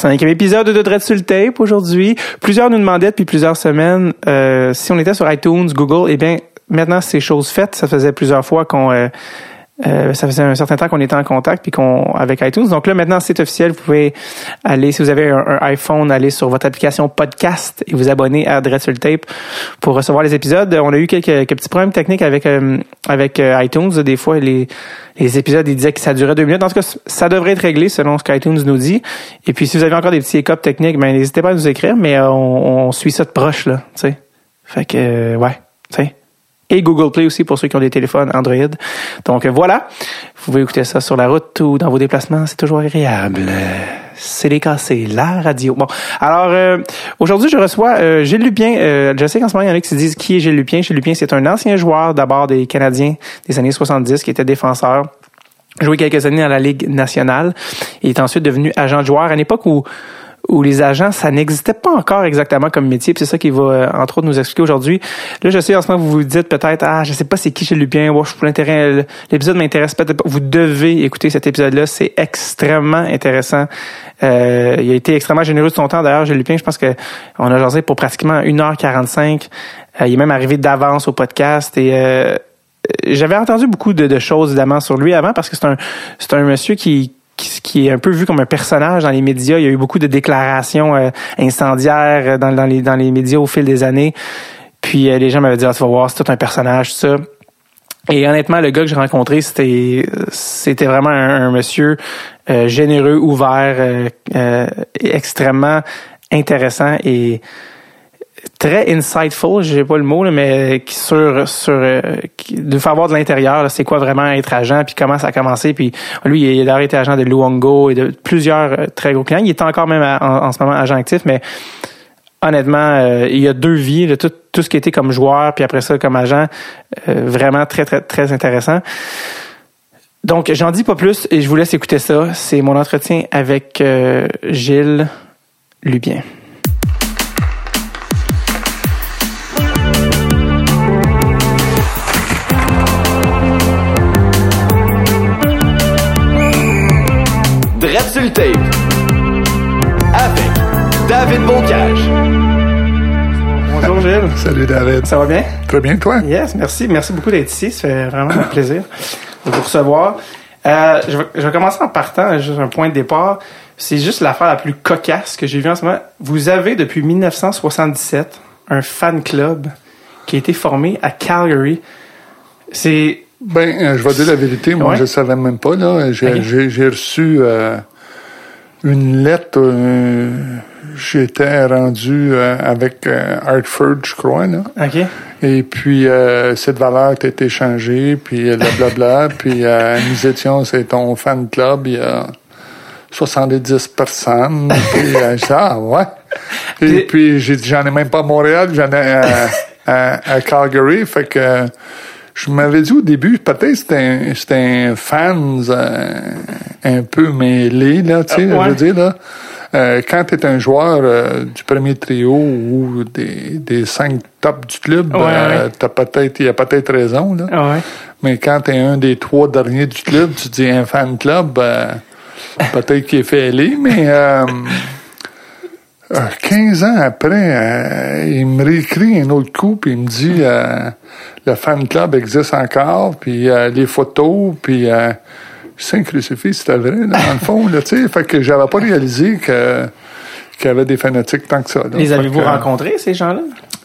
Cinquième épisode de Dread tape aujourd'hui. Plusieurs nous demandaient depuis plusieurs semaines euh, si on était sur iTunes, Google. Eh bien, maintenant c'est chose faite. Ça faisait plusieurs fois qu'on euh, euh, ça faisait un certain temps qu'on était en contact puis qu'on avec iTunes. Donc là maintenant c'est officiel. Vous pouvez aller si vous avez un, iPhone, aller sur votre application podcast et vous abonner à Dread sur le tape pour recevoir les épisodes. On a eu quelques, quelques petits problèmes techniques avec euh, avec iTunes. Des fois les les épisodes, ils disaient que ça durait deux minutes. En tout cas, ça devrait être réglé selon ce qu'iTunes nous dit. Et puis, si vous avez encore des petits écopes techniques, ben n'hésitez pas à nous écrire, mais euh, on, suit ça de proche, là, tu sais. Fait que, euh, ouais, tu sais. Et Google Play aussi pour ceux qui ont des téléphones Android. Donc voilà, vous pouvez écouter ça sur la route ou dans vos déplacements, c'est toujours agréable c'est les cassés, la radio. Bon, alors euh, aujourd'hui, je reçois euh, Gilles Lupien. Euh, je sais qu'en ce moment, il y en a qui se disent qui est Gilles Lupien? Gilles Lupien, c'est un ancien joueur d'abord des Canadiens des années 70 qui était défenseur joué quelques années dans la Ligue nationale. Il est ensuite devenu agent de joueur à une époque où où les agents, ça n'existait pas encore exactement comme métier. C'est ça qui va, euh, entre autres, nous expliquer aujourd'hui. Là, je sais, en ce moment, vous vous dites peut-être, ah, je sais pas c'est qui chez Lupien, je suis l'intérêt, l'épisode m'intéresse peut-être pas. Vous devez écouter cet épisode-là. C'est extrêmement intéressant. Euh, il a été extrêmement généreux de son temps. D'ailleurs, Gilles Lupien, je pense que on a jasé pour pratiquement 1h45. Euh, il est même arrivé d'avance au podcast et euh, j'avais entendu beaucoup de, de, choses évidemment sur lui avant parce que c'est un c'est un monsieur qui qui, est un peu vu comme un personnage dans les médias. Il y a eu beaucoup de déclarations euh, incendiaires euh, dans, les, dans les médias au fil des années. Puis euh, les gens m'avaient dit, ah, tu vas voir, c'est tout un personnage, tout ça. Et honnêtement, le gars que j'ai rencontré, c'était c'était vraiment un, monsieur généreux, ouvert, extrêmement intéressant et très insightful, j'ai pas le mot, là, mais qui sur sur euh, de faire voir de l'intérieur, c'est quoi vraiment être agent, puis comment ça a commencé, puis lui il a été agent de Luongo et de plusieurs euh, très gros clients. Il est encore même en, ce moment agent actif, mais honnêtement, euh, il y a deux vies, tout, tout ce qui était comme joueur, puis après ça comme agent, vraiment très très très intéressant. Donc j'en dis pas plus et je vous laisse écouter ça. C'est mon entretien avec Gilles Lubien. Tape. Avec David Bocage. Bonjour Gilles. Salut David. Ça va bien? Très bien, toi? Yes, merci. Merci beaucoup d'être ici. Ça fait vraiment un plaisir de vous recevoir. Euh, je, vais, je, vais, commencer en partant, juste un point de départ. C'est juste l'affaire la plus cocasse que j'ai vue en ce moment. Vous avez depuis 1977 un fan club qui a été formé à Calgary. C'est ben, euh, je vais dire la vérité, moi, je je savais même pas, là. J'ai reçu euh, une lettre, euh, j'étais rendu avec Hartford, je crois, là. OK. Et puis, cette valeur a été changée, puis blablabla, puis nous étions, c'est ton fan club, il y a 70 personnes, puis ah, ouais. Et puis, j'ai dit, j'en ai même pas à Montréal, j'en ai à, à Calgary, fait que je m'avais dit au début, peut-être c'était c'était un fans euh, un peu mêlé, là, tu sais, je veux dire, là. Euh, quand tu es un joueur euh, du premier trio ou des, des cinq tops du club, t'as peut-être il y a peut-être raison là. Mais quand tu es un des trois derniers du club, tu dis un fan club, peut-être qu'il est fait aller, mais 15 ans après, il me réécrit un autre coup, puis il me dit le fan club existe encore, puis euh, les photos, puis euh, saint crucifix, c'était vrai, dans le fond, là, tu sais. Fait que j'avais pas réalisé que qu'il y avait des fanatiques tant que ça. Les avez-vous rencontrés, ces gens-là?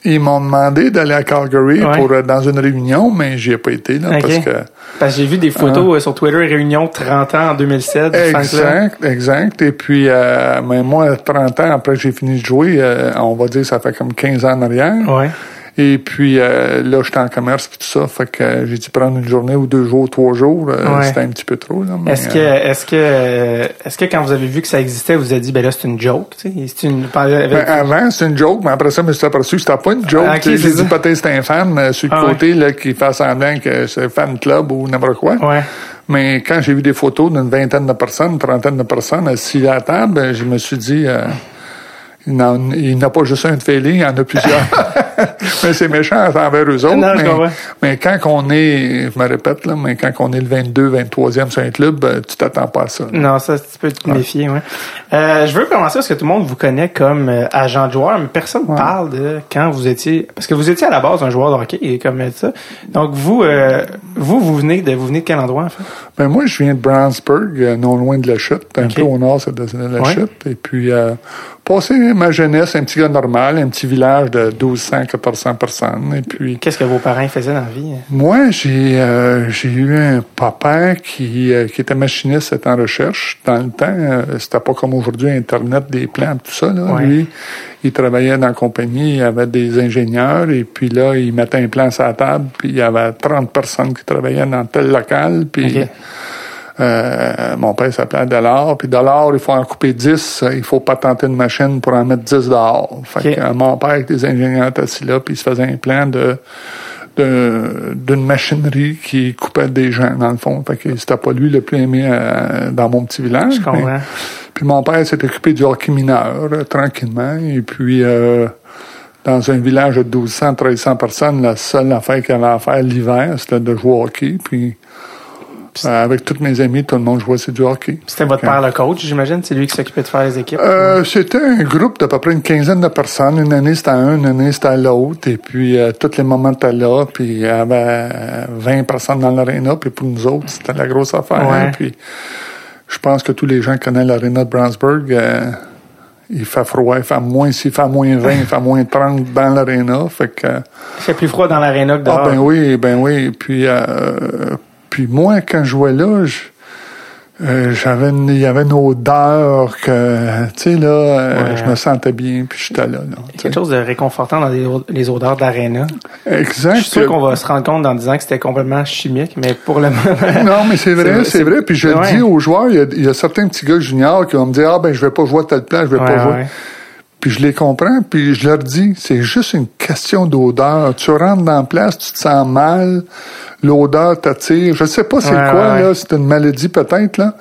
Ils m'ont demandé d'aller à Calgary pour euh, dans une réunion, mais j'y ai pas été là parce que parce que j'ai vu des photos ah. sur Twitter réunion 30 ans en 2007. Exact, exact. Et puis mais moi 30 ans après que j'ai fini de jouer, on va dire ça fait comme 15 ans en arrière. Ouais. Et puis euh, là, j'étais en commerce et tout ça. Fait que euh, j'ai dû prendre une journée ou deux jours, trois jours. Euh, c'était un petit peu trop. est-ce que est-ce que est-ce que quand vous avez vu que ça existait, vous avez dit ben là c'est une joke, tu sais? C'est une ben, avant c'est une joke, mais après ça, je me suis aperçu que c'était pas une joke. Ah, j'ai dit peut-être c'est un fan sur le ah, côté là, qui fait semblant que c'est un fan club ou n'importe quoi. Ouais. Mais quand j'ai vu des photos d'une vingtaine de personnes, une trentaine de personnes assises à la table, je me suis dit Il n'a pas juste un de fêlé, il y en a plusieurs. mais c'est méchant envers eux autres. Non, mais, quand on est, je me répète, là, mais quand on est le 22, 23e sur un club, tu t'attends pas à ça. là. Non, ça, tu peux te méfier, ouais. Euh, je veux commencer parce que tout le monde vous connaît comme euh, agent de joueur, mais personne ne parle de quand vous étiez... Parce que vous étiez à la base un joueur de hockey, et comme ça. Donc, vous, euh, vous, vous venez de vous venez de quel endroit, en fait? Ben moi, je viens de Brownsburg, euh, non loin de la chute, un peu au nord c'est de la Ouais. chute. Et puis, euh, passé ma jeunesse, un petit gars normal, un petit village de 1200, 1400 personnes. Et puis, Qu'est-ce que vos parents faisaient dans la vie? moi, j'ai euh, j'ai eu un papa qui, euh, qui était machiniste, en recherche. Dans le temps, euh, c'était pas comme aujourd'hui, Internet, des plans, tout ça. Là. Ouais. Lui, il travaillait dans la compagnie, il y avait des ingénieurs, et puis là, il mettait un plan sur la table, puis il y avait 30 personnes qui travaillaient dans tel local, puis... Ok. Euh, mon père s'appelait Dollar, puis Dollar, il faut en couper 10, euh, il faut patenter une machine pour en mettre 10 dehors. Fait que, mon père avec des ingénieurs étaient assis là, puis il se faisait un plan de d'une machinerie qui coupait des gens, dans le fond. Fait que c'était pas lui le plus aimé euh, dans mon petit village. Je comprends. mais- puis mon père s'est occupé du hockey mineur, euh, tranquillement. Et puis, euh, dans un village de 1200, 1300 personnes, la seule affaire qu'il avait à faire l'hiver, c'était de jouer au hockey. Puis, avec tous mes amis, tout le monde jouait c'est du hockey. C'était votre père le coach, j'imagine? C'est lui qui s'occupait de faire les équipes? Euh, c'était un groupe d'à peu près une quinzaine de personnes. Une année, c'était à un, une année, c'était à l'autre. Et puis, euh, tous les moments étaient là. Puis, il y avait euh, 20 personnes dans l'aréna. Puis, pour nous autres, c'était la grosse affaire. Ouais. Puis, je pense que tous les gens connaissent l'aréna de Brownsburg. euh, il fait froid, il fait moins, s'il fait moins 20, il fait moins 30 dans l'aréna. Fait que, euh, Il fait plus froid dans l'aréna que ah dehors. ben oui, ben oui. Puis, euh, puis moi, quand je jouais là, je- euh, j'avais une- il y avait une odeur que, tu sais, là, euh, Ouais. je me sentais bien, puis j'étais là. là. Quelque chose de réconfortant dans les, les odeurs d'aréna. Exact. Je suis sûr qu'on va se rendre compte 10 ans que c'était complètement chimique, mais pour le moment... Non, mais c'est vrai, C'est- vrai. Puis je le dis aux joueurs, il y, a, il y a certains petits gars juniors qui vont me dire, ah ben, je vais pas jouer à tel plan, je vais Ouais, pas jouer. Puis je les comprends, puis je leur dis, c'est juste une question d'odeur. Tu rentres dans la place, tu te sens mal, l'odeur t'attire. Je sais pas c'est Ouais, quoi, ouais. là, c'est une maladie peut-être, là.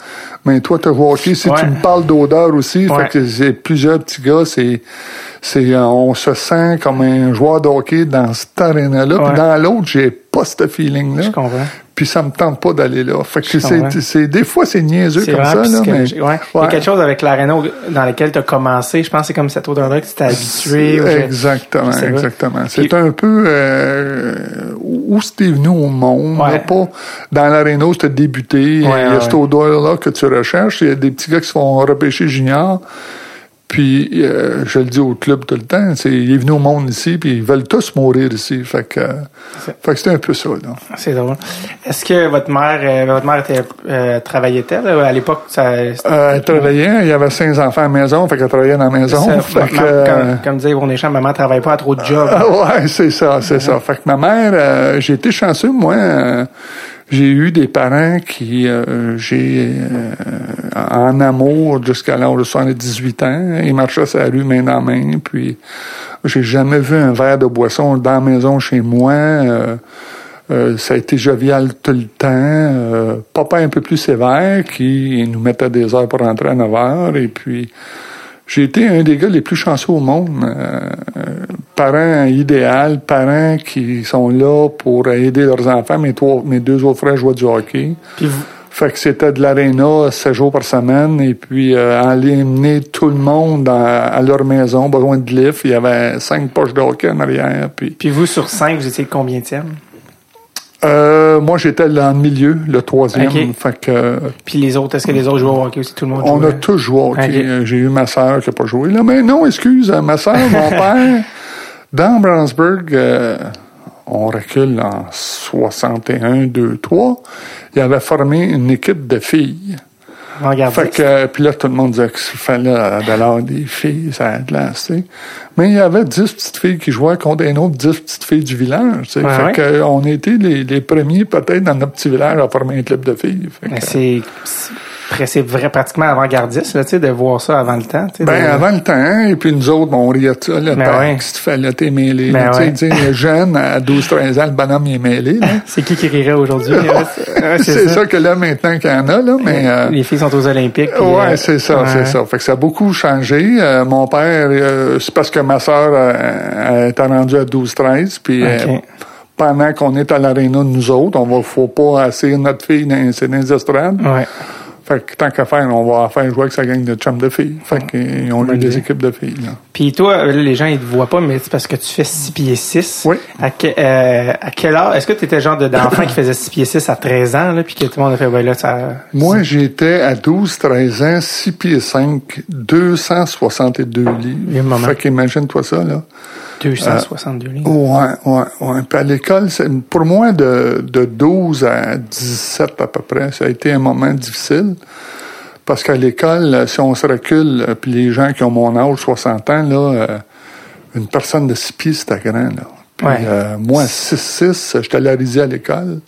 Mais toi, tu vois, OK, si Ouais. tu me parles d'odeur aussi, fait que c'est plusieurs petits gars, c'est, c'est, euh, on se sent comme un joueur de hockey dans cette aréna-là. Ouais. Puis dans l'autre, j'ai pas ce feeling-là. Je comprends. Puis ça me tente pas d'aller là. Fait que c'est, c'est, des fois, c'est niaiseux comme ça, là, mais. psychologique. Ouais. Il y a Ouais. quelque chose avec l'aréna dans lequel tu as commencé. Je pense que c'est comme cette odeur-là que tu t'es habitué. ou Exactement, je exactement. Puis- C'est un peu euh, où c'était venu au monde, Ouais. là, pas dans l'aréna où c'était débuté. il y a ouais, cette ouais. odeur-là que tu recherches. Il y a des petits gars qui se font repêcher junior. Puis euh, je le dis au club tout le temps, c'est il est venu au monde ici, puis ils veulent tous mourir ici. Fait que, fait que c'était un peu ça. Là. C'est drôle. Est-ce que votre mère, euh, votre mère était, euh, travaillait-elle? À l'époque? Ça, Euh, elle travaillait, il y avait cinq enfants à la maison, fait qu'elle travaillait dans la maison. ça, fait que, ma- euh, comme, comme disait Yvonne Deschamps, maman travaille pas à trop de jobs. Ah ouais, c'est ça, c'est ça. Fait que ma mère, euh, j'ai été chanceux, moi. J'ai eu des parents qui, euh, j'ai, euh, en amour jusqu'à l'âge de 78 ans. Ils marchaient sur la rue main dans main, puis j'ai jamais vu un verre de boisson dans la maison chez moi. euh, euh, ça a été jovial tout le temps. Euh, papa un peu plus sévère qui nous mettait des heures pour rentrer à 9 heures. Et puis, j'ai été un des gars les plus chanceux au monde. Euh, euh, parents idéal, parents qui sont là pour aider leurs enfants. Mes, trois, mes deux autres frères jouaient du hockey. Puis vous, Fait que c'était de l'aréna 7 jours par semaine et puis euh, aller mener tout le monde à, à leur maison, besoin de lift. Il y avait cinq poches de hockey en arrière. Puis, puis vous, sur cinq, vous étiez combien de euh, moi, j'étais dans le milieu, le troisième. Ok. Fait que euh, Puis les autres, est-ce que les autres jouaient au hockey aussi? Tout le monde on jouait? a tous joué au hockey. Euh, J'ai eu ma sœur qui n'a pas joué. Là, mais non, excuse, euh, ma sœur, mon père, dans Brownsburg, euh, on recule en 61, 2, 3, il avait formé une équipe de filles. Regardez. Fait que, euh, puis là, tout le monde disait qu'il fallait euh, de l'art des filles, ça a glace, tu sais. Mais il y avait dix petites filles qui jouaient contre un autre dix petites filles du village, tu sais. Fait ouais. que, euh, on était les, les premiers, peut-être, dans notre petit village à former un club de filles. Que, c'est c'est vrai pratiquement avant-gardiste, là, tu sais, de voir ça avant le temps. Ben, de- avant le temps, et puis nous autres, bon, on riait de ça, le Ben ouais. fallait mêlé. Ben tu sais, ouais. jeune, à 12-13 ans, le bonhomme, il est mêlé. C'est qui qui rirait aujourd'hui? Ouais, c'est ça. que là, maintenant qu'il y en a, là, mais... euh, Les filles sont aux Olympiques. puis, Ouais, euh, c'est ça, c'est ça. Fait que ça a beaucoup changé. Euh, mon père, euh, c'est parce que ma sœur euh, était rendue à 12-13, puis euh, pendant qu'on est à l'aréna, nous autres, on va, faut pas asseoir notre fille dans, dans les estrades. Ouais. Fait que tant qu'à faire, on va faire jouer avec sa gang de chums de filles. Fait qu'ils ont eu des équipes de filles, là. Puis toi, les gens, ils te voient pas, mais c'est parce que tu fais 6 pieds 6. Oui. À, que- euh, à quel âge? Est-ce que tu étais genre de- d'enfant qui faisait 6 pieds 6 à 13 ans, là, puis que tout le monde a fait, ouais, là, ça... Moi, j'étais à 12, 13 ans, 6 pieds 5, 262 livres. Le. Fait qu'imagine-toi ça, là. 262 livres. Ouais, ouais, ouais. Puis à l'école, c'est- pour moi, de, de 12 à 17 à peu près, ça a été un moment difficile. Parce qu'à l'école, euh, si on se recule, euh, puis les gens qui ont mon âge, 60 ans, là, euh, une personne de 6 pieds, c'était grand, là. Puis Ouais. euh, moi, 6-6, j'étais larisé à l'école.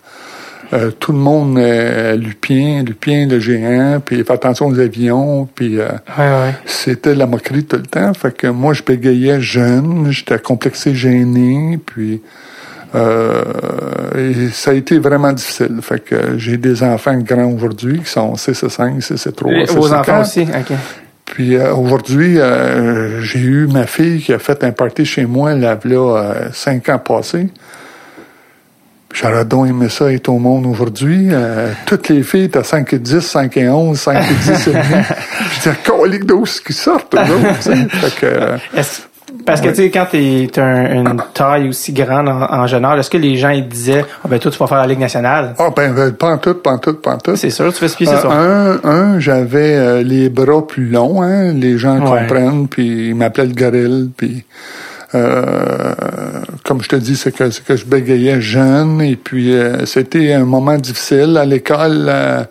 Euh, tout le monde, euh, Lupien, Lupien le géant, puis fait attention aux avions, puis... euh, Ouais, ouais. c'était la moquerie tout le temps. Fait que moi, je bégayais jeune, j'étais complexé, gêné, puis euh, et ça a été vraiment difficile. Fait que j'ai des enfants grands aujourd'hui qui sont 6 et 5, 6 et 3, Et 6 Vos enfants 4. aussi? OK. Puis aujourd'hui, j'ai eu ma fille qui a fait un party chez moi, là, là cinq ans passés. Donc aimé ça être au monde aujourd'hui. Euh, toutes les filles, t'as 5 et 10, 5 et 11, 5 et 10 et demi. Je disais, colique d'os qui sortent. Fait que, euh, Parce que, tu sais, quand t'es un- une taille aussi grande en, en jeune âge, est-ce que les gens, ils disaient, ah ben, toi, tu vas faire la Ligue nationale? ah ben, ben, pantoute, pantoute, pantoute. C'est sûr, tu fais ce pied, c'est Euh, ça. un, un j'avais euh, les bras plus longs, hein, les gens Ouais. comprennent, puis ils m'appelaient le gorille, puis euh, comme je te dis, c'est que que je bégayais jeune, et puis euh, c'était un moment difficile à l'école. euh,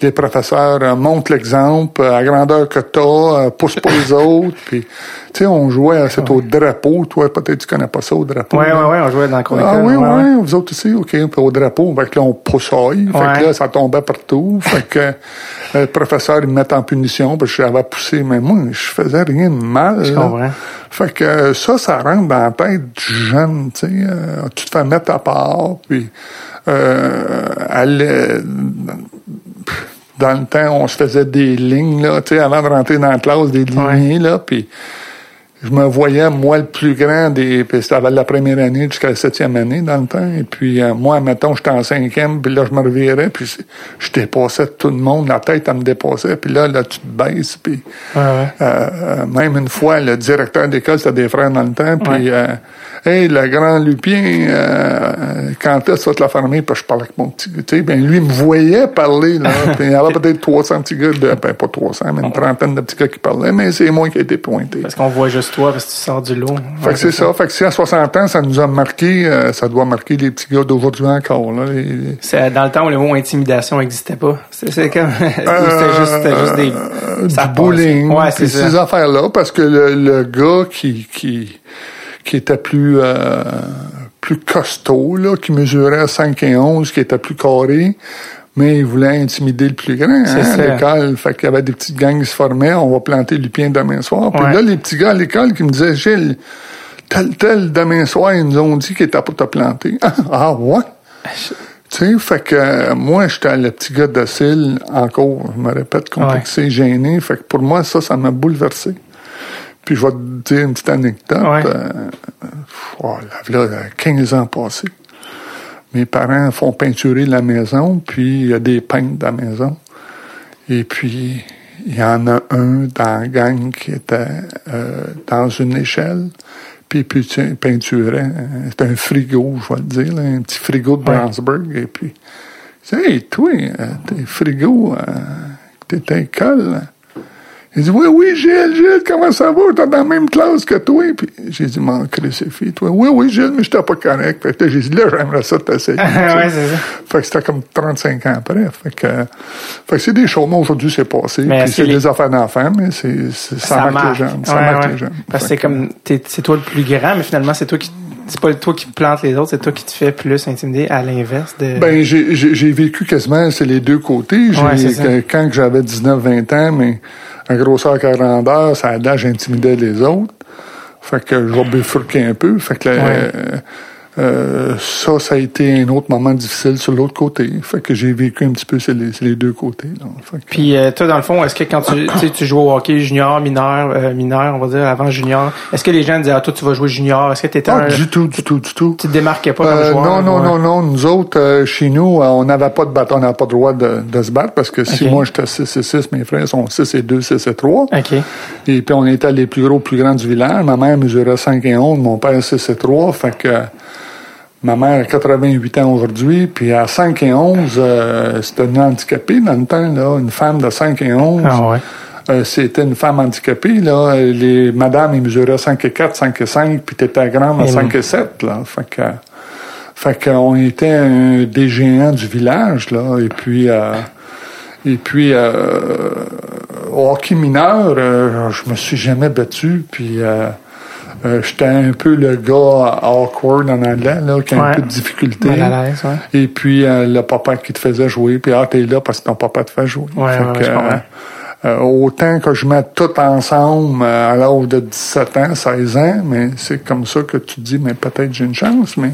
les professeurs euh, montrent l'exemple euh, à grandeur que t'as, euh, pousse pas les autres, puis tu sais, on jouait, euh, c'est au drapeau, toi peut-être tu connais pas ça au drapeau. Ouais, là. ouais, ouais, on jouait dans le cours Ah oui, ouais, oui, ouais. vous autres aussi, OK. Puis au drapeau, fait que là, on poussaille. Fait Ouais. que là, ça tombait partout. fait que euh, le professeur, il me met en punition parce que j'avais poussé. Mais moi, je faisais rien de mal. Je comprends. Fait que ça, ça rentre dans la tête du jeune, tu sais. euh, tu te fais mettre à part, puis euh, aller- dans le temps, on se faisait des lignes, là, tu sais, avant de rentrer dans la classe, des lignées, là, puis je me voyais, moi, le plus grand des... Puis c'était la première année jusqu'à la septième année, dans le temps. Et puis, euh, moi, mettons, j'étais en cinquième, puis là, je me revirais, puis je dépassais tout le monde. La tête, elle me dépassait. Puis là, là, tu te baisses, puis... Ouais, ouais. Euh, euh, même une fois, le directeur d'école, c'était des frères dans le temps, puis euh, hey, le grand Lupien, euh, quand est-ce que tu vas te la fermer? Puis je parlais avec mon petit gars, ben lui me voyait parler, là, puis il y avait peut-être 300 petits gars, de, ben pas 300, mais une trentaine de petits gars qui parlaient, mais c'est moi qui ai été pointé. Parce qu'on voit juste toi, parce que tu sors du lot. Fait que c'est ça. Fait que si à 60 ans, ça nous a marqué, euh, ça doit marquer les petits gars d'aujourd'hui encore, là. les- les- C'est dans le temps où le mot intimidation n'existait pas. C'est comme. c'était juste, c'était juste des. Euh, ça du Ouais, c'est ces affaires-là, parce que le, le gars qui, qui, qui était plus, euh, plus costaud, là, qui mesurait 5 et 11, qui était plus carré, mais il voulait intimider le plus grand C'est hein, à l'école. Fait qu'il y avait des petites gangs qui se formaient, on va planter Lupien demain soir. Puis Ouais. là, les petits gars à l'école qui me disaient, Gilles, tel, tel, demain soir, ils nous ont dit qu'il était pour te planter. ah, ouais? Tu sais, fait que euh, moi, j'étais le petit gars docile, encore, je me répète, complexé, gêné. Fait que pour moi, ça, ça m'a bouleversé. Puis je vais te dire une petite anecdote. Ouais. Euh, oh, là, là, 15 ans passés. Mes parents font peinturer la maison, puis il y a des peintres dans la maison. Et puis, il y en a un dans la gang qui était euh, dans une échelle, puis tu peinturait. euh, C'était un frigo, je vais le dire, là, un petit frigo de. Brownsburg. Et puis, il dit, Hey, toi, euh, t'es frigo, euh, t'es à l'école. Il dit, oui, oui, Gilles, Gilles, comment ça va? T'es dans la même classe que toi. Puis j'ai dit, ces filles, toi. Oui, oui, Gilles, mais j'étais pas correct. Fait que j'ai dit, là, j'aimerais ça t'essayer. ouais, c'est ça. Fait que c'était comme 35 ans après. Fait que, fait que c'est des choses. Moi, aujourd'hui, c'est passé. Mais Puis c'est les- des affaires d'enfants, mais c'est, c'est- ça, marque les jeunes. Ça Ouais, marque ouais. les jeunes. Parce que c'est comme, t'es- c'est toi le plus grand, mais finalement, c'est toi qui, c'est pas toi qui plante les autres, c'est toi qui te fais plus intimider à l'inverse de. Ben, j'ai- vécu quasiment, c'est les deux côtés. Ouais, quand j'avais 19-20 ans, mais à grosseur 40 heures, ça a l'air j'intimidais les autres. Fait que je vais bifurquer un peu. Fait que Ouais. euh, euh, ça, ça a été un autre moment difficile sur l'autre côté. Fait que j'ai vécu un petit peu sur les, sur les deux côtés. là. Fait que- Puis euh, toi, dans le fond, est-ce que quand tu, tu sais, tu joues au hockey junior, mineur, euh, mineur, on va dire avant junior, est-ce que les gens disaient ah toi tu vas jouer junior, est-ce que t'étais Ah, un, du tout, du tout, du tout. tu te démarquais pas comme Euh, joueur? non, non, non, non. Nous autres, euh, chez nous, euh, on n'avait pas de bâton, on n'avait pas le droit de, de se battre parce que si moi j'étais 6 et 6, mes frères sont 6 et 2, 6 et 3. Ok. Et puis on était les plus gros, plus grands du village. Ma mère mesurait 5 et 11, mon père 6 et 3. Fait que euh, ma mère a 88 ans aujourd'hui. Puis à 5 et 11, euh, c'était une handicapée dans le temps, là, une femme de 5 et 11. Ah ouais. Euh, c'était une femme handicapée, là. Les madames, ils mesuraient 5 et 4, 5 et 5, puis t'étais grande à Et 5 et 7, là. Fait que, fait qu'on était un des géants du village, là. Et puis, euh, et puis, euh, au hockey mineur, euh, je me suis jamais battu, puis, euh, euh, j'étais un peu le gars awkward en anglais, là, qui a un peu de difficulté. Ouais. Et puis, euh, le papa qui te faisait jouer, puis ah, t'es là parce que ton papa te fait jouer. Ouais, Fait ouais, que, comprends. euh, autant que je mets tout ensemble euh, à l'âge de 17 ans, 16 ans, mais c'est comme ça que tu te dis, mais peut-être j'ai une chance, mais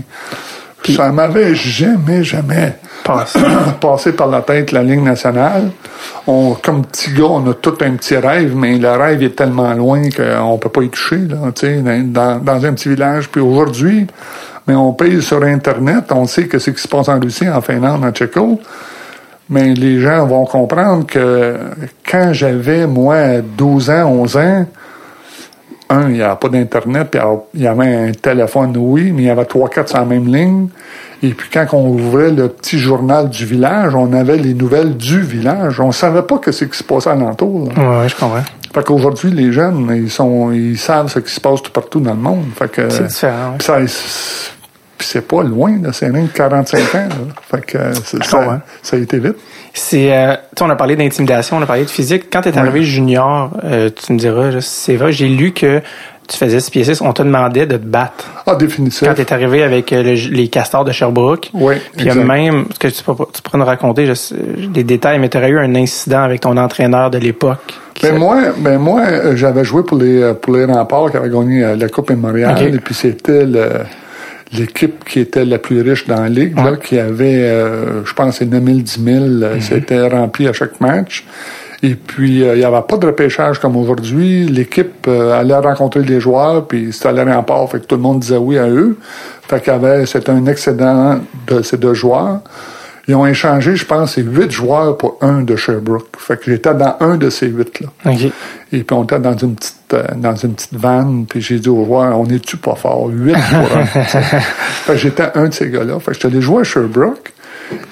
ça m'avait jamais, jamais passé par la tête la ligne nationale. On, comme petit gars, on a tout un petit rêve, mais le rêve est tellement loin qu'on peut pas y toucher, là, tu sais, dans, dans un petit village. Puis aujourd'hui, mais on paye sur Internet, on sait que ce qui se passe en Russie, en Finlande, en Tchéco. Mais les gens vont comprendre que quand j'avais, moi, 12 ans, 11 ans, un, il n'y avait pas d'Internet, puis il y avait un téléphone, oui, mais il y avait trois, quatre sur la même ligne. Et puis quand on ouvrait le petit journal du village, on avait les nouvelles du village. On savait pas que c'est qui se passait alentour. ouais, je comprends. Fait qu'aujourd'hui, les jeunes, ils sont, ils savent ce qui se passe tout partout dans le monde. Fait que, C'est différent, ouais. ça, puis c'est pas loin. C'est même 45 ans, là. Fait que, euh, Je comprends. ça, ça a été vite. C'est, euh, on a parlé d'intimidation, on a parlé de physique. Quand tu es arrivé junior, euh, tu me diras, c'est vrai, j'ai lu que tu faisais 6 pieds 6, on te demandait de te battre. Ah, définitif. Quand tu es arrivé avec le- les castors de Sherbrooke. Oui, Puis il y a exact. même, ce que tu, peux- tu pourrais nous raconter, je sais, les détails, mais tu aurais eu un incident avec ton entraîneur de l'époque. Ben moi, ben moi, j'avais joué pour les pour les remparts qui avaient gagné la Coupe Mémorial Ok. et puis c'était le- l'équipe qui était la plus riche dans la ligue, là, qui avait, euh, je pense, c'est 9000, 10 000, Mhm. euh, c'était rempli à chaque match. Et puis, euh, il n'y avait pas de repêchage comme aujourd'hui. L'équipe euh, allait rencontrer les joueurs, puis c'était les remparts, fait que tout le monde disait oui à eux. Fait qu'il y avait, c'était un excédent de ces deux joueurs. Ils ont échangé, je pense, c'est huit joueurs pour un de Sherbrooke. Fait que j'étais dans un de ces huit-là. OK. Et puis on était dans une petite euh, dans une petite vanne, puis j'ai dit au joueur, on est-tu pas fort? Huit pour un. fait que j'étais un de ces gars-là. Fait que j'étais allé jouer à Sherbrooke.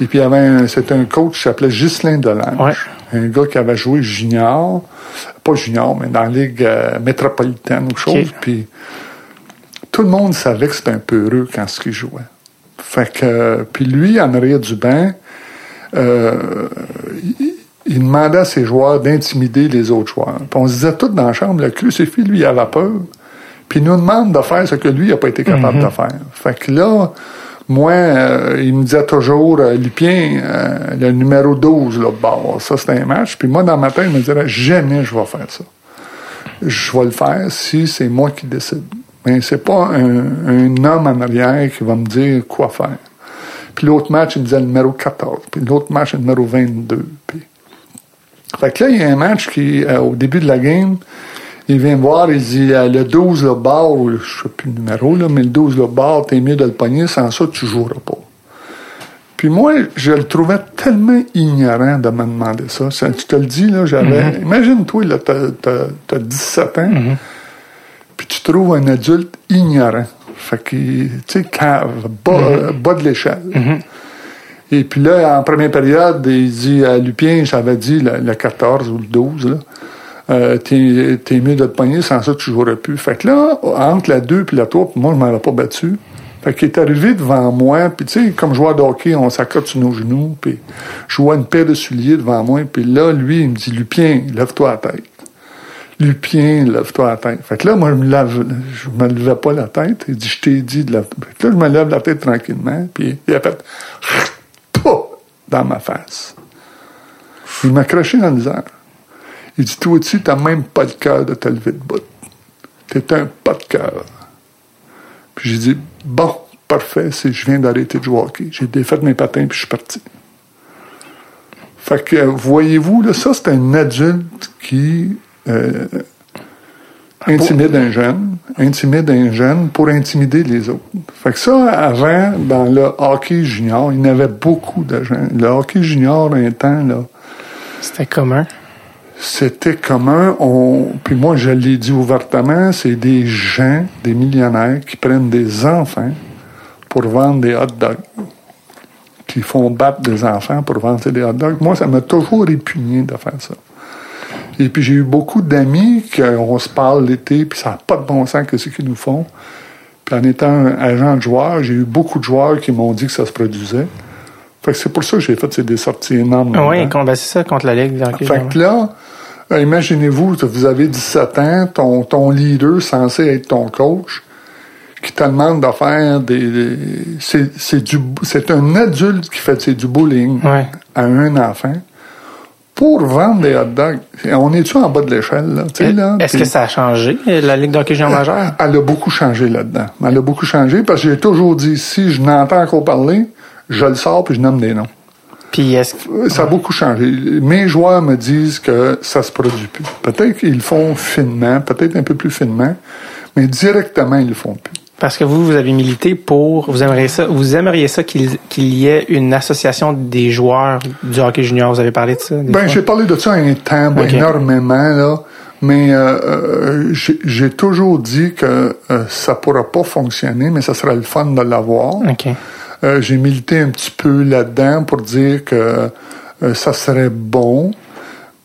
Et puis il y avait un, c'était un coach qui s'appelait Ghislain Delange. Ouais. Un gars qui avait joué junior, pas junior, mais dans la ligue euh, métropolitaine ou chose. Puis tout le monde savait que c'était un peu heureux quand ce qu'il jouait. Fait que, puis lui, en arrière du banc, euh, il, il demandait à ses joueurs d'intimider les autres joueurs. Puis on se disait tout dans la chambre, le crucifix, lui, il avait peur. Puis il nous demande de faire ce que lui n'a pas été capable de faire. Fait que là, moi, euh, il me disait toujours, euh, Lupien, euh, le numéro 12, là, bon, ça c'est un match. Puis moi, dans ma tête, je me dirais, jamais je vais faire ça. Je vais le faire si c'est moi qui décide. Mais c'est pas un, un homme en arrière qui va me dire quoi faire. Puis l'autre match, il me disait le numéro 14. Puis l'autre match, le numéro 22. Puis... Fait que là, il y a un match qui, euh, au début de la game, il vient me voir, il dit euh, le 12 le bar, je sais plus le numéro, là, mais le 12 le bar, t'es mieux de le pogner, sans ça, tu joueras pas. Puis moi, je le trouvais tellement ignorant de me demander ça. Ça, tu te le dis, là, j'avais. Imagine-toi, là, t'as, t'as, t'as 17 ans, puis tu trouves un adulte ignorant. Fait qu'il, tu sais, cave, bas, euh, bas de l'échelle. Et puis là, en première période, il dit à Lupien, j'avais dit le, le 14 ou le 12, là, euh, t'es, t'es mieux de te pogner, sans ça, tu jouerais plus. Fait que là, entre la 2 puis la 3, moi, je m'en ai pas battu. Fait qu'il est arrivé devant moi, puis tu sais, comme joueur de hockey, on s'accote sur nos genoux, puis je vois une paire de souliers devant moi, puis là, lui, il me dit, Lupien, lève-toi la tête. Lupien, lève-toi la tête. Fait que là, moi, je me, lave, je me levais pas la tête. Il dit, je t'ai dit de la... Fait que là, je me lève la tête tranquillement, puis il a fait dans ma face. Il m'a craché dans le visage. Il dit, toi aussi, t'as même pas le cœur de te lever de bout. T'es un pas de cœur. Puis j'ai dit, bon, parfait, c'est je viens d'arrêter de jouer hockey. J'ai défait mes patins, puis je suis parti. Fait que, voyez-vous, là, ça, c'est un adulte qui euh, intimide un jeune, intimide un jeune pour intimider les autres. Fait que ça, avant, dans le hockey junior, il y en avait beaucoup de gens. Le hockey junior, un temps, là, C'était commun. c'était commun. On, puis moi, je l'ai dit ouvertement, c'est des gens, des millionnaires qui prennent des enfants pour vendre des hot dogs. Qui font battre des enfants pour vendre des hot dogs. Moi, ça m'a toujours répugné de faire ça. Et puis j'ai eu beaucoup d'amis qu'on se parle l'été, puis ça n'a pas de bon sens que ce qu'ils nous font. Puis en étant agent de joueur, j'ai eu beaucoup de joueurs qui m'ont dit que ça se produisait. Fait que c'est pour ça que j'ai fait ces- des sorties énormes. Oui, là-dedans. con- ben, c'est ça contre la Ligue. Fait que là, euh, imaginez-vous, vous avez 17 ans, ton, ton leader censé être ton coach, qui te demande de faire des... des- c'est, c'est, du, c'est un adulte qui fait c'est du Ouais. à un enfant pour vendre des hot dogs. On est-tu en bas de l'échelle, là? Sais, là Est-ce que ça a changé, la Ligue de hockey junior majeure? elle a beaucoup changé là-dedans. Elle a beaucoup changé parce que j'ai toujours dit, si je n'entends encore parler, je le sors puis je nomme des noms. Puis est-ce que... Ça a beaucoup changé. Mes joueurs me disent que ça se produit plus. Peut-être qu'ils le font finement, peut-être un peu plus finement, mais directement, ils le font plus. Parce que vous, vous avez milité pour, vous aimeriez ça, vous aimeriez ça qu'il qu'il y ait une association des joueurs du hockey junior. Vous avez parlé de ça? Ben, j'ai parlé de ça un temps, ben, énormément, là, mais euh, euh, j'ai toujours dit que euh, ça pourra pas fonctionner, mais ça serait le fun de l'avoir. Euh, j'ai milité un petit peu là-dedans pour dire que ça serait bon,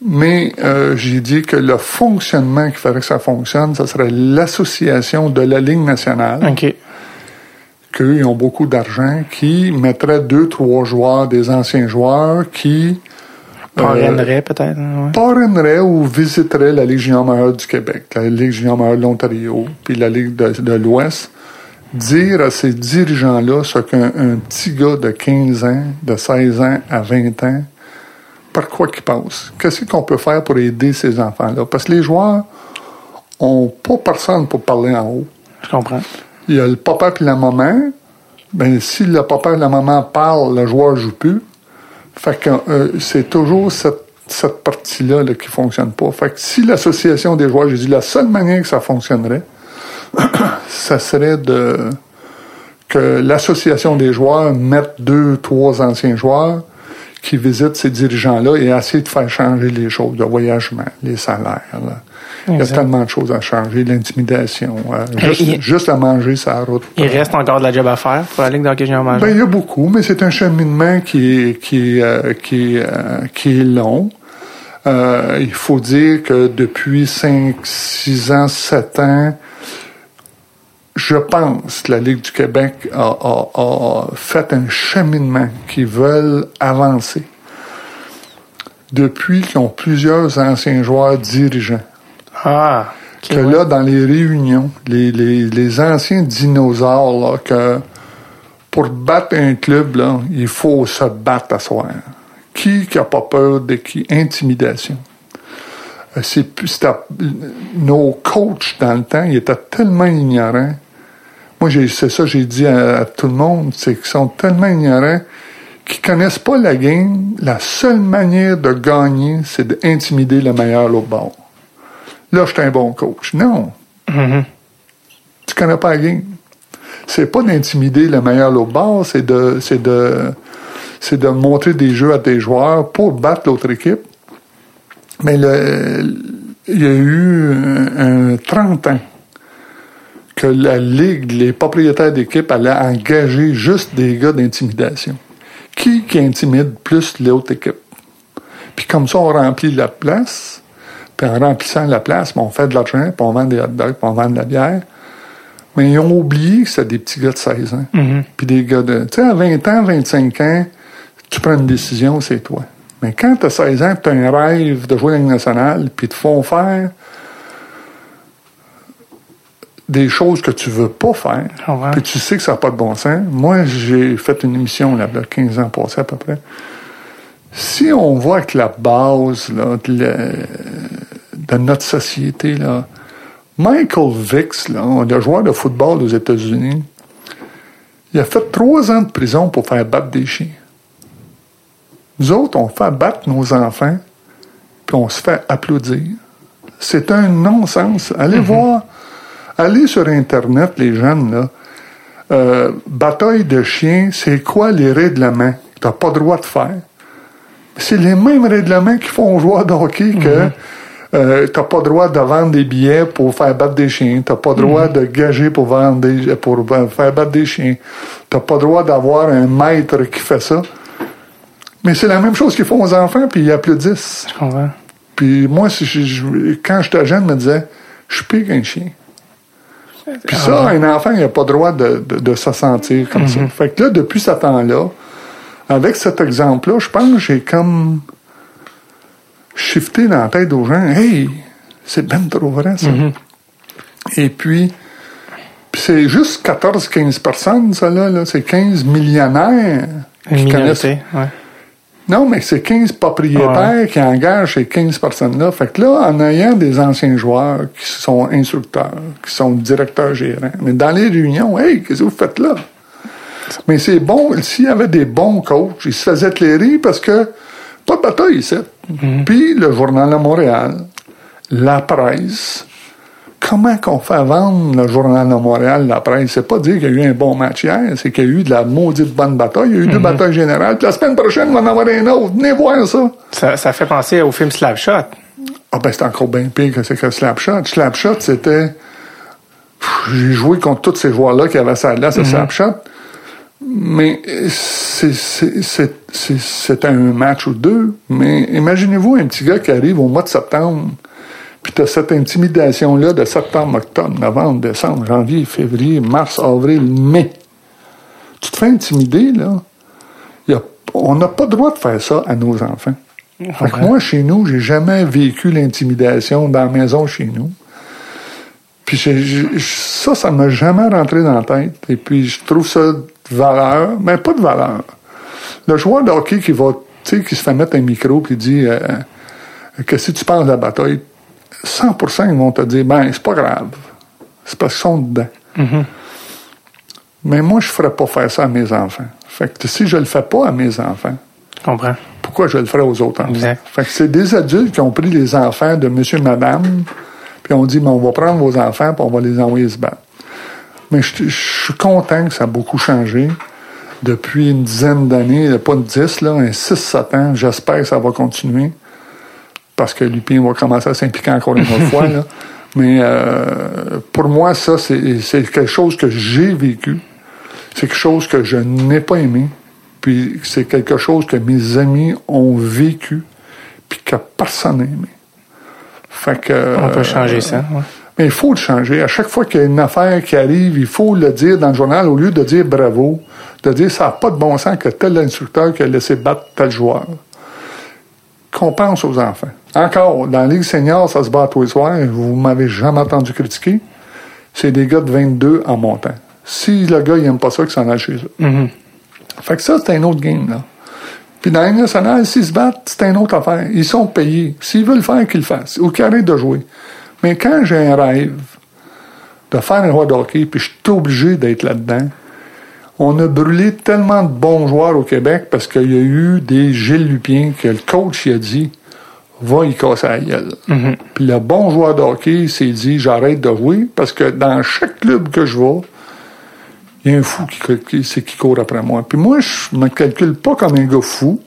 mais euh, j'ai dit que le fonctionnement qu'il faudrait que ça fonctionne, ça serait l'association de la Ligue nationale, OK. qu'eux, ils ont beaucoup d'argent, qui mettrait deux, trois joueurs, des anciens joueurs, qui euh, Parrainerait peut-être. hein, ouais. parraineraient ou visiteraient la Ligue junior majeure du Québec, la Ligue junior majeure de l'Ontario, puis la Ligue de, de l'Ouest, dire à ces dirigeants-là ce qu'un un petit gars de 15 ans, de 16 ans à 20 ans, par quoi qu'il passe. Qu'est-ce qu'on peut faire pour aider ces enfants-là? Parce que les joueurs ont pas personne pour parler en haut. Je comprends. Il y a le papa et la maman. Ben, si le papa et la maman parlent, le joueur joue plus. Fait que euh, c'est toujours cette, cette partie-là là, qui fonctionne pas. Fait que si l'association des joueurs, j'ai dit la seule manière que ça fonctionnerait, ça serait de que l'association des joueurs mette deux, trois anciens joueurs qui visitent ces dirigeants-là et essayer de faire changer les choses, le voyagement, les salaires. là. Il y a tellement de choses à changer, l'intimidation, euh, juste, il- juste à manger sa route. Il reste encore de la job à faire pour la Ligue de hockey junior. Ben, il y a beaucoup, mais c'est un cheminement qui est, qui euh, qui euh, qui est long. Euh, il faut dire que depuis 5, 6 ans, 7 ans, je pense que la Ligue du Québec a, a- a fait un cheminement qui veulent avancer. Depuis qu'ils ont plusieurs anciens joueurs dirigeants Ah. que ouais. là, dans les réunions, les, les, les anciens dinosaures, là, que pour battre un club, là, il faut se battre à soi. Qui qui a pas peur de qui? Intimidation. Euh, C'est c'était- nos coachs dans le temps, ils étaient tellement ignorants. Moi, c'est ça, j'ai dit à, à tout le monde, c'est qu'ils sont tellement ignorants qu'ils connaissent pas la game. La seule manière de gagner, c'est d'intimider le meilleur au bord. Là, je suis un bon coach. Non. Mhm. Tu connais pas la game. C'est pas d'intimider le meilleur au bord, c'est de, c'est de, c'est de montrer des jeux à tes joueurs pour battre l'autre équipe. Mais le, il y a eu un, un 30 ans que la Ligue, les propriétaires d'équipe allaient engager juste des gars d'intimidation. Qui qui intimide plus l'autre équipe? Puis comme ça, on remplit la place. Puis en remplissant la place, ben, on fait de l'argent, puis on vend des hot dogs, puis on vend de la bière. Mais ils ont oublié que c'était des petits gars de 16 ans. Mhm. Puis des gars de... Tu sais, à 20 ans, 25 ans, tu prends une décision, c'est toi. Mais quand tu as 16 ans, tu as un rêve de jouer à la Ligue nationale, puis te font faire des choses que tu veux pas faire, ouais. puis tu sais que ça n'a pas de bon sens. Moi, j'ai fait une émission là, a 15 ans passé à peu près. Si on voit que la base là, de, la- de notre société, là, Michael Vicks, là, le joueur de football aux États-Unis, il a fait trois ans de prison pour faire battre des chiens. Nous autres, on fait battre nos enfants, puis on se fait applaudir. C'est un non-sens. Allez voir, allez sur Internet, les jeunes, là. Euh, bataille de chiens, c'est quoi les règlements que t'as pas le droit de faire? C'est les mêmes règlements qui font aux joueurs de hockey que euh, t'as pas le droit de vendre des billets pour faire battre des chiens, t'as pas le droit de gager pour vendre des, pour faire battre des chiens, t'as pas le droit d'avoir un maître qui fait ça. Mais c'est la même chose qu'ils font aux enfants, puis ils applaudissent. Je comprends. Puis moi, si je- je- quand j'étais jeune, je me disais, je suis pire qu'un chien. Puis ça, un enfant, il n'a pas le droit de, de, de se sentir comme ça. Fait que là, depuis ce temps-là, avec cet exemple-là, je pense que j'ai comme shifté dans la tête aux gens, hey, c'est ben trop vrai, ça. Et puis, c'est juste 14-15 personnes, ça, là, là. c'est 15 millionnaires Une qui connaissent ouais. Non, mais c'est 15 propriétaires qui engagent ces 15 personnes-là. Fait que là, en ayant des anciens joueurs qui sont instructeurs, qui sont directeurs gérants, mais dans les réunions, hey, qu'est-ce que vous faites là? Mais c'est bon, s'il y avait des bons coachs, ils se faisaient éclairer parce que pas de bataille ici. Puis le Journal de Montréal, la presse, comment qu'on fait vendre le Journal de Montréal, la presse? C'est pas dire qu'il y a eu un bon match hier, c'est qu'il y a eu de la maudite bonne bataille. Il y a eu deux batailles générales. Puis la semaine prochaine, on va en avoir un autre. Venez voir ça. Ça, ça fait penser au film Slapshot. Ah ben c'est encore bien pire que c'est que Slapshot. Slapshot, c'était. J'ai joué contre tous ces joueurs-là qui avaient ça là, c'est Slapshot. Mais c'est- c'est- c'est c'est- c'est un match ou deux. Mais imaginez-vous un petit gars qui arrive au mois de septembre, puis tu as cette intimidation-là de septembre, octobre, novembre, décembre, janvier, février, mars, avril, mai. Tu te fais intimider, là. Il y a- on n'a pas le droit de faire ça à nos enfants. Fait que moi, chez nous, j'ai jamais vécu l'intimidation dans la maison chez nous. Puis j'ai- j'ai- ça, ça m'a jamais rentré dans la tête. Et puis je trouve ça de valeur, mais pas de valeur. Le joueur de hockey qui va, tu sais, qui se fait mettre un micro puis dit euh, Qu'est-ce que tu penses de la bataille? 100% ils vont te dire Ben, c'est pas grave. C'est parce qu'ils sont dedans. Mais moi, je ferais pas faire ça à mes enfants. Fait que si je le fais pas à mes enfants, comprends. pourquoi je le ferais aux autres enfants? Exact. Fait que c'est des adultes qui ont pris les enfants de monsieur, madame, puis on dit, mais on va prendre vos enfants, puis on va les envoyer se battre. Mais je, je suis content que ça a beaucoup changé depuis une dizaine d'années, pas une dix, là, un six, sept ans. J'espère que ça va continuer. Parce que Lupin va commencer à s'impliquer encore une autre fois, là. Mais euh, pour moi, ça, c'est quelque chose que j'ai vécu. C'est quelque chose que je n'ai pas aimé. Puis c'est quelque chose que mes amis ont vécu, puis que personne n'a aimé. Fait que. On peut changer ça. ouais. Mais il faut le changer. À chaque fois qu'il y a une affaire qui arrive, il faut le dire dans le journal au lieu de dire bravo, de dire ça n'a pas de bon sens que tel instructeur qui a laissé battre tel joueur. Qu'on pense aux enfants. Encore, dans la Ligue senior, ça se bat tous les soirs. Vous m'avez jamais entendu critiquer. C'est des gars de 22 en montant. Si le gars, il aime pas ça, qu'il s'en aille chez eux. Mhm. Fait que ça, c'est un autre game, là. Puis dans la Ligue nationale, s'ils se battent, c'est une autre affaire. Ils sont payés. S'ils veulent le faire, qu'ils le fassent. Ou qu'ils arrêtent de jouer. Mais quand j'ai un rêve de faire un roi de hockey, puis je suis obligé d'être là-dedans, on a brûlé tellement de bons joueurs au Québec parce qu'il y a eu des Gilles Lupien que le coach il a dit va y casser la gueule. Puis le bon joueur de hockey s'est dit j'arrête de jouer parce que dans chaque club que je vais, il y a un fou qui, qui court après moi. Puis moi, je me calcule pas comme un gars fou,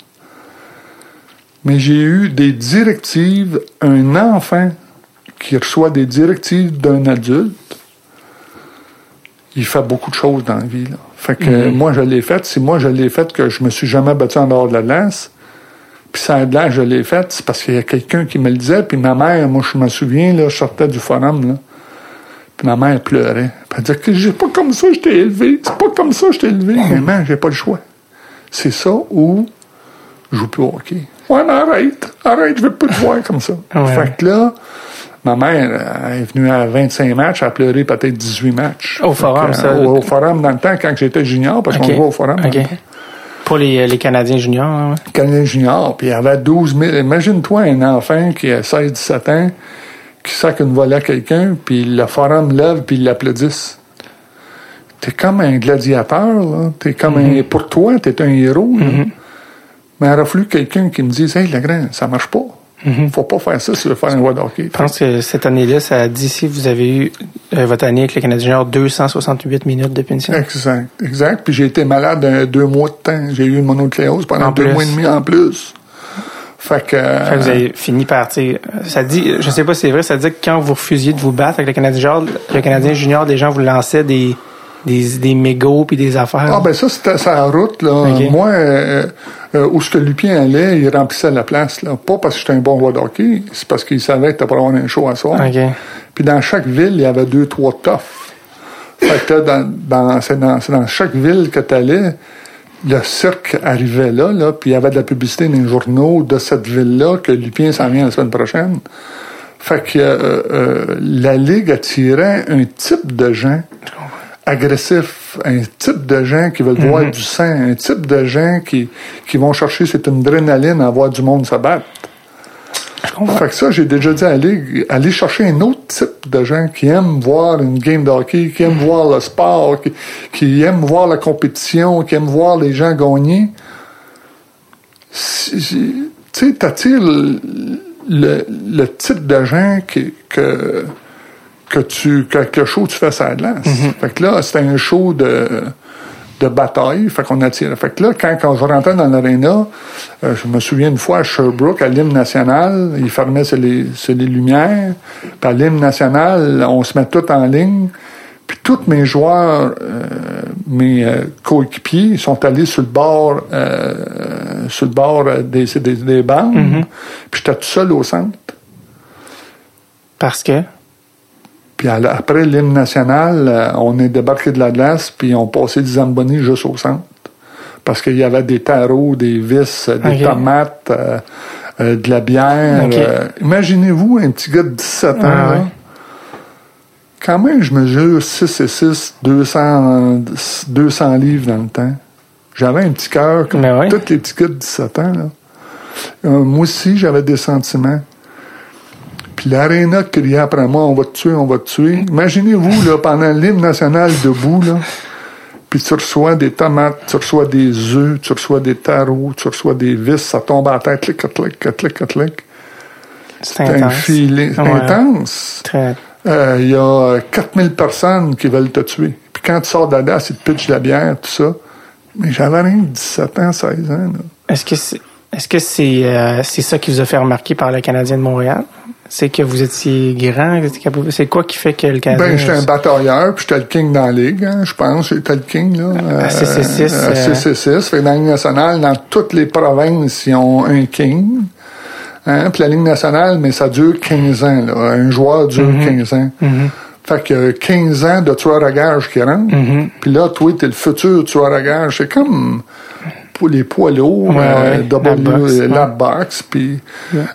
mais j'ai eu des directives, un enfant qui reçoit des directives d'un adulte, il fait beaucoup de choses dans la vie. Là. Fait que moi, je l'ai fait. Si moi, je l'ai fait que je me suis jamais battu en dehors de la glace, puis ça a de l'air, je l'ai fait, c'est parce qu'il y a quelqu'un qui me le disait. Puis ma mère, moi, je me souviens, là, je sortais du forum, là, puis ma mère pleurait. Puis elle disait que j'ai pas comme ça, je t'ai élevé. C'est pas comme ça, je t'ai élevé. Maman, j'ai pas le choix. C'est ça ou je joue plus au hockey. Ouais, mais arrête. Arrête, je veux pas te voir comme ça. Ouais. Fait que là, Ma mère elle est venue à 25 matchs, elle a pleuré peut-être 18 matchs. Au forum, que, ça. euh, Au, au forum, dans le temps, quand j'étais junior, parce OK. qu'on jouait au forum. Pour les, les Canadiens juniors. hein, ouais. Canadien junior, puis il y avait 12 000. Imagine-toi un enfant qui a 16-17 ans, qui sac une volée à quelqu'un, puis le forum lève, puis il l'applaudisse. T'es comme un gladiateur, là. T'es comme un... Pour toi, t'es un héros, là. Mais il aurait fallu quelqu'un qui me dise, « Hey, le grand, ça marche pas. Faut pas faire ça si tu veux faire un roi d'hockey. Je pense que cette année-là, ça a dit si vous avez eu euh, votre année avec les Canadiens juniors 268 minutes de punition. Exact, exact. Puis j'ai été malade un, deux mois de temps. J'ai eu une mononucléose pendant En deux plus. mois et demi en plus. Fait que... Fait que vous avez fini par, ça dit, je sais pas si c'est vrai, ça dit que quand vous refusiez de vous battre avec le Canadien junior, le Canadien junior, des gens vous lançaient des, des, des mégots puis des affaires. Ah ben ça c'était sa route là. Moi euh, euh, où ce que Lupien allait, il remplissait la place là. Pas parce que j'étais un bon joueur de hockey, c'est parce qu'il savait que t'as pour avoir un show à soir. OK. Puis dans chaque ville, il y avait deux trois toughs. Fait que dans, dans, c'est dans, c'est dans chaque ville que t'allais, le cirque arrivait là, là, puis il y avait de la publicité dans les journaux de cette ville-là que Lupien s'en vient la semaine prochaine. Fait que euh, euh, la Ligue attirait un type de gens agressifs, un type de gens qui veulent voir du sang, un type de gens qui, qui vont chercher cette adrénaline à voir du monde se battre. Je comprends. Fait que ça, j'ai déjà dit à la Ligue, aller chercher un autre type de gens qui aiment voir une game de hockey, qui aiment voir le sport, qui, qui aiment voir la compétition, qui aiment voir les gens gagner. Tu sais, t'attires le, le, le type de gens qui, que, que tu, que, que le show tu fais ça glace. Fait que là, c'était un show de, de bataille, fait qu'on attirait. Fait que là, quand, quand je rentrais dans l'aréna, euh, je me souviens une fois à Sherbrooke, à l'hymne national, ils fermaient sur les, sur les lumières, puis à l'hymne national, on se met tout en ligne, puis tous mes joueurs, euh, mes euh, coéquipiers, sont allés sur le bord, euh, sur le bord euh, des, des, des bandes, puis j'étais tout seul au centre. Parce que, Puis après l'hymne national, euh, on est débarqué de la glace, puis on passait des zamboni juste au centre. Parce qu'il y avait des tarots, des vis, euh, des tomates, euh, euh, de la bière. Euh, Imaginez-vous un petit gars de 17 ans. Là. ouais. Quand même, je mesure 6 et 6, 200, 200 livres dans le temps. J'avais un petit cœur comme Ben ouais. tous les petits gars de 17 ans. Là. Moi aussi, j'avais des sentiments. Puis l'aréna criait après moi, on va te tuer, on va te tuer. Imaginez-vous, là, pendant l'hymne national debout, là, puis tu reçois des tomates, tu reçois des œufs, tu reçois des tarots, tu reçois des vis, ça tombe à la tête, clic, clic, clic, clic, clic, c'est un intense. feeling Ouais. intense. Très, Euh, Il y a 4000 personnes qui veulent te tuer. Puis quand tu sors de glace, ils te pitchent de la bière, tout ça. Mais j'avais rien que 17 ans, 16 ans. Est-ce que c'est c'est euh, c'est ça qui vous a fait remarquer par le Canadien de Montréal? C'est que vous étiez grand? C'est quoi qui fait que le Canadien... Ben, j'étais un batailleur, puis j'étais le king dans la ligue, hein, je pense. J'étais le king, là. À CC6, Euh, à euh, CC6. Fait que dans la Ligue nationale, dans toutes les provinces, ils ont un king. Hein, puis la Ligue nationale, mais ça dure 15 ans, là. Un joueur dure Mhm. 15 ans. Fait que euh, 15 ans de tueur à gage qui rentre. Mhm. Puis là, toi, t'es le futur tueur à gage. C'est comme les poids lourds, Ouais, euh, ouais, W, la boxe, euh, puis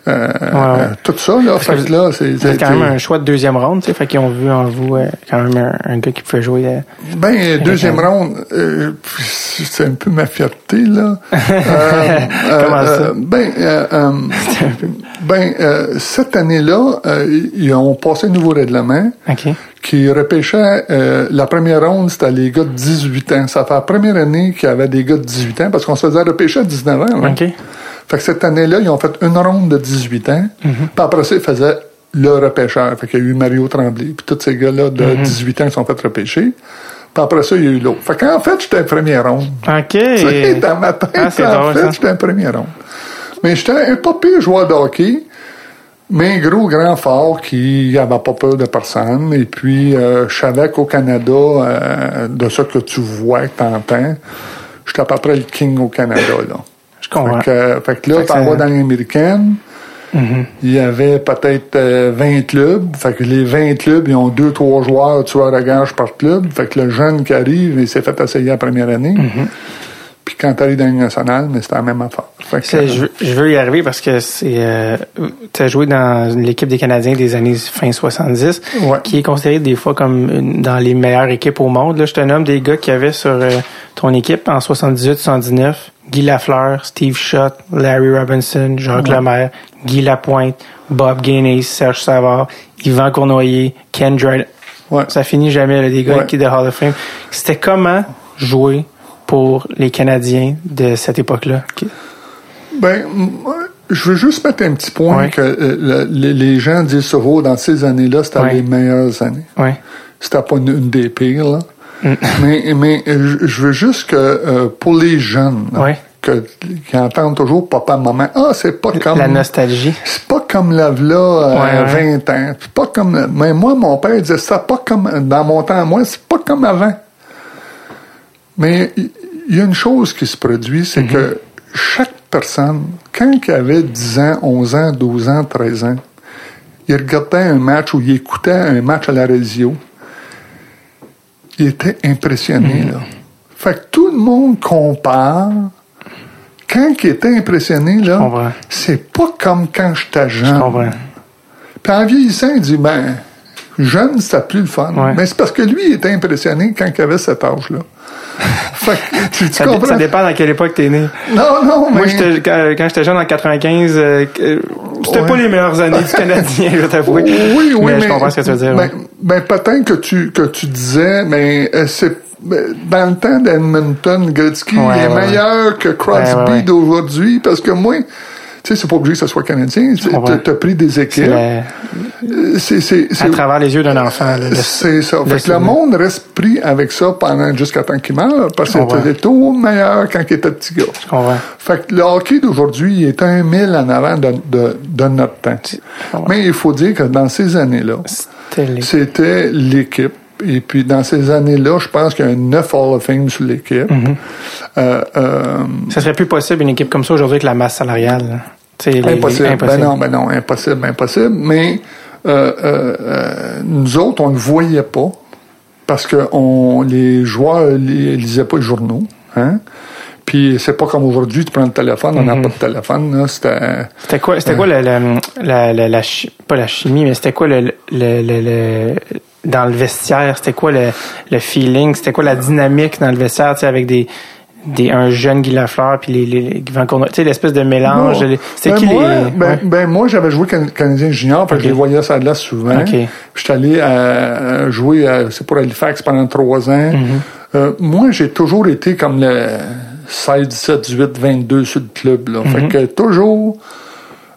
euh, tout ça, là. Fait que là, c'est... C'est quand même un choix de deuxième ronde, tu sais, fait qu'ils ont vu en vous euh, quand même un, un gars qui pouvait jouer. euh, Ben, deuxième ronde, euh, c'est un peu ma fierté, là. Comment ça? ben, ben cette année-là, ils ont passé un nouveau règlement. Qui repêchait euh, la première ronde, c'était les gars de 18 ans. Ça fait la première année qu'il y avait des gars de 18 ans parce qu'on se faisait repêcher à 19 ans. là. OK. Fait que cette année-là, ils ont fait une ronde de 18 ans. Puis après ça, ils faisaient le repêcheur. Fait qu'il y a eu Mario Tremblay. Puis tous ces gars-là de 18 ans qui sont fait repêcher. Puis après ça, il y a eu l'autre. Fait qu'en fait, j'étais un premier ronde. OK. Tu sais, dans ma tête, Ah, c'est en drôle, fait, j'étais un premier ronde. Mais j'étais un pas pire joueur de hockey. Mais un gros, grand, fort qui n'avait pas peur de personne. Et puis, euh, je savais qu'au Canada, euh, de ce que tu vois, que tu entends, j'étais à peu près le king au Canada. Là. Je comprends. Fait que, fait que là, t'en vas dans l'américaine. Mhm. Il y avait peut-être euh, 20 clubs. Fait que les 20 clubs, ils ont deux, trois joueurs tueurs à gage par club. Fait que le jeune qui arrive, il s'est fait essayer la première année. Mhm. Puis quand t'arrives dans la nationale, mais c'était la même affaire. Fait que, C'est- Je, veux- je veux y arriver parce que c'est euh, tu as joué dans l'équipe des Canadiens des années fin 70 Ouais. qui est considérée des fois comme une- dans les meilleures équipes au monde là je te nomme des gars qui avaient sur euh, ton équipe en 78 79 Guy Lafleur Steve Schott Larry Robinson Jacques Ouais. Lemaire Guy Lapointe Bob Gainey Serge Savard Yvan Cournoyer Ken Dryden ouais. ça finit jamais là, des gars qui de Hall of Fame c'était comment jouer pour les Canadiens de cette époque-là? Ben, je veux juste mettre un petit point Ouais. que euh, le- les, gens disent souvent dans ces années-là, c'était Ouais. les meilleures années. ouais C'était pas une, une des pires, là. Mm. mais mais euh, je veux juste que euh, pour les jeunes, là, que, qui entendent toujours papa, maman, ah, c'est pas comme. la nostalgie. C'est pas comme euh, ouais. 20 ans. C'est pas comme. Mais moi, mon père disait ça, pas comme. Dans mon temps, moi, c'est pas comme avant. Mais il y, a une chose qui se produit, c'est que chaque personne, quand il avait 10 ans, 11 ans, 12 ans, 13 ans, il regardait un match ou il écoutait un match à la radio, il était impressionné, là. Fait que tout le monde compare. Quand il était impressionné, là, c'est pas comme quand j'étais jeune. Je. Puis en vieillissant, il dit, ben, jeune, c'était plus le fun. Ouais. Mais c'est parce que lui, il était impressionné quand il avait cet âge-là. tu, tu Ça, dé- comprends? ça dépend dans quelle époque t'es né. Non, non, mais... Moi, quand, quand j'étais jeune en 95, euh, euh, c'était Ouais. pas les meilleures années du Canadien, je vais t'avouer. Oui, oui, mais, je comprends ce que tu veux dire. Ben, ouais. ben, peut-être que tu, que tu disais, mais euh, c'est ben, dans le temps d'Edmonton, Gretzky Ouais, est ouais, meilleur que Crosby d'aujourd'hui parce que moi, tu sais, c'est pas obligé que ce soit canadien. Tu comprends. as pris des équipes. la- C'est, c'est, à travers les yeux d'un enfant. c'est ça. Fait que le monde reste pris avec ça pendant jusqu'à temps qu'il meure parce que c'était tout meilleur quand il était petit gars. Je comprends. Fait que le hockey d'aujourd'hui il est un mille en avant de, de, de notre temps. Mais il faut dire que dans ces années-là, C'était l'équipe. Et puis, dans ces années-là, je pense qu'il y a un 9 Hall of Fame sur l'équipe. Euh, euh, Ça serait plus possible une équipe comme ça aujourd'hui avec la masse salariale. Les- impossible. Ben non, ben non, impossible, impossible. Mais euh, euh, euh, nous autres, on ne le voyait pas parce que on, les joueurs ne lisaient pas les journaux. Hein? Puis c'est pas comme aujourd'hui, tu prends le téléphone, on Mm-hmm. n'a pas de téléphone. Là, c'était, C'était quoi, c'était quoi le, le- la, la, la chi- pas la chimie, mais c'était quoi le, le, le, le- dans le vestiaire, c'était quoi le, le feeling, c'était quoi la dynamique dans le vestiaire, tu sais, avec des, des, un jeune Guy Lafleur puis les, les, les tu sais, l'espèce de mélange. Bon. C'était Ben qui moi, les, ben, ouais. ben moi, j'avais joué Can- Canadien Junior, fait que je les voyais ça de là souvent. Puis J'étais allé euh, jouer, à- c'est pour Halifax pendant trois ans. Mhm. Euh, moi, j'ai toujours été comme le 16, 17, 18, 22 sur le club. Là. Mhm. Fait que toujours,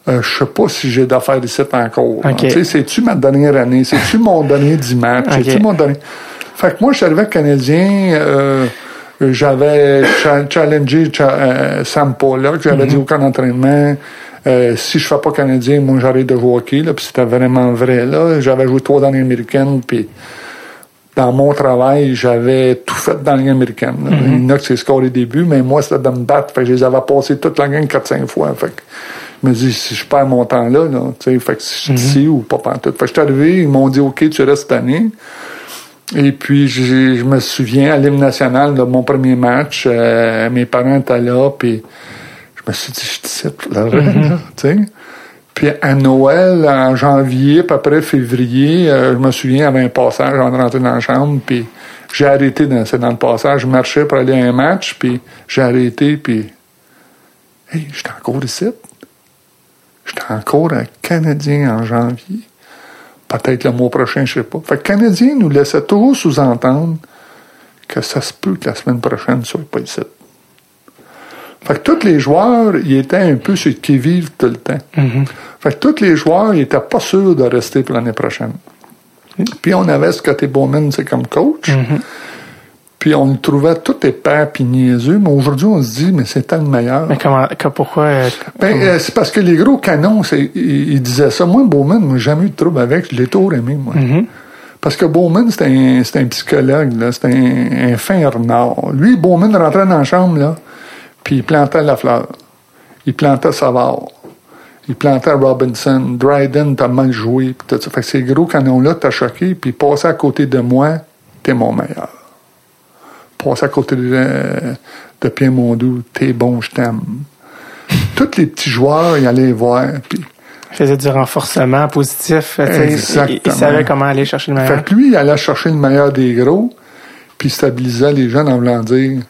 euh, je sais pas si j'ai d'affaires ici encore. là. Ok. Tu sais, C'est-tu ma dernière année? C'est-tu mon dernier 10 matchs? Ok. C'est-tu mon dernier... Fait que moi, je suis arrivé Canadien, euh, j'avais cha- challengé cha- euh, Sam Pollock, j'avais Mhm. dit aucun entraînement. Euh, si je fais pas Canadien, moi j'arrête de jouer hockey, là, puis c'était vraiment vrai. là. J'avais joué trois dans l'américaine, puis dans mon travail, j'avais tout fait dans la Ligue américaine. Mhm. Il y en a qui s'est scoré des buts, mais moi, c'était de me battre. Fait que je les avais passés toute la gang 4-5 fois. Fait que je me dis, si je perds mon temps là, là tu sais, fait que si je Mhm. suis ici ou pas pantoute. Fait que je suis arrivé, ils m'ont dit, OK, tu restes cette année. Et puis, je me souviens, à l'hymne national de mon premier match, euh, mes parents étaient là, puis je me suis dit, je pour le tu sais. Puis à Noël, en janvier, puis après février, euh, je me souviens, il y avait un passage, on rentrait dans la chambre, puis j'ai arrêté dans, c'est dans le passage, je marchais pour aller à un match, puis j'ai arrêté, puis hey, j'étais encore ici. J'étais encore un Canadien en janvier. Peut-être le mois prochain, je sais pas. Fait que Canadien nous laissait toujours sous-entendre que ça se peut que la semaine prochaine, ne soit pas ici. Fait que tous les joueurs, ils étaient un peu sur qui vivent tout le temps. Fait que tous les joueurs, ils étaient pas sûrs de rester pour l'année prochaine. Puis on avait Scotty Bowman, c'est comme coach. Puis on le trouvait tout épais puis niaiseux, mais aujourd'hui, on se dit, mais c'était le meilleur. Mais comment, que- pourquoi, euh, Ben, euh, c'est parce que les gros canons, c'est- ils, ils disaient ça. Moi, Bowman, moi, j'ai jamais eu de trouble avec. Je l'ai toujours aimé, moi. Parce que Bowman, c'était un, c'était un psychologue, là. C'était un, un fin renard. Lui, Bowman rentrait dans la chambre, là, puis il plantait la fleur. Il plantait Savard. Il plantait Robinson. Dryden, t'as mal joué. Puis tout ça. Fait que ces gros canons-là, t'as choqué, puis passer à côté de moi, t'es mon meilleur. Passer à côté de, de Pierre Mondou, t'es bon, je t'aime. Tous les petits joueurs, ils allaient voir, puis faisait du renforcement positif. sais, Il, Exactement. savait comment aller chercher le meilleur. Fait que lui, il allait chercher le meilleur des gros, puis il stabilisait les jeunes en voulant dire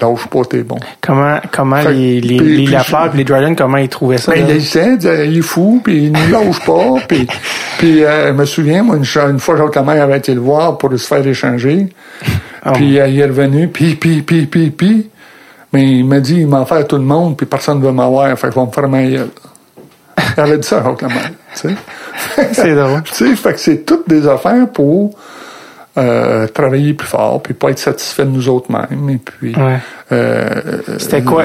lâche pas, t'es bon. Comment, comment Fait les, les, puis- les puis Lafleur les Dryden, comment ils trouvaient ça? Ben, là? il disait, il est fou, puis il ne lâche pas. Puis, puis euh, je me souviens, moi, une, une fois, Jacques Lemaire avait été le voir pour se faire échanger. Oh. Puis il est revenu, puis, puis, puis, puis, puis. Mais il m'a dit, il m'en fait à tout le monde, puis personne ne veut m'avoir, fait qu'il va me faire ma gueule. Il avait dit ça tu sais. C'est drôle. Tu sais, fait que c'est toutes des affaires pour euh, travailler plus fort, puis pas être satisfait de nous autres mêmes. Et puis, Ouais. euh, C'était quoi-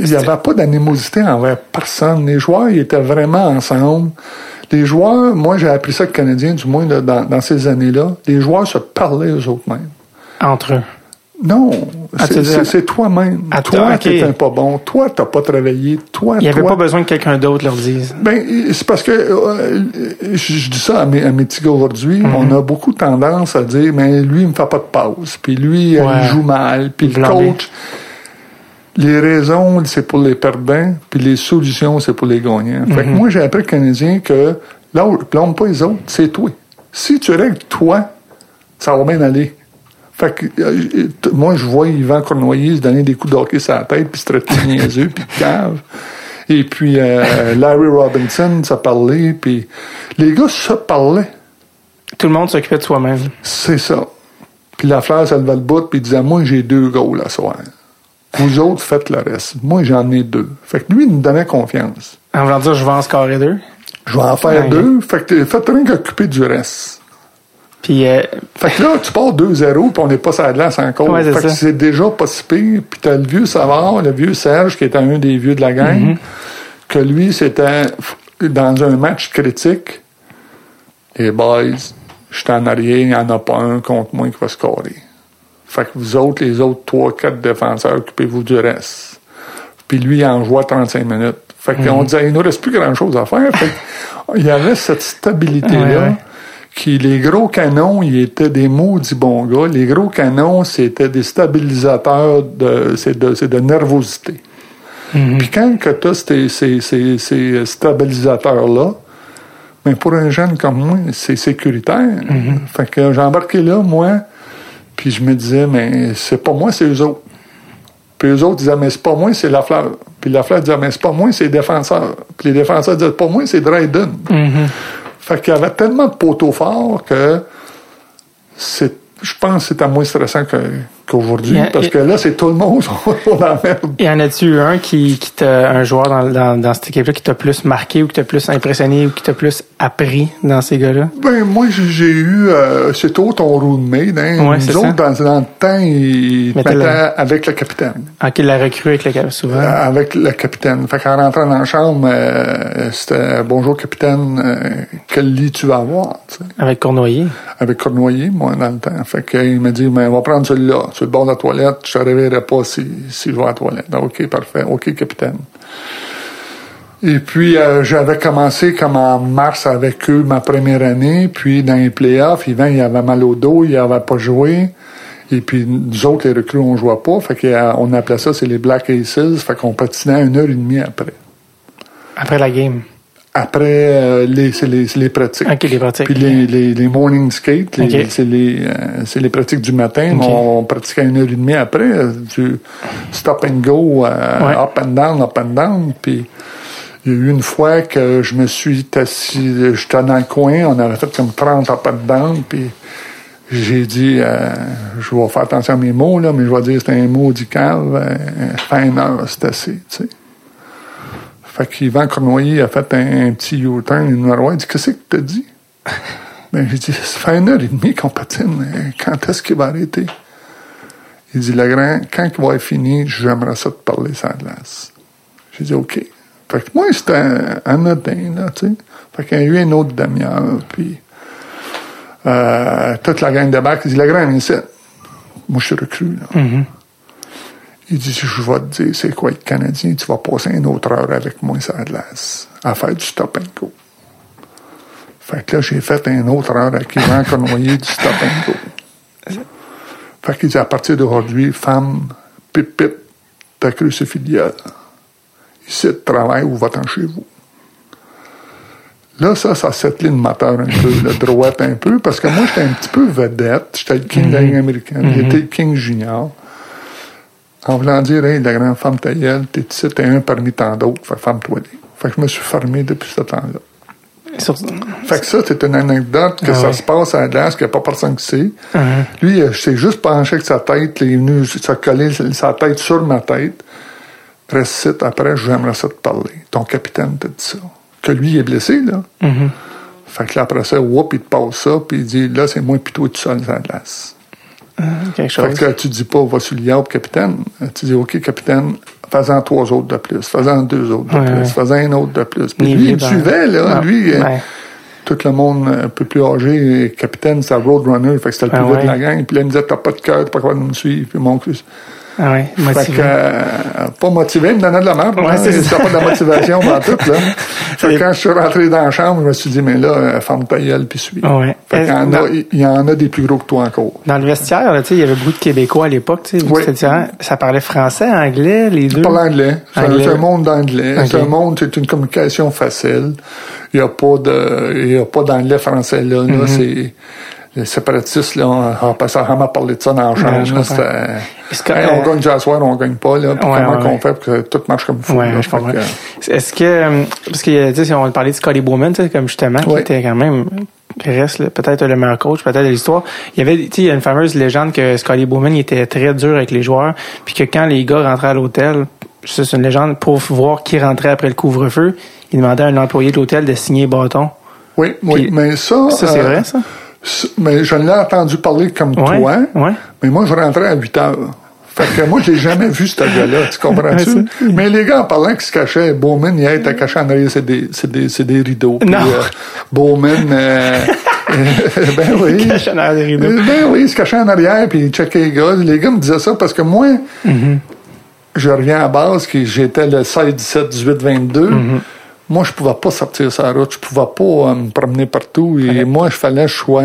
Il n'y avait pas d'animosité envers personne. Les joueurs, ils étaient vraiment ensemble. Les joueurs, moi, j'ai appris ça avec le Canadien, du moins là, dans, dans ces années-là. Les joueurs se parlaient eux autres mêmes. Entre eux. Non, Ah, c'est- toi-même. Ah, toi, toi, t'es un pas bon. Toi, t'as pas travaillé. Toi, Il n'y avait toi, pas besoin que quelqu'un d'autre leur dise. ben, c'est parce que euh, je, je dis ça à mes, à mes petits gars aujourd'hui. Mhm. On a beaucoup tendance à dire, mais lui, il me fait pas de pause. Puis lui, Ouais. il joue mal. Puis le coach, les raisons, c'est pour les perdants. Puis les solutions, c'est pour les gagnants. Fait que Mhm. moi, j'ai appris au Canadien que là, blâme pas les autres, c'est toi. Si tu règles toi, ça va bien aller. Fait que, euh, t- moi, je vois Yvan Cournoyer se donner des coups de hockey sur la tête, puis se traiter de niaiseux, puis de cave. Et puis, euh, Larry Robinson, ça parlait, puis les gars se parlaient. Tout le monde s'occupait de soi-même. C'est ça. Puis la fleur, ça levait le bout, puis il disait, moi, j'ai deux goals à soir. Vous autres, faites le reste. Moi, j'en ai deux. Fait que lui, il nous donnait confiance. En voulant dire, je vais en scorer deux. Je vais en faire Ouais. deux. Fait que faites rien qu'occuper du reste. Puis, euh, Fait que là, tu pars 2-0, puis on n'est pas sur la glace encore. Ouais, c'est fait que c'est déjà pas si pire. Puis t'as le vieux Savard, le vieux Serge, qui était un des vieux de la gang, Mhm. que lui, c'était dans un match critique. Les boys, je suis en arrière, il n'y en a pas un contre moi qui va scorer. Fait que vous autres, les autres 3-4 défenseurs, occupez-vous du reste. Puis lui, il en jouait 35 minutes. Fait Mhm. qu'on disait, il nous reste plus grand-chose à faire. Fait qu'il y avait cette stabilité-là Ouais, ouais. Qui les gros canons, ils étaient des maudits bons gars. Les gros canons, c'était des stabilisateurs de, c'est de, c'est de nervosité. Mhm. Puis quand tu as ces, ces, ces, ces stabilisateurs-là, mais pour un jeune comme moi, c'est sécuritaire. Mhm. Fait que j'ai embarqué là, moi, puis je me disais, mais c'est pas moi, c'est eux autres. Puis eux autres disaient, mais c'est pas moi, c'est la fleur. Puis la fleur disait, mais c'est pas moi, c'est les défenseurs. Puis les défenseurs disaient, pas moi, c'est Dryden. mhm. Fait qu'il y avait tellement de poteaux forts que c'est, je pense que c'était moins stressant que, qu'aujourd'hui. Parce que là, c'est tout le monde dans la merde. y en a-tu eu un qui, qui t'a, un joueur dans, dans, dans cette équipe-là qui t'a plus marqué ou qui t'a plus impressionné ou qui t'a plus appris dans ces gars-là? Ben, moi, j'ai eu, euh, c'est toi ton roommate, hein. Ouais, Nous autres, dans, dans le temps, ils mettaient avec le capitaine. Ah, qui l'a recru avec le souvent. Euh, avec le capitaine. Fait qu'en rentrant dans la chambre, euh, c'était bonjour capitaine, quel lit tu vas avoir. Avec Cournoyer. Avec Cornoyer, moi, dans le temps. Fait qu'il m'a dit, mais on va prendre celui-là. Sur le bord de la toilette, je ne réveillerai pas si, si je vais à la toilette. Ah, OK, parfait. OK, capitaine. Et puis, euh, j'avais commencé comme en mars avec eux ma première année. Puis, dans les playoffs, Yvan, il avait mal au dos, il n'avait pas joué. Et puis, nous autres, les recrues, on ne jouait pas. Fait qu'on appelait ça, c'est les Black Aces. Fait qu'on patinait une heure et demie après. Après la game. Après, euh, les, c'est les, c'est les pratiques. Ok, les pratiques. Puis les, les, les morning skate, les- c'est les, euh, c'est les pratiques du matin. On pratiquait une heure et demie après, euh, du stop and go, euh, Ouais. up and down, up and down. Puis il y a eu une fois que je me suis assis, j'étais dans le coin, on avait fait comme 30 up and down, puis j'ai dit, euh, je vais faire attention à mes mots, là, mais je vais dire c'est un mot du euh, fin heure, c'est assez, tu sais. Fait qu'Yvan Cornoyer a fait un, un petit U-turn, il dit Qu'est-ce que t'as dit? Ben, j'ai dit Ça fait une heure et demie qu'on patine. Quand est-ce qu'il va arrêter? Il dit Le grand, quand il va être fini, j'aimerais ça te parler sans glace. J'ai dit OK. Fait que moi, c'était un anodin, là, tu sais. Fait qu'il y a eu une autre demi-heure, puis euh, toute la gang de bac, il dit Le grand, ici. Moi, je suis recru, là. Mhm. Il dit, je vais te dire, c'est quoi être Canadien, tu vas passer une autre heure avec moi sur la glace, à faire du stop and go. Fait que là, j'ai fait une autre heure avec Yvan Cournoyer du stop and go. Fait qu'il dit, à partir d'aujourd'hui, femme, pip, pip, ta crucifiliale. Ici, de travail ou va-t'en chez vous? Là, ça, ça settlé le moteur un peu, le droite un peu, parce que moi, j'étais un petit peu vedette. J'étais le king la ligne américaine. J'étais le king junior. En voulant dire, hey, la grande femme ta gueule, t'es ici, t'es un parmi tant d'autres. Fait que femme-toi Fait que je me suis fermé depuis ce temps-là. Sur- Fait que ça, c'est une anecdote que Ah ça ouais. se passe à glace, qu'il n'y a pas personne qui sait. Mhm. Lui, euh, s'est juste penché avec sa tête, il est venu se coller sa tête sur ma tête. Ici, après, j'aimerais ça te parler. Ton capitaine t'a dit ça. Que lui, il est blessé, là. Mhm. Fait que là, après ça, whoop, il te passe ça, puis il dit, là, c'est moi puis toi tout seul à la glace. Quelque Fait que là, tu dis pas, va sur le yard, capitaine? Tu dis, OK, capitaine, fais-en trois autres de plus, fais-en deux autres de Ouais, plus, ouais. fais-en un autre de plus. Puis lui, il me libre, suivait, là. Ah, lui, euh, ouais. tout le monde un peu plus âgé, capitaine, c'était Roadrunner, fait que c'était le plus Ah vite ouais. de la gang. Puis là, il me disait, t'as pas de cœur, t'es pas capable de me suivre. Puis mon cul. Ah ouais, Fait motivé. que, euh, pas motivé, il me donnait de la merde. Ouais, hein. pas de la motivation dans tout, là. Fait que Et- quand je suis rentré dans la chambre, je me suis dit, mais là, euh, ferme ta gueule, puis suis. Ouais. Fait qu'il il y en a des plus gros que toi encore. Dans le vestiaire, tu sais, il y avait beaucoup de Québécois à l'époque, tu sais, Oui. Ça parlait français, anglais, les deux? Je parle anglais. C'est un- monde d'anglais. C'est un monde, c'est une communication facile. Il n'y a pas de, il y a pas d'anglais français là. Mhm. là c'est, les séparatistes, là, on, on passait vraiment parler de ça dans la chambre. Ouais, là, que, Hey, euh, on gagne déjà à soir, on gagne pas, là. Ouais, comment ouais, qu'on fait pour que tout marche comme Ouais, là. je comprends. Que, Est-ce que, euh, parce que, on parlait de Scotty Bowman, tu sais, comme justement, qui était quand même, qui reste peut-être le meilleur coach, peut-être de l'histoire. Il y avait, tu sais, il y a une fameuse légende que Scotty Bowman, il était très dur avec les joueurs, puis que quand les gars rentraient à l'hôtel, ça, c'est une légende, pour voir qui rentrait après le couvre-feu, il demandait à un employé de l'hôtel de signer bâton. oui, oui. Puis- mais ça, Ça, c'est euh, vrai, ça? Mais je l'ai entendu parler comme Ouais, toi. ouais. Mais moi, je rentrais à 8 heures. Fait que moi, je l'ai jamais vu, ce gars-là. Tu comprends-tu? Mais les gars, en parlant qui se cachaient, Bowman, il était caché en arrière, c'est des, c'est des, c'est des rideaux. Puis, Non. euh, Bowman, euh, ben oui. Caché en arrière des rideaux. Euh, Ben oui, il se cachait en arrière, puis il checkait les gars. Les gars me disaient ça parce que moi, Mm-hmm. je reviens à base, que j'étais le 16, 17, 18, 22. Mm-hmm. Moi, je pouvais pas sortir sur la route, je pouvais pas euh, me promener partout. Et moi, je fallait que je sois...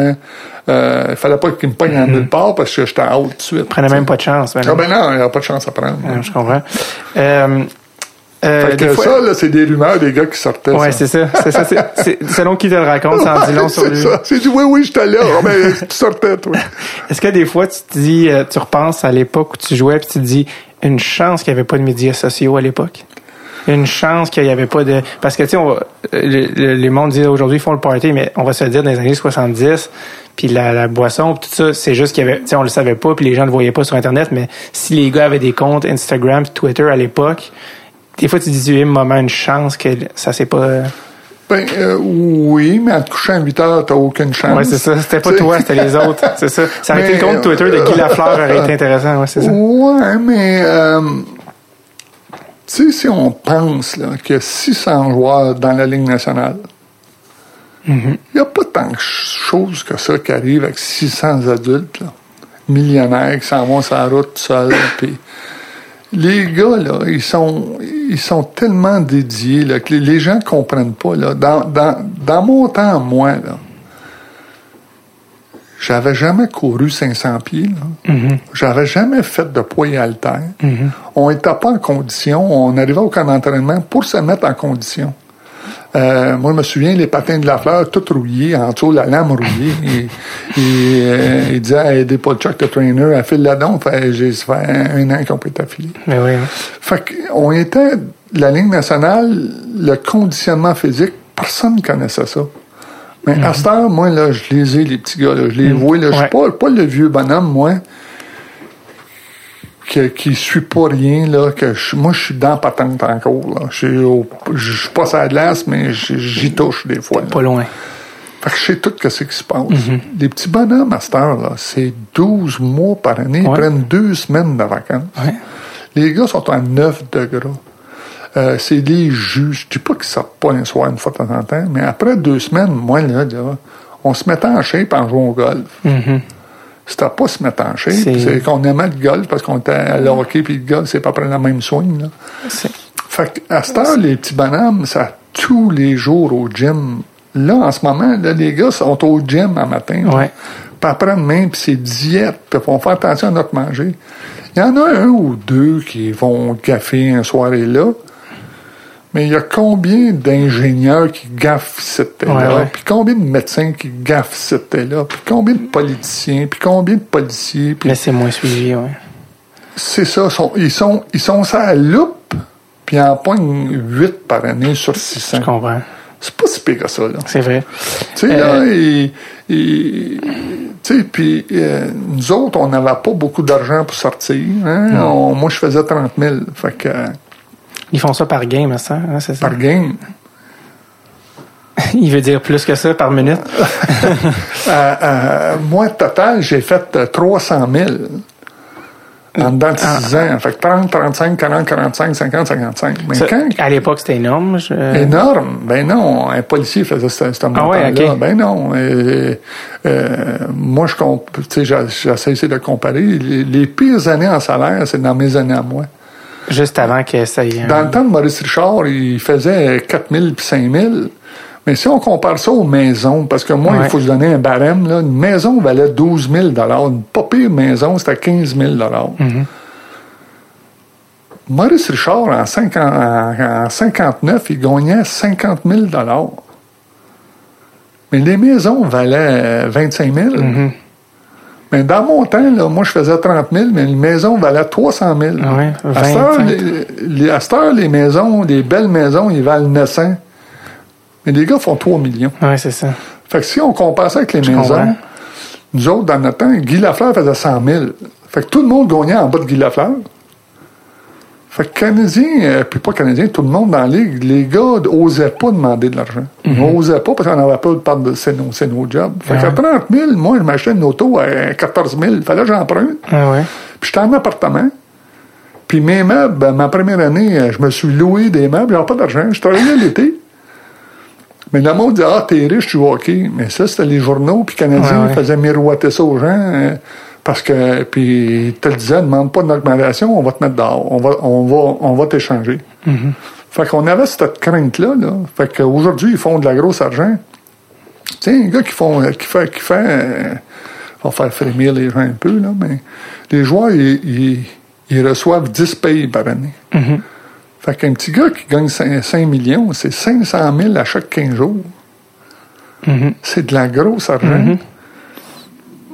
Euh, il fallait pas qu'il me pogne en nulle part parce que j'étais out tout de suite. Mm-hmm. Prenait même pas de chance, ben Ah ben non, il n'y a pas de chance à prendre. Ouais, je comprends. Euh, euh, Fait que fois- ça, là, c'est des rumeurs des gars qui sortaient. Ouais, ça. c'est ça. C'est ça. C'est, c'est- selon qui te le raconte, ça en dit long sur c'est lui. ça. C'est du oui, oui, j'étais là. Ah, ben, tu sortais, toi. Est-ce que des fois, tu te dis, euh, tu repenses à l'époque où tu jouais, puis tu te dis, une chance qu'il n'y avait pas de médias sociaux à l'époque? Une chance qu'il n'y avait pas de... Parce que, tu sais, va- euh, le- le- les mondes disent aujourd'hui, ils font le party, mais on va se le dire, dans les années 70, puis la, la boisson, puis tout ça, c'est juste qu'il y avait... Tu sais, on le savait pas, puis les gens ne le voyaient pas sur Internet, mais si les gars avaient des comptes Instagram Twitter à l'époque, des fois, tu te dis, il y a un moment, une chance que ça s'est pas... euh, Ben, euh, oui, mais en te couchant à 8 heures, t'as aucune chance. Ouais, c'est ça. C'était pas toi, c'était les autres. C'est ça. Ça aurait été le compte Twitter de Guy Lafleur aurait été intéressant. Ouais, c'est ça. Ouais, mais euh, tu sais, si on pense là, qu'il y a 600 joueurs dans la Ligue nationale, il Mm-hmm. n'y a pas tant de choses que ça qui arrive avec 600 adultes, là, millionnaires qui s'en vont sur la route tout seuls. les gars, là, ils sont, ils sont tellement dédiés là, que les, les gens ne comprennent pas. Là. Dans, dans, dans mon temps, moi, là, j'avais jamais couru 500 pieds. Là. J'avais jamais fait de poids et haltères. On n'était pas en condition. On arrivait au camp d'entraînement pour se mettre en condition. Euh, moi, je me souviens, les patins de la fleur, tout rouillés, en dessous, la lame rouillée. Et, et, euh, il disait, aidez pas Chuck, le trainer, à fil là-dedans. J'ai, ça fait un an qu'on peut être affilié. Mais oui. Fait qu'on était, la Ligue nationale, le conditionnement physique, personne ne connaissait ça. Mais à cette heure, moi, là, je les ai, les petits gars, là, je les vois, là, je suis pas, pas le vieux bonhomme, moi, qui, qui suit pas rien, là, que je- moi, je suis dans patente encore, là. Je suis pas la glace, mais j'y touche des fois. Pas loin. Fait que je sais tout ce qui se passe. Les petits bonhommes à cette heure, là, c'est 12 mois par année. Ils prennent deux semaines de vacances. Les gars sont à 9 degrés. Euh, c'est les juges. Je dis pas qu'ils sortent pas un soir une fois de temps en temps, mais après deux semaines, moi, là, là, on se mettait en shape en jouant au golf. C'était pas se mettre en shape, C'est- qu'on aimait le golf parce qu'on était à le hockey puis le golf, c'est pas près la même swing. Là. Fait qu'à cette heure, les petits bonhommes, ça tous les jours au gym. Là, en ce moment, là, les gars sont au gym un matin. Ouais. puis après-demain, puis c'est diète, puis on faire attention à notre manger. Il y en a un ou deux qui vont gaffer un soirée là, mais il y a combien d'ingénieurs qui gaffent cette là Ouais, ouais. puis combien de médecins qui gaffent cette là puis combien de politiciens, puis combien de policiers, puis Mais c'est moins suivi, oui. c'est ça, sont- ils sont ils sont sur la loupe, puis ils en pognent 8 par année sur 600. Je comprends. C'est pas si pire que ça, là. C'est vrai. Tu sais, Euh, là, et- et- tu sais, puis euh, nous autres, on n'avait pas beaucoup d'argent pour sortir. Hein? On- moi, je faisais 30 000. Fait que, euh, Ils font ça par game, ça, hein, c'est ça? par game? Il veut dire plus que ça par minute. Euh, euh, moi, total, j'ai fait euh, 300 000 en dedans de 6 ans. Fait que 30, 35, 40, 45, 50, 55. Mais Ça, quand... à l'époque, c'était énorme. je- Énorme. Ben non, un policier faisait ce, ce Ah montant-là. ouais, ok. Ben non. Euh, euh, moi, je j'essaie de comparer. Les, les pires années en salaire, c'est dans mes années à moi. Juste avant que ça y ait. Dans le temps de Maurice Richard, il faisait 4 000 puis 5 000. Mais si on compare ça aux maisons, parce que moi, Ouais. il faut se donner un barème, là, une maison valait 12 000 Une pas pire maison, c'était 15 000 Mm-hmm. Maurice Richard, en, 50 en- en 59, il gagnait 50 000 Mais les maisons valaient euh, 25 000 Mm-hmm. Mais dans mon temps, là, moi, je faisais 30 000, mais les maisons valaient 300 000. Ah ouais, à, cette heure, 25. les, les- à cette heure, les maisons, les belles maisons, ils valent 900. Mais les gars font 3 millions. Oui, c'est ça. Fait que si on compare ça avec les Je maisons, comprends. nous autres, dans notre temps, Guy Lafleur faisait 100 000. Fait que tout le monde gagnait en bas de Guy Lafleur. Fait que Canadiens, euh, puis pas Canadiens, tout le monde dans la ligue, les gars n'osaient pas demander de l'argent. Ils n'osaient pas parce qu'on n'avait pas de part de c'est nos, nos jobs. Fait. Ouais. 30 000, moi, je m'achetais une auto à 14 000. Fallait que j'emprunte. Ah ouais. Puis j'étais en appartement. Puis mes meubles, ben, ma première année, euh, je me suis loué des meubles, j'avais pas d'argent. Je travaillais l'été. Mais le monde dit Ah, t'es riche, tu vas hockey. Mais ça, c'était les journaux, puis Canadiens ouais. faisaient miroiter ça aux gens. euh, parce que, puis te le disaient, demande pas d'augmentation, on va te mettre dehors. On va, on va, on va t'échanger. Mm-hmm. Fait qu'on avait cette crainte-là, là. Fait qu'aujourd'hui, ils font de la grosse argent. Tu sais, un gars qui font, qui fait, qui fait, euh, va faire frémir les gens un peu, là, mais les joueurs, ils, ils, ils reçoivent 10 pays par année. Mm-hmm. Fait qu'un petit gars qui gagne 5, 5 millions, c'est 500 000 à chaque 15 jours. Mhm. C'est de la grosse argent.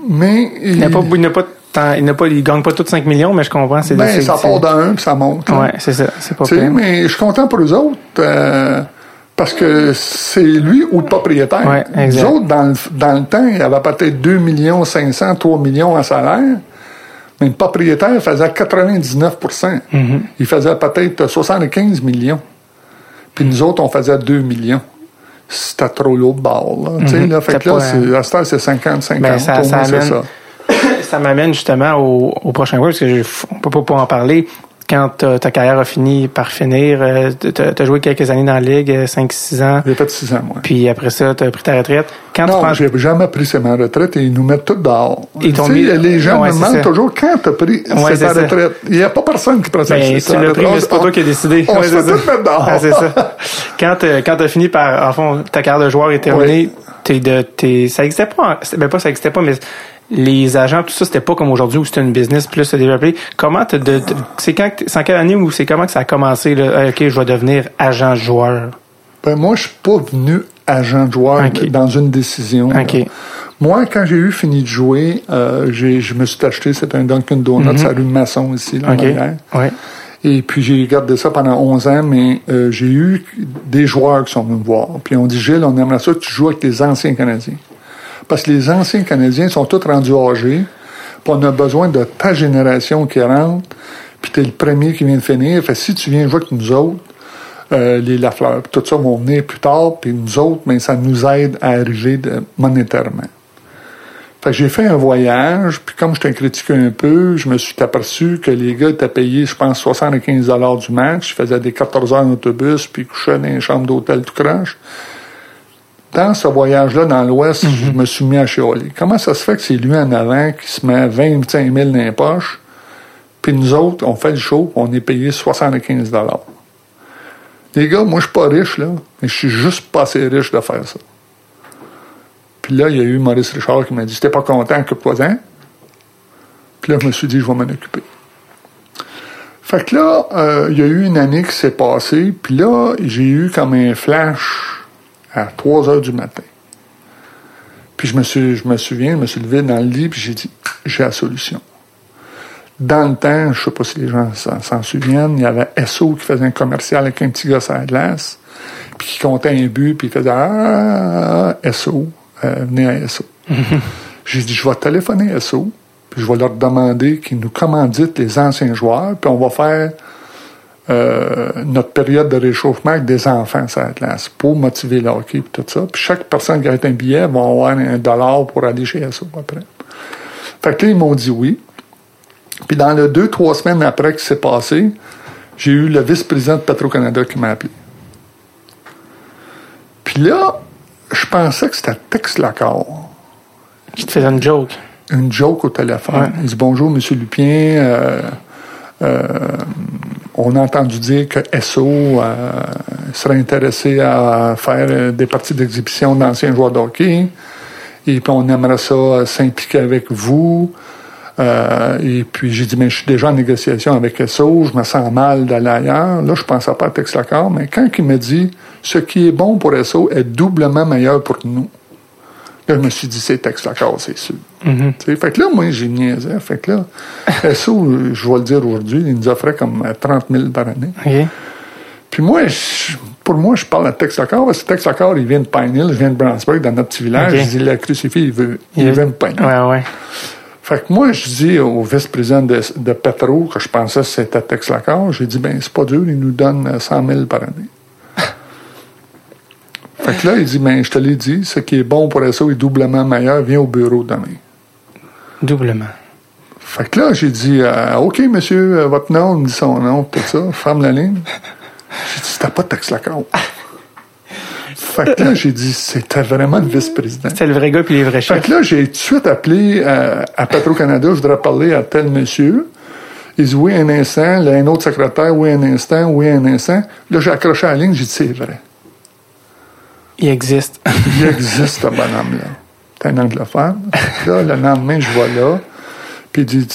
Mais Il n'a pas, il n'a pas, il n'a pas, il gagne pas tous 5 millions, mais je comprends. C'est ben, ça part d'un puis ça monte. là. Ouais, c'est ça. C'est pas pire. mais je suis content pour eux autres euh, parce que c'est lui ou le propriétaire. Ouais, exact. Les autres, dans le, dans le temps, il avait peut-être 2 millions 500, 3 millions en salaire, mais le propriétaire faisait 99 Mm-hmm. Il faisait peut-être 75 millions. Puis nous autres, on faisait 2 millions. C'était trop l'autre bord. Là, tu sais, là, fait que là, à cette heure, c'est 50-50. Ben, ça- Pour ça moi, c'est amène- ça. ça m'amène justement au, au prochain point, parce que je, on peut pas en parler. Quand ta, ta carrière a fini par finir, euh, t'as as joué quelques années dans la ligue, 5-6 ans, J'ai fait 6 ans, moi. puis après ça, tu as pris ta retraite. Quand tu Non, prends... j'ai jamais pris ma retraite et ils nous mettent tout dehors. Ils Tu mis- Les gens Ouais, me demandent toujours quand t'as pris Ouais, ta retraite? Il n'y a pas personne qui prend ça. Ben, tu l'as pris, mais c'est pas toi qui as décidé. On mettre dehors. Ah, c'est ça. Quand tu quand as fini par, en fond, ta carrière de joueur est terminée, t'es de, t'es, ça existait pas, en- ben pas ça existait pas, mais les agents, tout ça, c'était pas comme aujourd'hui où c'était une business plus se développer. Comment de, de- c'est quand, c'est en quelle année ou c'est comment que ça a commencé, là, Euh, ok, je vais devenir agent joueur? Ben, moi, je suis pas venu agent joueur dans une décision. là. Ok. Moi, quand j'ai eu fini de jouer, euh, je me suis acheté, c'est un Dunkin' Donuts à rue Masson ici, là, en. Ok. arrière. Ouais. Et puis j'ai gardé ça pendant 11 ans, mais euh, j'ai eu des joueurs qui sont venus me voir. Puis on dit Gilles, on aimerait ça que tu joues avec les anciens Canadiens. Parce que les anciens Canadiens sont tous rendus âgés. Puis on a besoin de ta génération qui rentre. Puis t'es le premier qui vient de finir. Fait si tu viens jouer avec nous autres, euh, les Lafleur, puis tout ça vont venir plus tard. Puis nous autres, mais ça nous aide à arriver monétairement. Fait que j'ai fait un voyage, puis comme je t'ai critiqué un peu, je me suis aperçu que les gars étaient payés, je pense, 75 du match. Ils faisaient des 14 heures en autobus, puis ils couchaient dans une chambre d'hôtel tout crache. Dans ce voyage-là, dans l'Ouest, je me suis mis à chialer. Comment ça se fait que c'est lui en avant qui se met 25 000 dans les poches, puis nous autres, on fait le show, on est payé 75 Les gars, moi, je suis pas riche, là, mais je suis juste pas assez riche de faire ça. Puis là, il y a eu Maurice Richard qui m'a dit, t'es pas content, occupe-toi-en. Puis là, je me suis dit, je vais m'en occuper. Fait que là, euh, il y a eu une année qui s'est passée, puis là, j'ai eu comme un flash à 3 heures du matin. Puis je me, suis, je me souviens, je me suis levé dans le lit, puis j'ai dit, j'ai la solution. Dans le temps, je sais pas si les gens s'en souviennent, il y avait SO qui faisait un commercial avec un petit gosse à la glace, puis qui comptait un but, puis il faisait Ah, SO, euh, venez à SO. J'ai dit, je vais téléphoner à SO, puis je vais leur demander qu'ils nous commanditent les anciens joueurs, puis on va faire euh, notre période de réchauffement avec des enfants sur la glace pour motiver le hockey et tout ça. Puis chaque personne qui a un billet va avoir un dollar pour aller chez SO après. Fait que là, ils m'ont dit oui. Puis dans les deux, trois semaines après que c'est passé, j'ai eu le vice-président de Petro-Canada qui m'a appelé. Puis là, je pensais que c'était Tex Lacor. Qui te faisait une joke. Une joke au téléphone. Ouais. Il dit Bonjour, Monsieur Lupien. euh, on a entendu dire que SO euh, serait intéressé à faire euh, des parties d'exhibition d'anciens joueurs de hockey. Et puis on aimerait ça euh, s'impliquer avec vous. Euh, et puis j'ai dit, mais je suis déjà en négociation avec SO, je me sens mal d'aller ailleurs. Là, je pensais pas à Tex mais quand il me dit, ce qui est bon pour SO est doublement meilleur pour nous. Là, je me suis dit, c'est Tex Lacor, c'est sûr. Mhm. Sais, Fait que là, moi, j'ai niaisé. Fait que là, SO, je vais le dire aujourd'hui, il nous offrait comme euh, 30 000 par année. Puis moi, je- pour moi, je parle à Tex Lacor, parce que Tex Lacor, il vient de Pine Hill, je viens de Brownsburg, dans notre petit village. Ok. Je dis, la crucifix, il veut, il veut me Pine Hill. Ouais, ouais. Fait que moi, je dis au vice-président de, de Petro, que je pensais que c'était Tex Lacor, j'ai dit, ben, c'est pas dur, il nous donne euh, 100 000 par année. Fait que là, il dit, ben, je te l'ai dit, ce qui est bon pour ça est doublement meilleur, viens au bureau demain. Doublement. Fait que là, j'ai dit, euh, OK, monsieur, euh, votre nom, me dit son nom, tout ça, ferme la ligne. J'ai dit, c'était pas Tex Lacor. fait que là, j'ai dit, c'était vraiment le vice-président. C'était le vrai gars puis les vrais Fait chefs. que là, j'ai tout de suite appelé euh, à Petro-Canada, je voudrais parler à tel monsieur. Il dit oui, un instant. Là, un autre secrétaire, oui, un instant, oui, un instant. Là, j'ai accroché à la ligne, j'ai dit c'est vrai. Il existe. Il existe ce bonhomme-là. C'est un anglophone. Là, le lendemain, je vois là. Puis il dit,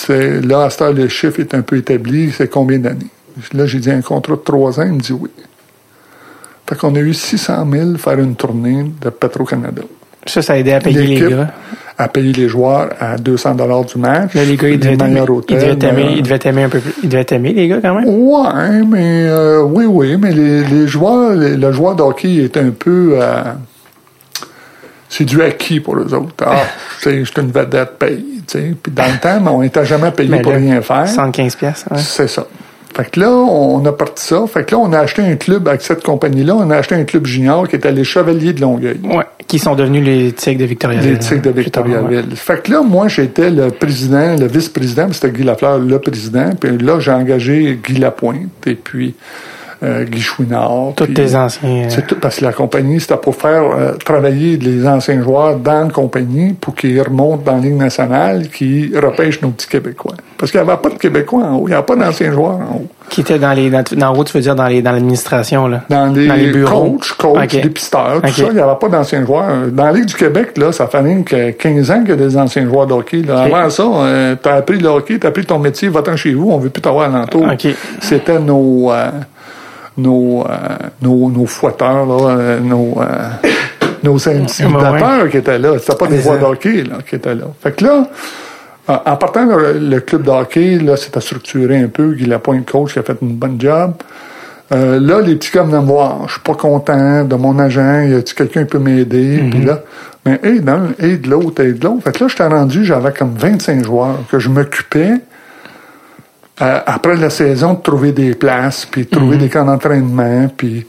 là, à ce temps, le chiffre est un peu établi, c'est combien d'années? Là, j'ai dit un contrat de trois ans, il me dit oui. Fait qu'on a eu 600 000 faire une tournée de Petro-Canada. Ça, ça a aidé à payer les gars. a payé les joueurs à 200 dollars du match. Là, les gars, ils devaient t'aimer. Ils devaient un peu plus. Ils devaient t'aimer, les gars, quand même. Ouais, mais euh, oui, oui, mais les, les joueurs, les- le joueur de hockey est un peu. euh, c'est du acquis pour eux autres. Ah, je suis une vedette paye, tu sais. Puis dans le temps, on n'était jamais payé Mais pour là, rien faire. 75 pièces. Ouais. C'est ça. Fait que là, on a parti ça. Fait que là, on a acheté un club avec cette compagnie-là. On a acheté un club junior qui était les Chevaliers de Longueuil. Ouais. Qui sont devenus les Tigres de Victoriaville. Les Tigres de ouais. Victoriaville. Fait que là, moi, j'étais le président, le vice-président, c'était Guy Lafleur, le président. Puis là, j'ai engagé Guy Lapointe et puis euh, Guy Chouinard. Tous tes anciens. euh, C'est tout parce que la compagnie, c'était pour faire euh, travailler les anciens joueurs dans la compagnie pour qu'ils remontent dans la Ligue nationale, qu'ils repêchent nos petits Québécois. Parce qu'il n'y avait pas de Québécois en haut. Il n'y avait pas d'anciens joueurs en haut. Qui étaient dans les, dans, dans haut, tu veux dire, dans les, dans l'administration, là? Dans les, bureaux? coachs, coachs, Ok. dépisteurs, tout ça, il n'y avait pas d'anciens joueurs. Dans la Ligue du Québec, là, ça fait rien que 15 ans qu'il y a des anciens joueurs de hockey. Là. Ok. Avant ça, euh, t'as appris le hockey, t'as appris ton métier, va-t'en chez vous, on veut plus t'avoir alentour. Ok. C'était nos, euh, nos, euh, nos, nos fouetteurs, là, euh, nos, euh, nos intimidateurs qui étaient là. C'était pas des C'est joueurs ça. de hockey là, qui étaient là. Fait que là, euh, en partant, le, le club de hockey, là, c'était structuré un peu. Guy Lapointe, coach, qui a fait une bonne job. Euh, là, les petits gars venaient me voir. Je suis pas content de mon agent. Y a-tu quelqu'un qui peut m'aider? Puis là, mais aide un, aide l'autre, aide l'autre. Fait que là, j'étais rendu, j'avais comme 25 joueurs que je m'occupais euh, après la saison de trouver des places, puis de trouver des camps d'entraînement, puis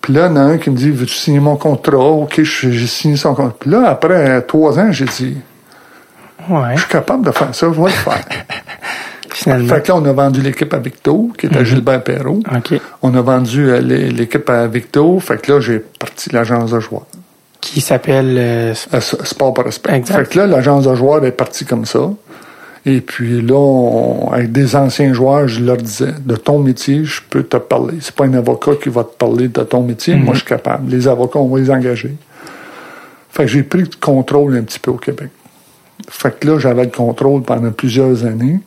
puis là, il y en a un qui me dit, veux-tu signer mon contrat? OK, j'ai signé son contrat. Puis là, après trois ans, j'ai dit, Ouais. je suis capable de faire ça, je vais le faire. Finalement. fait que là, on a vendu l'équipe à Victo, qui était Gilbert Perrault. OK. On a vendu euh, l'é- l'équipe à Victo. Fait que là, j'ai parti l'agence de joueurs. Qui s'appelle, euh, Euh, Sport par respect. Exact. Fait que là, l'agence de joueurs est partie comme ça. Et puis là, on- avec des anciens joueurs, je leur disais, de ton métier, je peux te parler. C'est pas un avocat qui va te parler de ton métier. Moi, je suis capable. Les avocats, on va les engager. Fait que j'ai pris le contrôle un petit peu au Québec. Fait que là, j'avais le contrôle pendant plusieurs années.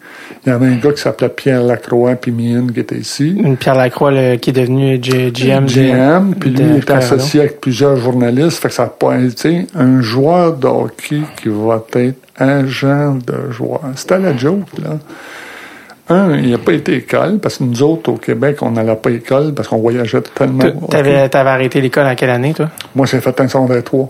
Il y avait un gars qui s'appelait Pierre Lacroix, puis Mine, qui était ici. Une Pierre Lacroix le- qui est devenu G- GM. GM, puis lui il est Colorado. associé avec plusieurs journalistes. Fait que ça a pas été un joueur de hockey qui va être agent de joueur. C'était la joke, là. Un, il n'a pas été école, parce que nous autres, au Québec, on n'allait pas école parce qu'on voyageait tellement. T'avais, t'avais arrêté l'école en quelle année, toi? Moi, j'ai fait un secondaire 3.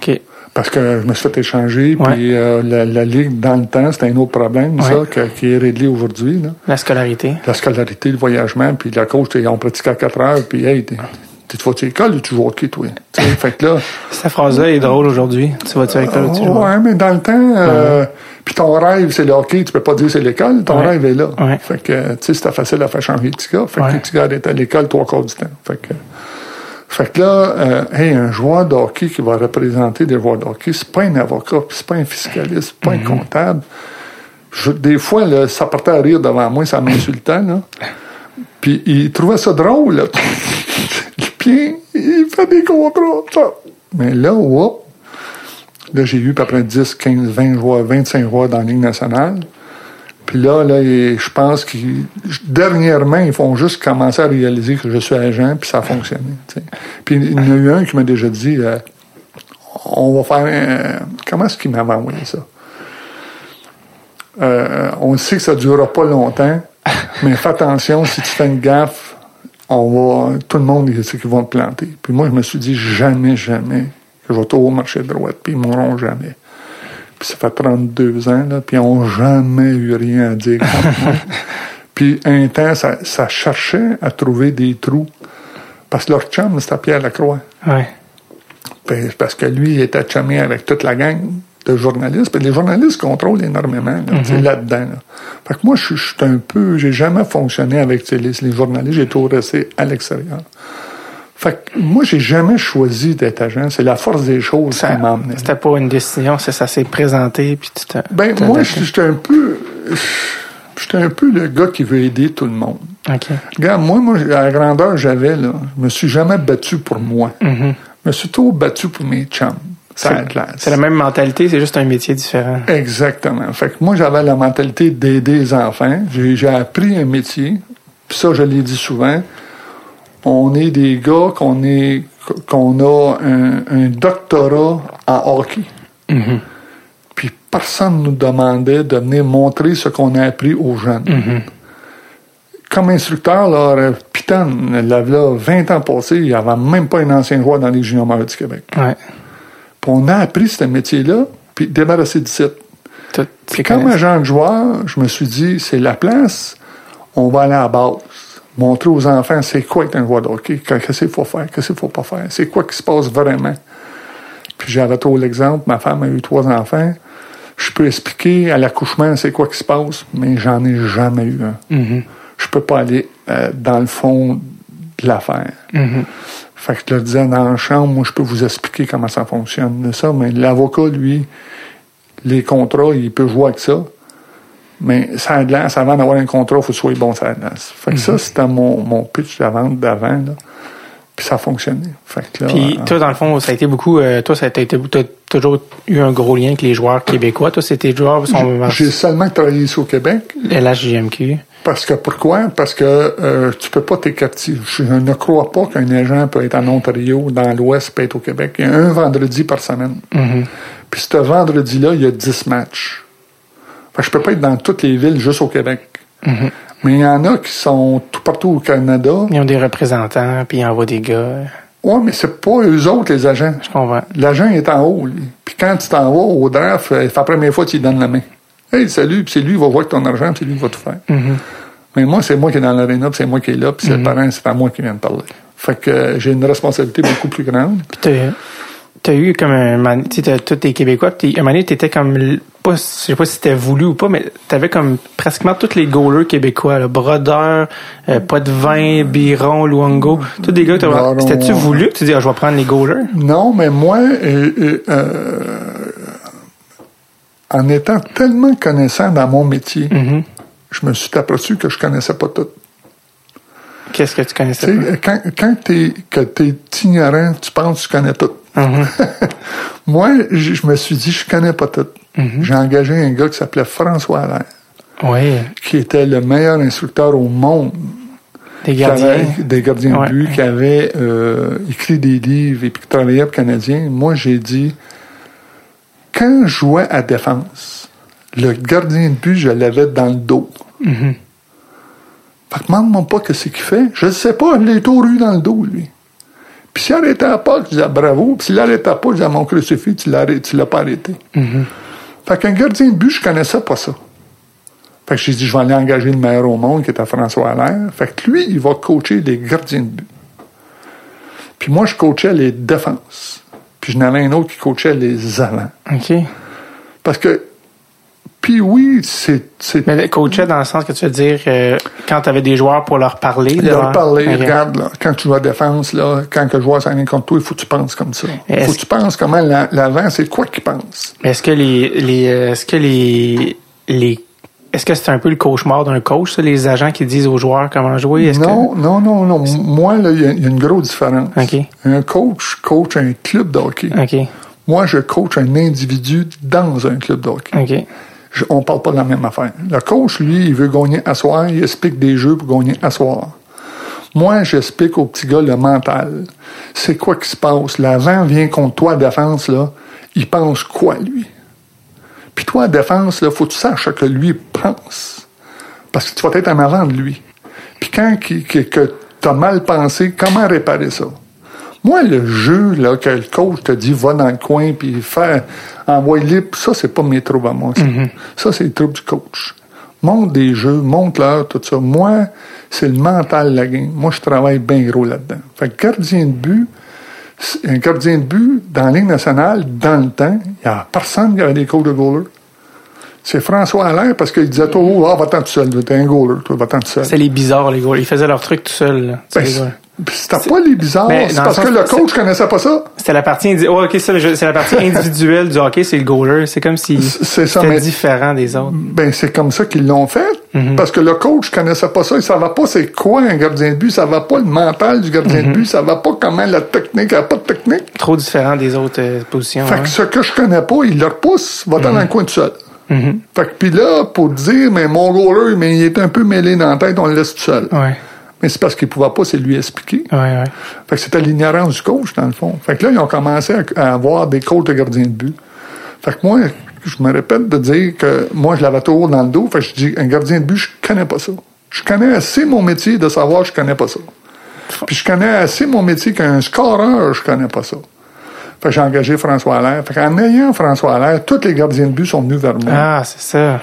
OK. Parce que je me suis fait échanger, Ouais. puis euh, la, la Ligue, dans le temps, c'était un autre problème, ça, que- qui est réglé aujourd'hui. La scolarité. La scolarité, le voyagement, puis la coach, on pratiquait à 4 heures, puis hey, tu te vas-tu à l'école ou tu joues au hockey, toi? Fait que là, Cette phrase-là est drôle aujourd'hui. Tu vas-tu avec toi, tu joues? ouais, mais dans le temps, euh, puis ton rêve, c'est le hockey, tu peux pas dire c'est l'école, ton Ouais. rêve est là. Ouais. Fait que, tu sais, c'était facile à faire changer les petits gars. Fait que les petits gars étaient à l'école trois quarts du temps. Fait que, fait que là, euh, hey, un joueur de hockey qui va représenter des joueurs de hockey, c'est pas un avocat, c'est pas un fiscaliste, c'est pas un comptable. Je- des fois, là, ça partait à rire devant moi, ça m'insultait, là. Puis il trouvait ça drôle, là. Puis il fait des contrats, ça. Mais là, whoop, là, j'ai eu à peu près 10, 15, 20 joueurs, 25 joueurs dans la Ligue nationale. Puis là, là, je pense qu'ils, dernièrement, ils font juste commencer à réaliser que je suis agent, puis ça a fonctionné. Puis il y en a eu un qui m'a déjà dit, euh, on va faire un... Comment est-ce qu'il m'avait envoyé ça? Euh, on sait que ça ne durera pas longtemps, mais fais attention, si tu fais une gaffe, on va, tout le monde sait qu'ils vont te planter. Puis moi, je me suis dit, jamais, jamais, que je vais toujours marcher droite, puis ils mourront jamais. Puis ça fait 32 ans, là, puis ils n'ont jamais eu rien à dire. Puis un temps, ça, ça cherchait à trouver des trous. Parce que leur chum, c'était Pierre Lacroix. Ouais. Puis Parce que lui, il était chumé avec toute la gang de journalistes. Puis les journalistes contrôlent énormément là, tu sais, là-dedans. Là. Fait que moi, je suis- un peu... J'ai jamais fonctionné avec les, les journalistes. J'ai toujours resté à l'extérieur. Fait que moi, j'ai jamais choisi d'être agent. C'est la force des choses Ça- qui m'a emmené. C'était pas une décision, c'est ça s'est présenté, puis tu t'as- Ben, moi, j'étais un peu... J'étais un peu le gars qui veut aider tout le monde. OK. Regarde, moi, moi, à la grandeur que j'avais, là, je me suis jamais battu pour moi. Je me suis toujours battu pour mes chums. Ça a de l'air. Mm-hmm. C'est la même mentalité, c'est juste un métier différent. Exactement. Fait que moi, j'avais la mentalité d'aider les enfants. J'ai j'ai appris un métier. Puis ça, je l'ai dit souvent. On est des gars qu'on est qu'on a un, un doctorat en hockey. Puis personne nous demandait de venir montrer ce qu'on a appris aux jeunes. Comme instructeur, là, euh, Piton, là, là, 20 ans passés, il n'y avait même pas un ancien joueur dans les juniors du Québec. Ouais. Puis on a appris ce métier-là, puis débarrassé du site. Puis comme agent de joueur, je me suis dit, c'est la place, on va aller à la base. Montrer aux enfants c'est quoi être un joueur de hockey, qu'est-ce qu'il faut faire, qu'est-ce qu'il faut pas faire, c'est quoi qui se passe vraiment. Puis j'avais trop l'exemple, ma femme a eu trois enfants. Je peux expliquer à l'accouchement c'est quoi qui se passe, mais j'en ai jamais eu un. Mm-hmm. Je peux pas aller euh, dans le fond de l'affaire. Mm-hmm. Fait que je le disais dans la chambre, moi je peux vous expliquer comment ça fonctionne, ça, mais l'avocat, lui, les contrats, il peut jouer avec ça. Mais ça a de l'air, avant d'avoir un contrat, il faut que tu sois bon ça a de l'air. Fait que ça, c'était mon, mon pitch de vente d'avant, là. Puis ça a fonctionné. Fait que là, Puis euh, toi, dans le fond, ça a été beaucoup. euh, toi, ça a été, t'as toujours eu un gros lien avec les joueurs québécois. Toi, c'était joueurs sont j'ai seulement travaillé ici au Québec. LHJMQ. Parce que pourquoi? Parce que euh, tu peux pas t'écarter. Je ne crois pas qu'un agent peut être en Ontario, dans l'Ouest, peut être au Québec. Il y a un vendredi par semaine. Puis ce vendredi-là, il y a 10 matchs. Je peux pas être dans toutes les villes juste au Québec. Mais il y en a qui sont tout partout au Canada. Ils ont des représentants, puis ils envoient des gars. Ouais, mais c'est pas eux autres, les agents. Je comprends. L'agent est en haut, lui. Puis quand tu t'en vas au draft, euh, c'est la première fois que tu lui donnes la main. Hey, salut, puis c'est lui qui va voir ton argent, puis c'est lui qui va tout faire. Mais moi, c'est moi qui est dans l'aréna, puis c'est moi qui est là, puis c'est le parent, c'est à moi qui vient de parler. Fait que euh, j'ai une responsabilité beaucoup plus grande. Puis t'as, eu comme un tu sais, tous tes Québécois, puis un moment donné, t'étais comme, pas, je sais pas si c'était voulu ou pas, mais t'avais comme pratiquement tous les goalers québécois, là, Brodeur, euh, Pas de vin, Biron, Luongo, tous des gars Baron. c'était-tu voulu que tu dis, ah, je vais prendre les goalers? Non, mais moi, euh, euh, euh, en étant tellement connaissant dans mon métier, Mhm. je me suis aperçu que je connaissais pas tout. Qu'est-ce que tu connaissais pas? quand, quand t'es, que t'es ignorant, tu penses que tu connais tout. Mhm. Moi, je me suis dit, je connais pas tout. Mhm. J'ai engagé un gars qui s'appelait François Allaire, Oui, qui était le meilleur instructeur au monde des avait- gardiens. des gardiens Ouais. de but, qui avait euh, écrit des livres et puis qui travaillait pour Canadien. Moi, j'ai dit, quand je jouais à défense, le gardien de but, je l'avais dans le dos. Mhm. Fait que demande-moi pas qu'est-ce qu'il fait. Je ne sais pas, il est tout eu dans le dos, lui. Puis s'il arrêtait pas, je disais bravo. Puis s'il arrêtait pas, je disais mon crucifix, tu tu l'as pas arrêté. Mhm. Fait qu'un gardien de but, je connaissais pas ça. Fait que j'ai dit, je vais aller engager le meilleur au monde, qui était François Allaire. Fait que lui, il va coacher les gardiens de but. Puis moi, je coachais les défenses. Puis je n'avais un autre qui coachait les avants. OK. Parce que, puis oui, c'est, Mais le coachait dans le sens que tu veux dire euh, quand tu avais des joueurs pour leur parler. de leur parler, regarde, là, quand tu joues à défense, là, quand que le joueur s'en vient contre toi, il faut que tu penses comme ça. Il faut que tu penses comment la- l'avant, c'est quoi qu'il pense. Mais Est-ce que les, les euh, est-ce que les les est-ce que c'est un peu le cauchemar d'un coach, ça, les agents qui disent aux joueurs comment jouer? Non, non, non, non. Moi, là, il y, a- il y a une grosse différence. OK. Un coach coach un club de hockey. Moi, je coach un individu dans un club de hockey. Je- on parle pas de la même affaire. Le coach, lui, il veut gagner à soir, il explique des jeux pour gagner à soir. Moi, j'explique au petit gars le mental. C'est quoi qui se passe? L'avant vient contre toi à défense, là. Il pense quoi, lui? Puis toi, à défense, là, faut que tu saches que lui pense. Parce que tu vas être en de lui. Puis quand que tu as mal pensé, comment réparer ça? Moi, le jeu, là, que le coach te dit, va dans le coin, puis faire, envoie libre, ça, c'est pas mes troubles à moi. Ça, Ça, c'est les troubles du coach. Montre des jeux, montre-leur, tout ça. Moi, c'est le mental, la game. Moi, je travaille bien gros là-dedans. Fait que gardien de but, un gardien de but, dans la Ligue nationale, dans le temps, il n'y a personne qui avait des coachs de goaler. C'est François Allaire, parce qu'il disait, oh, ah, va-t'en tout seul, t'es un goaler, toi, va-t'en tout seul. C'est les bizarres, les gars. Ils faisaient leur truc tout seuls. là. Ben, c'était pas les bizarres, Ben, c'est parce que le coach connaissait pas ça. C'était la partie indi- oh, ok, c'est la partie individuelle du hockey, c'est le goaler. C'est comme si c'était mais- différent des autres. Ben, c'est comme ça qu'ils l'ont fait. Mhm. Parce que le coach connaissait pas ça. Il savait pas c'est quoi un gardien de but. Ça va pas le mental du gardien Mhm. de but. Ça va pas comment la technique. Il n'y a pas de technique. Trop différent des autres euh, positions. Fait hein. que ce que je connais pas, il le repousse. Va Mhm. dans le coin tout seul. Fait que puis là, pour dire, mais mon goaler, mais il est un peu mêlé dans la tête, on le laisse tout seul. Ouais, Mais c'est parce qu'il pouvait pas, c'est lui expliquer. ouais, ouais. Fait que c'était l'ignorance du coach, dans le fond. Fait que là, ils ont commencé à, à avoir des coachs de gardiens de but. Fait que moi, je me répète de dire que moi, je l'avais toujours dans le dos. Fait que je dis, un gardien de but, je connais pas ça. Je connais assez mon métier de savoir que je connais pas ça. Puis je connais assez mon métier qu'un scoreur, je connais pas ça. Fait que j'ai engagé François Allaire. Fait qu'en ayant François Allaire, tous les gardiens de but sont venus vers moi. Ah, c'est ça.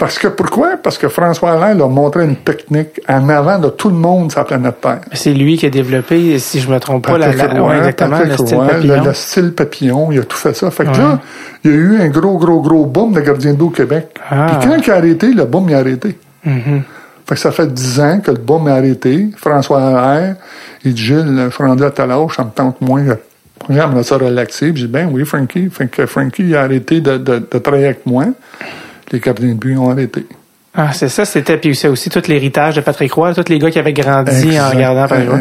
Parce que pourquoi? Parce que François Allaire leur montré une technique en avant de tout le monde sur la planète Terre. C'est lui qui a développé, si je me trompe pas, la, la- ouais, exactement, le style papillon. Le, le style papillon, il a tout fait ça. Fait que Ouais. là, il y a eu un gros, gros, gros boom de gardien de but au Québec. Ah. Puis quand il a arrêté, le boom il a arrêté. Mhm. Fait que ça fait dix ans que le boom a arrêté. François Allaire, il dit, Gilles, je suis rendu à tel âge, ça me tente moins. J'aimerais ça relaxer. Puis je dis, ben oui, Frankie. Fait que Frankie il a arrêté de, de, de travailler avec moi. Les gardiens de but ont arrêté. Ah, c'est ça, c'était, puis c'est aussi tout l'héritage de Patrick Roy, tous les gars qui avaient grandi Exact. en regardant Patrick Roy.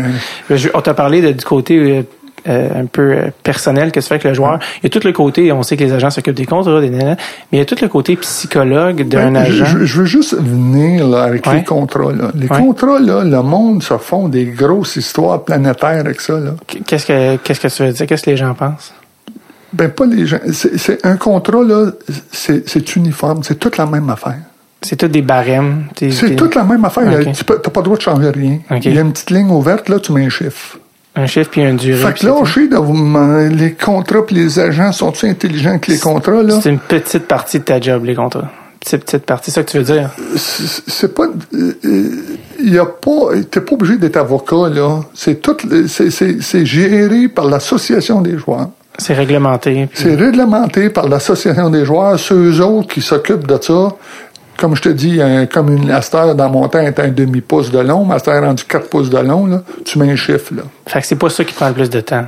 Je- on t'a parlé de- du côté euh, euh, un peu euh, personnel que se fait avec le joueur. Il y a tout le côté, on sait que les agents s'occupent des contrats, des mais il y a tout le côté psychologue d'un Ben, agent. Je, je veux juste venir là, avec Ouais. les contrats. Là. Les Ouais. contrats, là, le monde se font des grosses histoires planétaires avec ça. Qu'est-ce que qu'est-ce que tu veux dire? Qu'est-ce que les gens pensent? Ben, pas les gens. C'est, c'est un contrat, là, c'est, c'est uniforme. C'est toute la même affaire. C'est tout des barèmes. C'est toute la même affaire. Ok. Tu n'as pas le droit de changer rien. Il y a une petite ligne ouverte, là, tu mets un chiffre. Un chiffre puis un durée. Fait que là, de les contrats puis les agents sont-ils intelligents que les contrats, là? C'est une petite partie de ta job, les contrats. Petite, petite partie, c'est ça que tu veux dire? c'est pas euh, il y a pas t'es pas obligé d'être avocat là c'est tout le- c'est c'est c'est géré par l'association des joueurs C'est réglementé. puis- c'est réglementé par l'association des joueurs ceux autres qui s'occupent de ça comme je te dis un, comme une master dans mon temps est un demi pouce de long master rendu 4 pouces de long là tu mets un chiffre là Fait que c'est pas ça qui prend le plus de temps.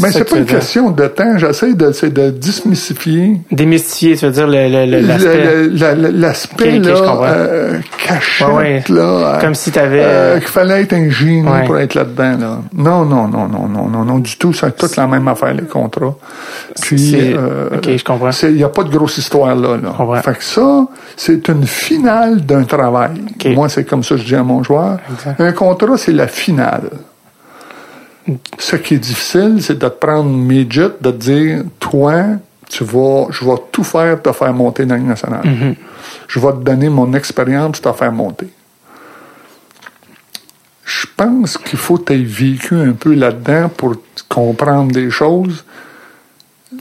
Mais c'est pas une question de temps. J'essaie de, c'est de dismystifier Démystifier, tu veux dire le- le- le- l'aspect. euh, Ouais, ouais. là. Comme si t'avais- euh, qu'il fallait être un génie Ouais. pour être là-dedans, là. Non, non, non, non, non, non, non, du tout. C'est toute la même affaire, les contrats. Puis, euh, ok, je comprends. Il n'y a pas de grosse histoire là. là. Fait que ça, c'est une finale d'un travail. Ok. Moi, c'est comme ça que je dis à mon joueur. Exact. Un contrat, c'est la finale. Ce qui est difficile, c'est de te prendre midget, de te dire, toi, tu vas, je vais tout faire pour te faire monter dans la nationale. Mm-hmm. Je vais te donner mon expérience pour te faire monter. Je pense qu'il faut que tu aies vécu un peu là-dedans pour comprendre des choses.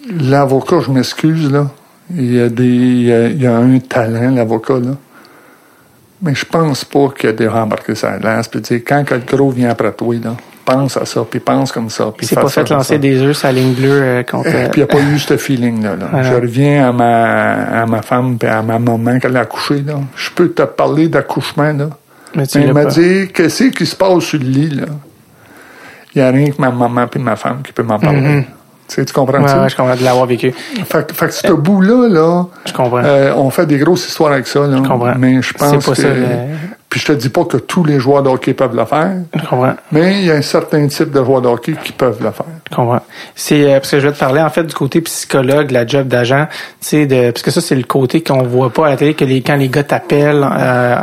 L'avocat, je m'excuse, là. Il y a des, il y a, il y a un talent, l'avocat, là. Mais je pense pas qu'il y a des rembarqués sur la glace, puis quand le gros vient après toi, là, pense à ça, puis pense comme ça, puis C'est pas fait lancer ça. des œufs la ligne bleue euh, contre. Et puis il n'y a pas eu ce feeling-là. là. Ah Je reviens à ma, à ma femme et à ma maman quand elle a accouché. Là. Je peux te parler d'accouchement. Là. mais tu elle m'a dit, qu'est-ce qui se passe sur le lit? Là? Il n'y a rien que ma maman et ma femme qui peut m'en parler. Tu sais, tu comprends Ouais, ça? ouais, je comprends de l'avoir vécu. Fait, que- fait que ce bout-là, là, Je comprends. euh, on fait des grosses histoires avec ça. Là, comprends. Mais je pense pas que... ça, Puis je te dis pas que tous les joueurs de hockey peuvent le faire, Je comprends. mais il y a un certain type de joueurs de hockey qui peuvent le faire. Je comprends. C'est euh, parce que je vais te parler en fait du côté psychologue, la job d'agent, tu sais de parce que ça c'est le côté qu'on voit pas à la télé que les quand les gars t'appellent euh,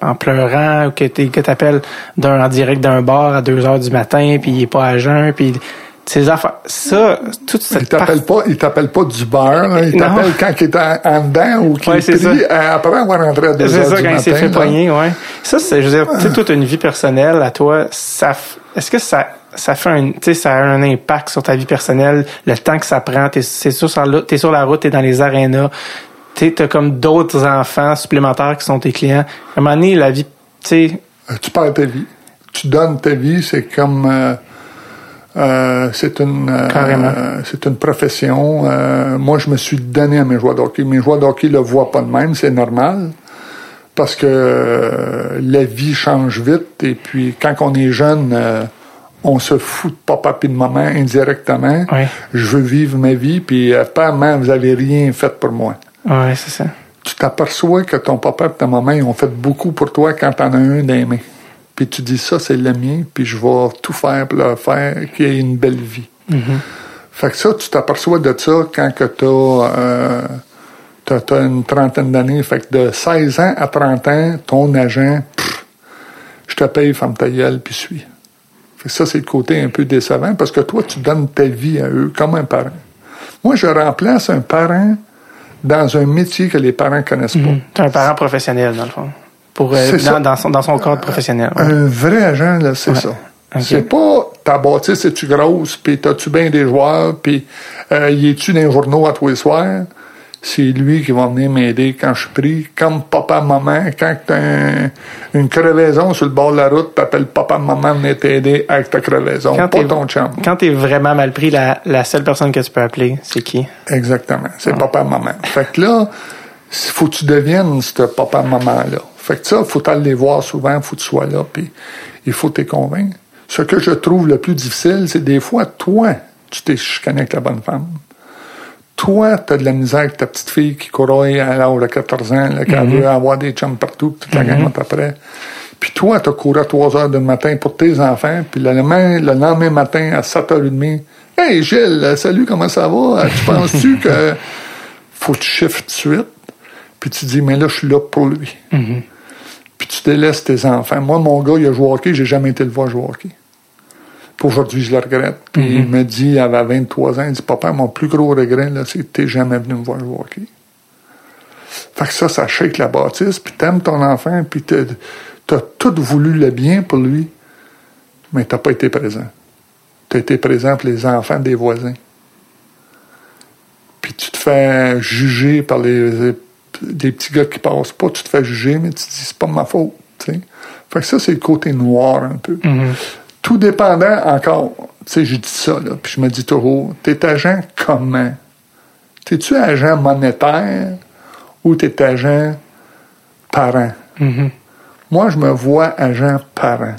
en pleurant ou que les gars t'appellent d'un en direct d'un bar à 2 heures du matin puis il est pas jeun puis ces affaires ça toute Il cette t'appelle pas, il t'appelle pas du beurre, là. il t'appelle quand il est en, en dedans ou qu'il Ouais, est c'est pris ça. euh, après avoir rentré à 2 C'est ça, du quand il s'est fait là. poigner, ouais. Ça, c'est, je veux dire, tu sais, toute une vie personnelle à toi, ça, est-ce que ça, ça fait un, tu sais, ça a un impact sur ta vie personnelle, le temps que ça prend, t'es, c'est sur, sur la- t'es sur la route, t'es dans les arénas, tu sais, t'as comme d'autres enfants supplémentaires qui sont tes clients. À un moment donné, la vie, tu sais, Euh, Tu perds ta vie. Tu donnes ta vie, c'est comme euh, euh, c'est une euh, c'est une profession. Euh, moi, je me suis donné à mes joueurs de hockey. Mes joueurs de hockey le voient pas de même, c'est normal. Parce que la vie change vite et puis quand on est jeune, on se fout de papa et de maman indirectement. Ouais. Je veux vivre ma vie, puis pas maman, vous avez rien fait pour moi. ouais, c'est ça. Tu t'aperçois que ton papa et ta maman ils ont fait beaucoup pour toi quand t'en as un dans les mains. Puis tu dis ça, c'est le mien, puis je vais tout faire pour leur faire qu'il y ait une belle vie. Fait que ça, tu t'aperçois de ça quand que t'as, euh, t'as, t'as une trentaine d'années. Fait que de 16 ans à 30 ans, ton agent, pff, je te paye, ferme ta gueule, puis suis. Fait que ça, c'est le côté un peu décevant parce que toi, tu donnes ta vie à eux comme un parent. Moi, je remplace un parent dans un métier que les parents connaissent pas. T'es un parent professionnel, dans le fond. Pour, euh, dans, dans son, dans son cadre professionnel. ouais. Un vrai agent, là, c'est ça. C'est pas ta bâtisse est-tu grosse, puis t'as-tu bien des joueurs, puis euh, y es-tu dans les journaux à tous les soirs? C'est lui qui va venir m'aider quand je suis pris, comme papa, maman. Quand t'as un- une crevaison sur le bord de la route, t'appelles papa, maman venir t'aider avec ta crevaison, Quand pas ton chum. Quand t'es vraiment mal pris, la, la seule personne que tu peux appeler, c'est qui? Exactement. C'est papa, maman. Fait que là, il faut que tu deviennes ce papa, maman-là. Fait que ça, faut aller les voir souvent, faut que tu sois là, puis il faut te convaincre. Ce que je trouve le plus difficile, c'est des fois, toi, tu t'es chicané avec la bonne femme. Toi, t'as de la misère avec ta petite fille qui courait à l'âge de 14 ans, là, qui veut avoir des chums partout, puis toute la gang est après. Puis toi, t'as couru à 3 heures du matin pour tes enfants, puis le lendemain, le lendemain matin, à 7h30, Hey Gilles, salut, comment ça va? Tu penses-tu que faut que tu chiffres tout de suite? Puis tu dis, mais là, je suis là pour lui. Puis tu délaisses tes enfants. Moi, mon gars, il a joué au hockey, j'ai jamais été le voir jouer au hockey. Puis aujourd'hui, je le regrette. Puis il me dit, il avait 23 ans, il dit, papa, mon plus gros regret, là, c'est que t'es jamais venu me voir jouer au hockey. Fait que ça, ça shake la bâtisse, puis t'aimes ton enfant, puis t'as tout voulu le bien pour lui, mais t'as pas été présent. T'as été présent pour les enfants des voisins. Puis tu te fais juger par les, des petits gars qui passent pas, tu te fais juger, mais tu te dis, c'est pas de ma faute. Fait que ça, c'est le côté noir un peu. Tout dépendant encore, tu sais, j'ai dit ça, là, puis je me dis toujours, t'es agent comment? T'es-tu agent monétaire ou t'es agent parent? Moi, je me vois agent parent.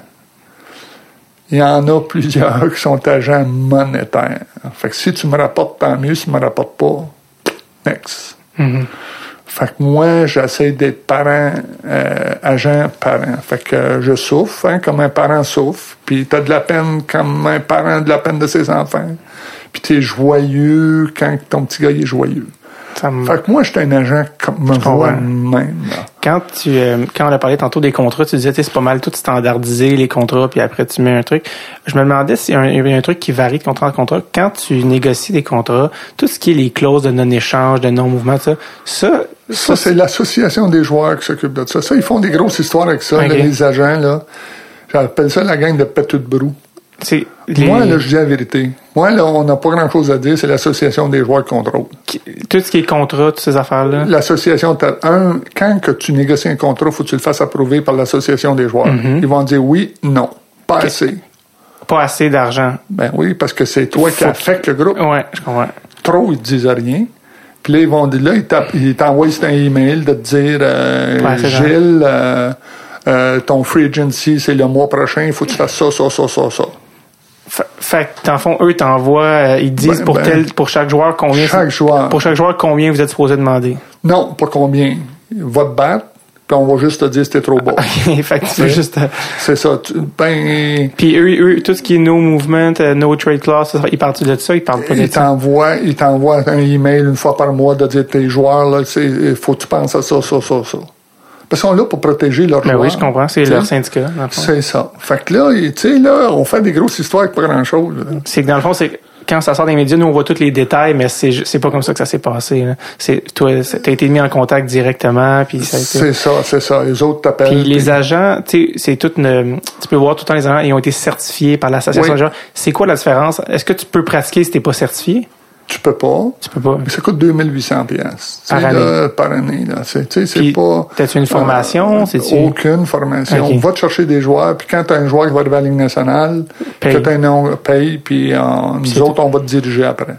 il y en a plusieurs qui sont agents monétaires. Fait que si tu me rapportes, tant mieux. Si tu me rapportes pas, next. Fait que moi, j'essaie d'être parent, euh, agent parent. Fait que je souffre, hein, comme un parent souffre. Puis t'as de la peine comme un parent de la peine de ses enfants. Puis t'es joyeux quand ton petit gars est joyeux. Ça me- Fait que moi, j'étais un agent comme me vois même. Quand tu euh, quand on a parlé tantôt des contrats, tu disais c'est pas mal tout standardisé les contrats puis après tu mets un truc. Je me demandais s'il y a un, truc qui varie de contrat en contrat. Quand tu négocies des contrats, tout ce qui est les clauses de non-échange, de non-mouvement, ça, ça, Ça, c'est l'association des joueurs qui s'occupe de ça. Ça, ils font des grosses histoires avec ça, les agents, là. J'appelle ça la gang de péteux de brou. Les- Moi, là, je dis la vérité. Moi, là, on n'a pas grand-chose à dire. C'est l'association des joueurs qui contrôle. tout ce qui est contrat, toutes ces affaires-là. L'association, un, quand que tu négocies un contrat, faut que tu le fasses approuver par l'association des joueurs. Mm-hmm. Ils vont dire oui, non, pas assez. Pas assez d'argent. Ben oui, parce que c'est toi qui affecte le groupe. Ouais, je comprends. Trop, ils te disent rien. Puis là, ils vont dire, là, ils t'envoient un email de te dire, euh, Ouais, Gilles, euh, euh, ton free agency, c'est le mois prochain, il faut que tu fasses ça, ça, ça, ça, ça. Fait, que, dans le fond, eux t'envoient, euh, ils disent Ben, pour ben, tel, pour chaque joueur combien, Chaque joueur. pour chaque joueur combien vous êtes supposé demander. Non, pas combien. Va te battre, puis on va juste te dire si t'es trop bas. fait que fais juste, euh, c'est ça. Tu- ben, Puis eux, eux, tout ce qui est no movement, euh, no trade clause, ils parlent de ça, ils parlent pas de il ça. t'envoie, il t'envoie un email une fois par mois de dire tes joueurs, là, c'est, faut que tu penses à ça, ça, ça, ça. Parce sont là pour protéger leurs Ben joueurs. oui, je comprends, c'est leur syndicat. C'est ça. Fait que là, tu sais, là, on fait des grosses histoires avec pas grand-chose. C'est que dans le fond, c'est quand ça sort des médias, nous on voit tous les détails, mais c'est pas comme ça que ça s'est passé. C'est toi, t'as été mis en contact directement, puis ça a été. C'est ça, c'est ça. Les autres t'appellent. Puis les agents, tu sais, c'est toute une. Tu peux voir tout le temps les agents, ils ont été certifiés par l'association Oui. C'est quoi la différence? Est-ce que tu peux pratiquer si t'es pas certifié? Tu peux pas. Tu peux pas. Ça coûte 2800 pièces Par là, par année. Là. C'est, c'est pas... t'as-tu une formation? Euh, C'est-tu- Aucune formation. On va te chercher des joueurs, puis quand tu as un joueur qui va arriver à la Ligue nationale, Paye. que tu as un nom, paye, puis euh, nous autres, on va te diriger après.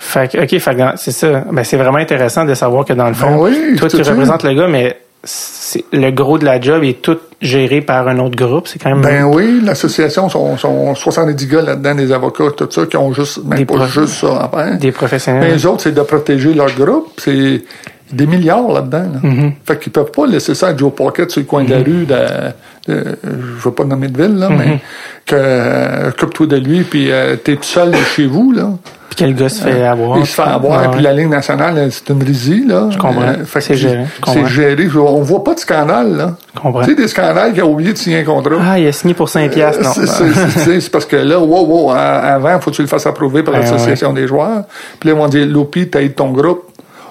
Fait que, ok, fait c'est ça. Ben, c'est vraiment intéressant de savoir que dans le fond, Ben oui, toi, tu représentes le gars, mais le gros de la job est tout géré par un autre groupe. C'est quand même. Ben oui, l'association, sont, sont 70 gars là-dedans, des avocats, tout ça, qui ont juste, Des pas prof- juste ça à faire. des professionnels. Mais les autres, c'est de protéger leur groupe. C'est des milliards là-dedans. Là. Mm-hmm. Fait qu'ils peuvent pas laisser ça à Joe Pocket sur le coin de la rue de, je veux pas nommer de ville, là, Mm-hmm. mais que euh, occupe-toi de lui, puis euh, t'es tout seul chez vous, là. Puis quel gars se fait avoir. Il se fait avoir, Ouais, puis la Ligue nationale, euh, c'est une risée, là. Je comprends. que C'est géré. C'est géré. On voit pas de scandale, là. Je comprends. Tu sais, des scandales qui ont oublié de signer un contrat. Ah, il a signé pour 5 piastres, non. C'est- parce que là, wow, wow, a- avant, faut que tu le fasses approuver par Ben l'association des joueurs. Puis là, ils vont dire, Lopi, t'aides ton groupe,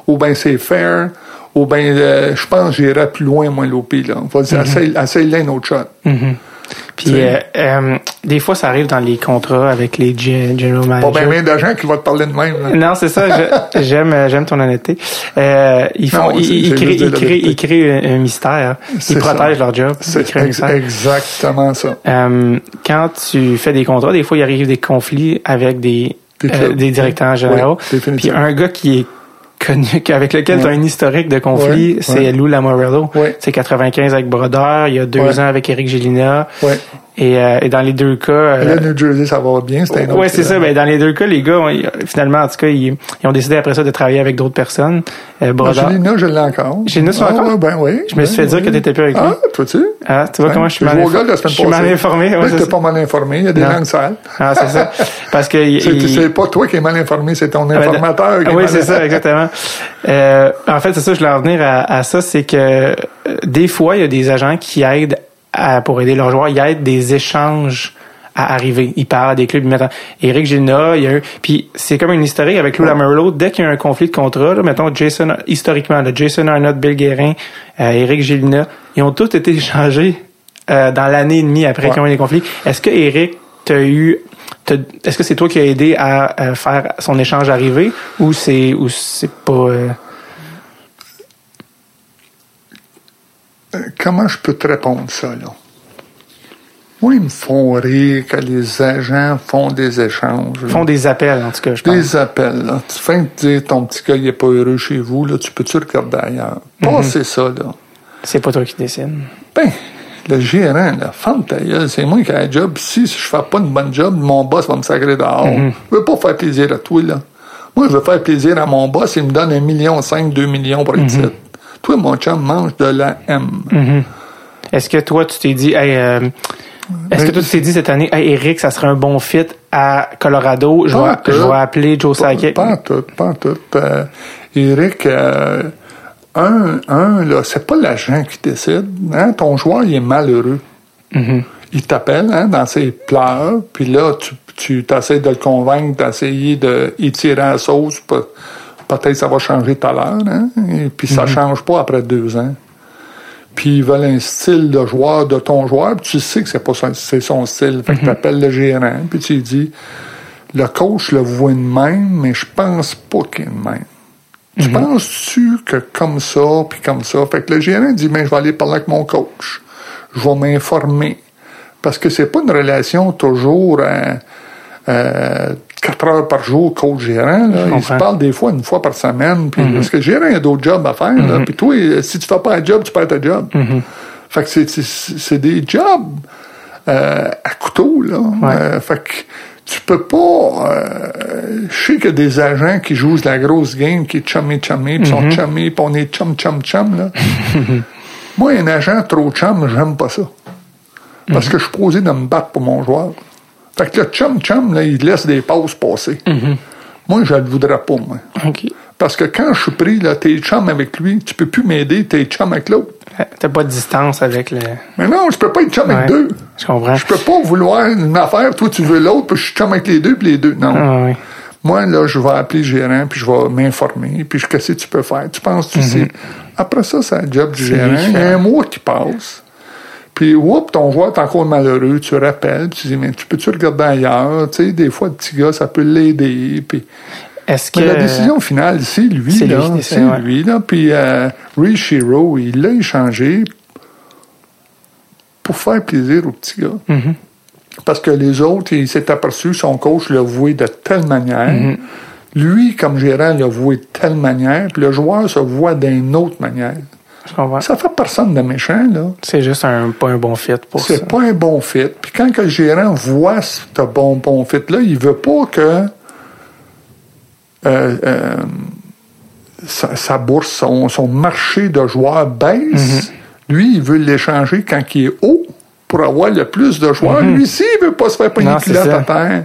ou ben c'est fair, ou ben euh, je pense que j'irai plus loin, moi, Lopi. Là. Mm-hmm. essaye, essaye-le un autre shot. Puis euh, euh, des fois, ça arrive dans les contrats avec les gen- general Pas managers. bien bien d'agents qui vont te parler de même. là. Non, c'est ça. je- J'aime, euh, j'aime ton honnêteté. Euh, ils font, Non, ils, c'est- ils c'est créent, ils créent, ils créent un, un mystère. C'est Ils protègent ça. leur job. C'est ex- exactement ça. Quand tu fais des contrats, des fois, il arrive des conflits avec des, Des directeurs généraux. Oui, Puis un gars qui est connu, avec lequel tu as Ouais. un historique de conflit, Ouais, c'est ouais. Lou Lamorello. Ouais. C'est 95 avec Brodeur, il y a deux Ouais. ans avec Eric Gélina. Et, euh, et dans les deux cas... euh, Là, New Jersey, ça va bien. C'était Ouais, c'est ça. Ben, dans les deux cas, les gars, ont- finalement, en tout cas, ils, ils ont décidé après ça de travailler avec d'autres personnes. Euh. Gélina, je l'ai encore. Gélina, tu l'as Ah, encore? Ben oui. Je me suis ben fait dire oui. que t'étais plus avec lui. Ah, toi-tu? Ah, tu vois comment je suis mal informé. Je suis mal informé. ouais, t'es ça. pas mal informé. Il y a des Non. langues sales. Ah, c'est ça. Parce que C'est pas toi qui es mal informé, c'est ton Ah, ben, informateur qui ah est oui, c'est ça, exactement. Euh, en fait, c'est ça, je voulais en venir à, à ça, c'est que euh, des fois, il y a des agents qui aident à- pour aider leurs joueurs, ils aident des échanges à arriver. Ils parlent à des clubs, en- Eric Gilna, il y a eu, puis c'est comme une historique avec Lou Lamoriello. Dès qu'il y a un conflit de contrat, là, mettons Jason, historiquement, là, Jason Arnott, Bill Guérin, euh, Eric Gilna, ils ont tous été échangés euh, dans l'année et demie après Ouais. qu'ils ont eu des conflits. Est-ce que Eric, t'as eu, t'as- est-ce que c'est toi qui as aidé à euh, faire son échange arriver ou c'est ou c'est pas euh, Comment je peux te répondre ça, là? Moi, ils me font rire que les agents font des échanges. là. font des appels en tout cas, je pense. Des appels, là. Tu fais de dire ton petit gars, il est pas heureux chez vous, là. Tu peux-tu regarder ailleurs? Mhm. Pas c'est ça, là. C'est pas toi qui décide. Ben, le gérant, la femme ta c'est moi qui ai un job. Si je fais pas une bonne job, mon boss va me sacrer dehors. Je veux pas faire plaisir à toi, là. Moi, je veux faire plaisir à mon boss, il me donne un million cinq, deux millions pour être ici. Toi, mon chum, mange de la M. Est-ce que toi, tu t'es dit, hey, euh, est-ce que toi, tu t'es dit cette année, hey, Eric, ça serait un bon fit à Colorado, je vais, je vais appeler Joe Sakic. pas tout, pas tout. Euh, Eric, euh, un, un, là, c'est pas l'agent qui décide. Hein? Ton joueur, il est malheureux. Il t'appelle hein, dans ses pleurs, puis là, tu, tu essaies de le convaincre, d'essayer de y tirer la sauce. Pe- Peut-être ça va changer tout à l'heure, hein? et puis ça change pas après deux ans. Puis ils veulent un style de joueur de ton joueur, puis tu sais que c'est pas son, son style. Fait que t'appelles le gérant, puis tu lui dis, le coach le voit de même, mais je pense pas qu'il est de même. Tu penses-tu que comme ça, puis comme ça? Fait que le gérant dit, mais je vais aller parler avec mon coach. Je vais m'informer. Parce que c'est pas une relation toujours euh, euh, quatre heures par jour coach-gérant. là. Ils se parlent des fois une fois par semaine. Puis Parce que le gérant a d'autres jobs à faire. là. Puis toi, si tu fais pas un job, tu perds ta job. Fait que c'est- des jobs euh, à couteau, là. Euh, fait que tu peux pas... Euh, je sais qu'il y a des agents qui jouent de la grosse game, qui est chummy chummy, puis sont chummy, puis on est chum chum chum, là. Moi, un agent trop chum, j'aime pas ça. Parce que je suis posé de me battre pour mon joueur. Fait que le chum chum, là, il laisse des pauses passer. Moi, je le voudrais pas, moi. Parce que quand je suis pris, là, t'es chum avec lui, tu peux plus m'aider, t'es chum avec l'autre. T'as pas de distance avec le. Mais non, je peux pas être chum Ouais, avec deux. Je comprends. Je peux pas vouloir une affaire, toi tu veux l'autre, puis je suis chum avec les deux, puis les deux. Non. Ah, oui. Moi, là, je vais appeler le gérant, puis je vais m'informer, puis je- qu'est-ce que tu peux faire? Tu penses, tu sais. Après ça, c'est le job du gérant. Il y a un mois qui passe. Puis, whoop, ton joueur est encore malheureux. Tu rappelles, tu dis, mais tu peux-tu regarder ailleurs? Tu sais, des fois, le petit gars, ça peut l'aider. Puis, Est-ce que. mais la décision finale, c'est lui, C'est là. lui, C'est ouais. lui, là. Puis, euh, Ray Shiro, il l'a échangé pour faire plaisir au petit gars. Mhm. Parce que les autres, il s'est aperçu, son coach l'a voué de telle manière. Mhm. Lui, comme gérant, l'a voué de telle manière, puis le joueur se voit d'une autre manière. Je comprends. Ça fait personne de méchant, là. C'est juste un, pas un bon fit pour ça. C'est pas un bon fit. Puis quand que le gérant voit ce bon, bon fit-là, il veut pas que euh, euh, sa, sa bourse, son, son marché de joueurs baisse. Lui, il veut l'échanger quand il est haut pour avoir le plus de joueurs. Lui, aussi, il veut pas se faire pogner ça. à terre.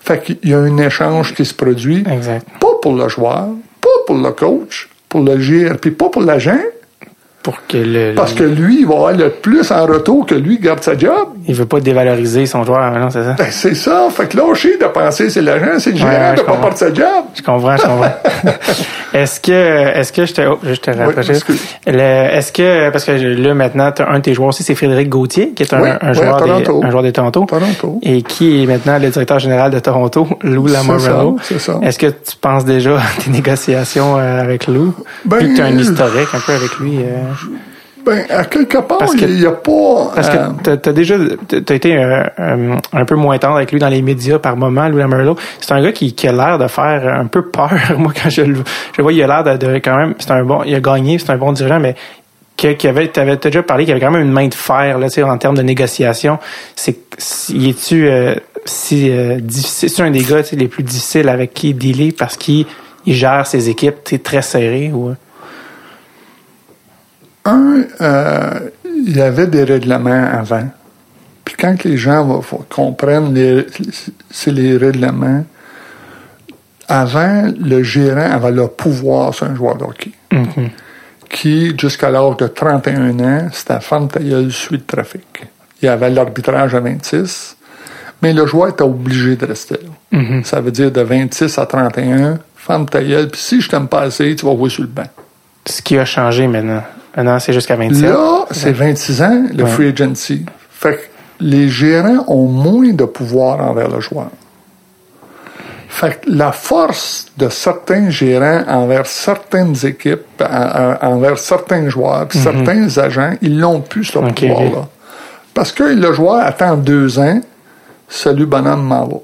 Fait qu'il y a un échange qui se produit. Exact. Pas pour le joueur, pas pour le coach, pour le gérant, puis pas pour l'agent. Pour que le. Parce le- que lui, il va avoir le plus en retour que lui garde sa job. Il veut pas dévaloriser son joueur, non, c'est ça? Ben, c'est ça. Fait que lâcher de penser c'est l'agent, c'est le gérant ouais, de je pas perdre sa job. Je comprends, je comprends. est-ce que, est-ce que je te, oh, je te rapproché. est-ce que, parce que là, maintenant, t'as un de tes joueurs aussi, c'est Frédéric Gauthier, qui est un, Oui, un oui, joueur à des, Toronto. un joueur de Toronto. Toronto. Et qui est maintenant le directeur général de Toronto, Lou ça, c'est ça. Est-ce que tu penses déjà à tes négociations euh, avec Lou? Ben, Vu que tu as un euh, historique un peu avec lui. euh, Ben, à quelque part, Parce que- il n'y a pas. Parce euh, que t'as, t'as déjà t'as été euh, euh, un peu moins tendre avec lui dans les médias par moment, Louis Lamoriello. C'est un gars qui, qui a l'air de faire un peu peur. Moi, quand je le je vois, il a l'air de, de quand même. C'est un bon. Il a gagné, c'est un bon dirigeant, mais que- qui avait, t'avais déjà parlé qu'il avait quand même une main de fer là, tu sais, en termes de négociation. C'est, si, es-tu euh, si euh, difficile, c'est un des gars tu sais, les plus difficiles avec qui dealer parce qu'il il gère ses équipes tu sais, très serrées ou. Un, euh, il y avait des règlements avant. Puis quand les gens vont, comprennent les, c'est les règlements, avant, le gérant avait le pouvoir sur un joueur de hockey. Qui, jusqu'à l'âge de 31 ans, c'était femme ta gueule, suite de trafic. Il y avait l'arbitrage à 26, mais le joueur était obligé de rester là. Ça veut dire de 26 à 31, femme ta gueule, puis si je t'aime pas assez, tu vas voir sur le banc. Ce qui a changé maintenant. Maintenant, c'est jusqu'à 27. Là, c'est 26 ans, le Ouais. free agency. Fait que les gérants ont moins de pouvoir envers le joueur. Fait que la force de certains gérants envers certaines équipes, en- en- envers certains joueurs, puis certains agents, ils l'ont plus, ce Mhm. Pouvoir-là. Parce que le joueur attend deux ans, salut bonhomme, m'en va.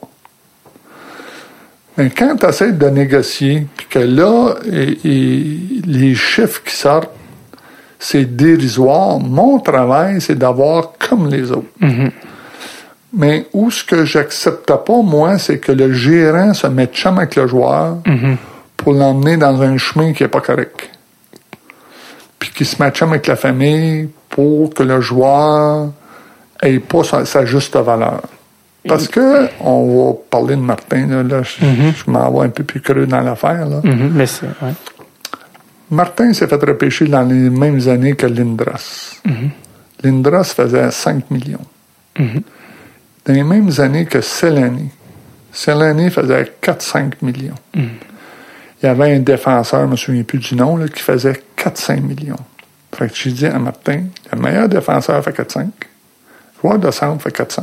Mais quand tu essaies de négocier, puis que là, et- et les chiffres qui sortent, c'est dérisoire. Mon travail, c'est d'avoir comme les autres. Mais où ce que j'accepte pas, moi, c'est que le gérant se mette chum avec le joueur pour l'emmener dans un chemin qui est pas correct. Puis qu'il se mette chum avec la famille pour que le joueur ait pas sa, sa juste valeur. Parce que, on va parler de Martin, là, là, je, je m'en vais un peu plus creux dans l'affaire, là. Mhm, Mais c'est. Ouais. Martin s'est fait repêcher dans les mêmes années que Lindros. Lindros faisait 5 millions. Dans les mêmes années que Selani. Selani faisait 4-5 millions. Il y avait un défenseur, je ne me souviens plus du nom, là, qui faisait 4-5 millions. Fait que j'ai dit à Martin, le meilleur défenseur fait 4-5. Joueur de centre fait 4-5.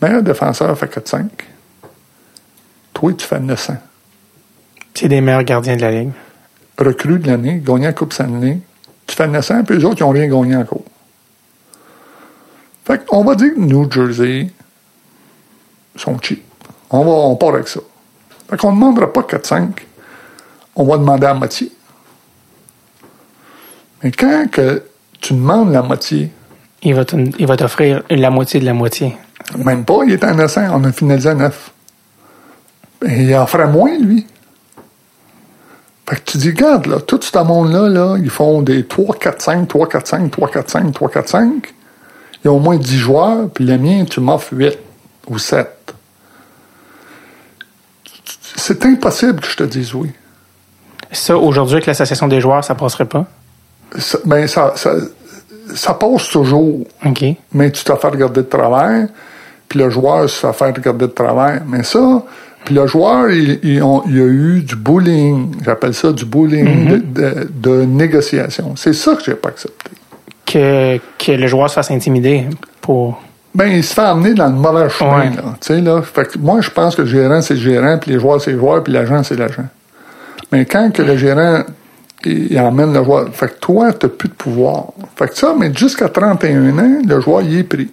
Meilleur défenseur fait 4-5. Toi, tu fais 900 C'est des meilleurs gardiens de la ligue. recrue de l'année, gagné la Coupe Stanley. Tu fais 900, puis les autres, ils n'ont rien gagné encore. Fait qu'on va dire que New Jersey sont cheap. On, va, on part avec ça. Fait qu'on ne demandera pas 4-5. On va demander la moitié. Mais quand que tu demandes la moitié, il va t'offrir la moitié de la moitié. Même pas, il est à 900, on a finalisé à 9. Et il en ferait moins, lui. Fait que tu dis, regarde, là, tout ce monde-là, là, ils font des 3, 4, 5, 3, 4, 5, 3, 4, 5, 3, 4, 5. Il y a au moins 10 joueurs, puis le mien, tu m'offres 8 ou 7. C'est impossible que je te dise oui. Ça, aujourd'hui, avec l'association des joueurs, ça passerait pas? Ça, ben, ça, ça, ça passe toujours. OK. mais tu t'as fait regarder de travers, puis le joueur se fait faire regarder de travers. Mais ça, puis le joueur, il, il, on- il y a eu du bullying, j'appelle ça du bullying de, de- de négociation. C'est ça que j'ai pas accepté. Que, que le joueur se fasse intimider pour. Ben, il se fait amener dans le mauvais chemin, Ouais. là. Tu sais, là. Fait que moi, je pense que le gérant, c'est le gérant, puis les joueurs, c'est les joueurs, puis l'agent, c'est l'agent. Mais quand que le gérant, il, il emmène le joueur, fait que toi, t'as plus de pouvoir. Fait que ça, mais jusqu'à 31 ans, le joueur, il est pris.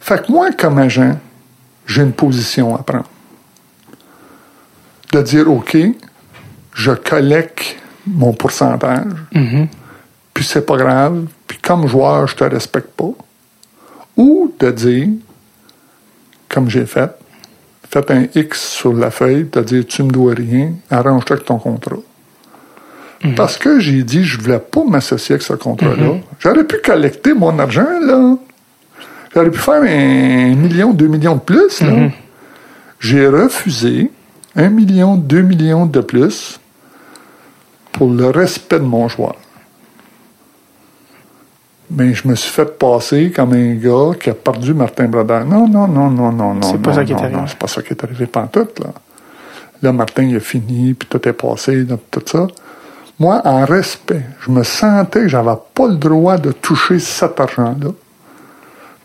Fait que moi, comme agent, j'ai une position à prendre. De dire, OK, je collecte mon pourcentage, puis c'est pas grave, puis comme joueur, je te respecte pas. Ou de dire, comme j'ai fait, faites un X sur la feuille, de dire tu me dois rien, arrange-toi avec ton contrat. Parce que j'ai dit je voulais pas m'associer avec ce contrat-là. J'aurais pu collecter mon argent, là. J'aurais pu faire un million, deux millions de plus, là. J'ai refusé un million, deux millions de plus pour le respect de mon joueur. Mais je me suis fait passer comme un gars qui a perdu Martin Brodeur. Non, non, non, non, non, non. C'est pas ça qui est arrivé. non, c'est pas ça qui est arrivé pantoute, là. Là, Martin, il a fini, puis tout est passé, tout ça. Moi, en respect, je me sentais que j'avais pas le droit de toucher cet argent-là.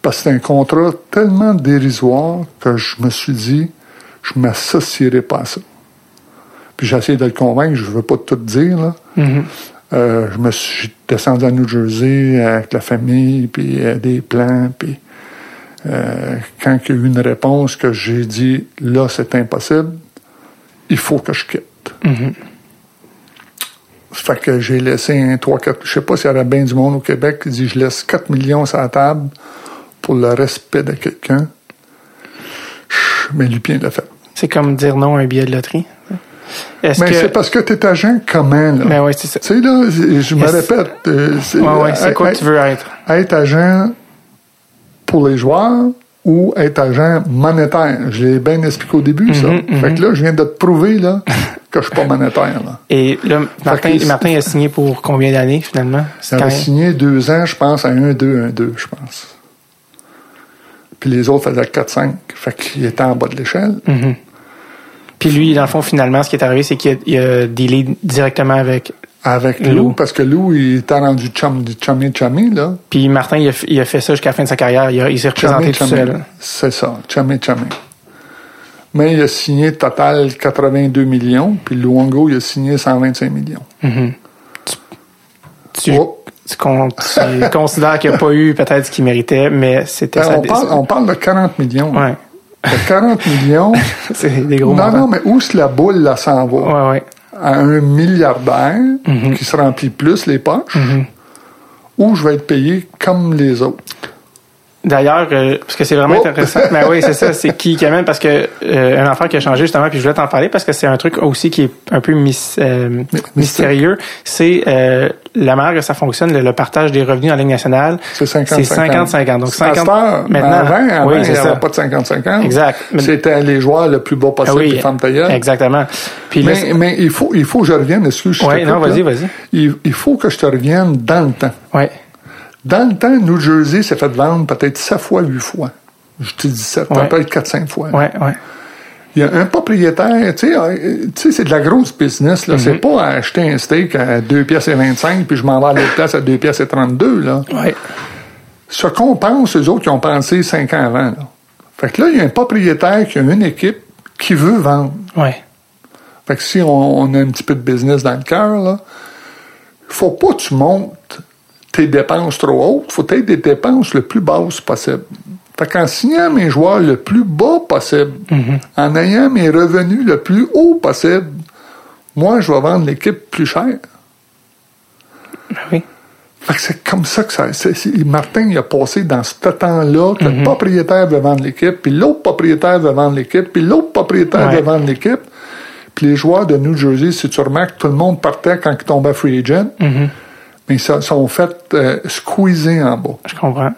Parce que c'est un contrat tellement dérisoire que je me suis dit, je m'associerai pas à ça. Puis j'ai essayé de le convaincre, je veux pas tout dire, là. Euh, je me suis descendu à New Jersey avec la famille, puis euh, des plans, puis euh, quand il y a eu une réponse que j'ai dit, là, c'est impossible, il faut que je quitte. Fait que j'ai laissé un 3 4 je sais pas s'il y aurait bien du monde au Québec qui dit je laisse 4 millions sur la table pour le respect de quelqu'un. Mais Lupien l'a fait. C'est comme dire non à un billet de loterie. Mais que. c'est parce que tu es agent comment, là? Ben ouais, c'est ça. Tu sais, là, je me répète. euh, c'est Ouais, ouais, quoi que tu veux être? Être agent pour les joueurs ou être agent monétaire. Je l'ai bien expliqué au début, ça. Mhm, Fait que là, je viens de te prouver, là, que je suis pas monétaire, là. Et là, Martin, que- Martin a signé pour combien d'années, finalement? J'avais quand- signé deux ans, je pense, à 1-2, 1-2, je pense. Puis les autres faisaient 4-5. Fait qu'il était en bas de l'échelle. Mhm. Puis lui, dans le fond, finalement, ce qui est arrivé, c'est qu'il a, a dealé directement avec. Avec Lou. Lou, parce que Lou, il était rendu chum, du chummy chummy, là. Puis Martin, il a, f- il a fait ça jusqu'à la fin de sa carrière. Il, s'est représenté tout Chummy, seul. C'est ça, chummy chummy. Mais il a signé total 82 millions, puis Luongo, il a signé 125 millions. Tu, Oh. Tu, con- tu considères qu'il n'a pas eu peut-être ce qu'il méritait, mais c'était Ben, on, parle, on parle de 40 millions. Ouais. De 40 millions. C'est des gros non, montants. non, mais où que la boule là, s'en va? Ouais, ouais. à un milliardaire qui se remplit plus les poches ou je vais être payé comme les autres? D'ailleurs, euh, parce que c'est vraiment Oh! intéressant. Mais oui, c'est ça, c'est qui qui amène parce que euh, un enfant qui a changé justement, puis je voulais t'en parler parce que c'est un truc aussi qui est un peu mis- euh, mystérieux. C'est euh, la manière que ça fonctionne, le, le partage des revenus en ligne nationale. C'est 50-50. C'est 50-50. Donc À 50 cette heure, maintenant. Avant, avant, oui, il c'est n'y avait pas de 50-50. Exact. C'était les joueurs le plus beau Ah possible, oui, gueule. exactement. Puis là, Mais, mais il faut, il faut que je revienne, excuse, je Ouais, te non, vas-y, vas-y. Il, il faut que je te revienne dans le temps. ouais, Dans le temps, New Jersey s'est fait vendre peut-être 7 fois, 8 fois. Je te dis 7, Ouais. peut-être 4-5 fois. ouais, ouais. Il y a un propriétaire, tu sais, euh, tu sais, c'est de la grosse business, là. C'est pas acheter un steak à 2 pièces et 25 puis je m'en vais à l'autre place à 2 pièces et 32, là. Ouais. Ce qu'on pense, eux autres qui ont pensé 5 ans avant, là. Fait que là, il y a un propriétaire qui a une équipe qui veut vendre. Ouais. Fait que si on, on a un petit peu de business dans le cœur, là, faut pas que tu montes tes dépenses trop hautes. Faut être des dépenses le plus basses possible. Fait qu'en signant mes joueurs le plus bas possible, en ayant mes revenus le plus haut possible, moi, je vais vendre l'équipe plus cher. Ben oui. Fait que c'est comme ça que ça. Martin, il a passé dans ce temps-là que le propriétaire veut vendre l'équipe, puis l'autre propriétaire veut vendre l'équipe, puis l'autre propriétaire Ouais. veut vendre l'équipe. Puis les joueurs de New Jersey, si tu remarques, tout le monde partait quand ils tombaient free agent, mais ils sont fait euh, squeezer en bas. Je comprends.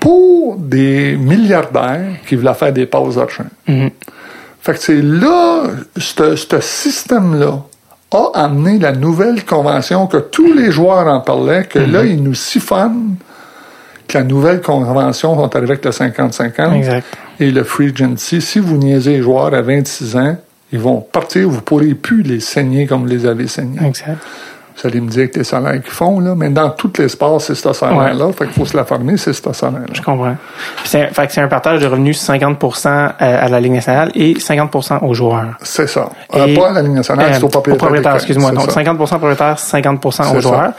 Pour des milliardaires qui voulaient faire des passes d'argent. Fait que c'est là, ce système-là a amené la nouvelle convention que tous les joueurs en parlaient, que là, ils nous siphonnent que la nouvelle convention sont arrivés avec le 50-50 Exact. et le free agency. Si vous niaisez les joueurs à 26 ans, ils vont partir, vous ne pourrez plus les saigner comme vous les avez saignés. Exact. Vous allez me dire que les salaires qu'ils font, là, mais dans tous les sports, c'est ce salaire-là. Fait qu'il faut se la former, c'est ce salaire-là. Je comprends. C'est, fait que c'est un partage de revenus 50 à, à la Ligue nationale et 50% aux joueurs. C'est ça. Euh, pas à la Ligue nationale, Euh, c'est au propriétaire. excuse-moi. Donc, ça. 50 propriétaire, 50% aux joueurs.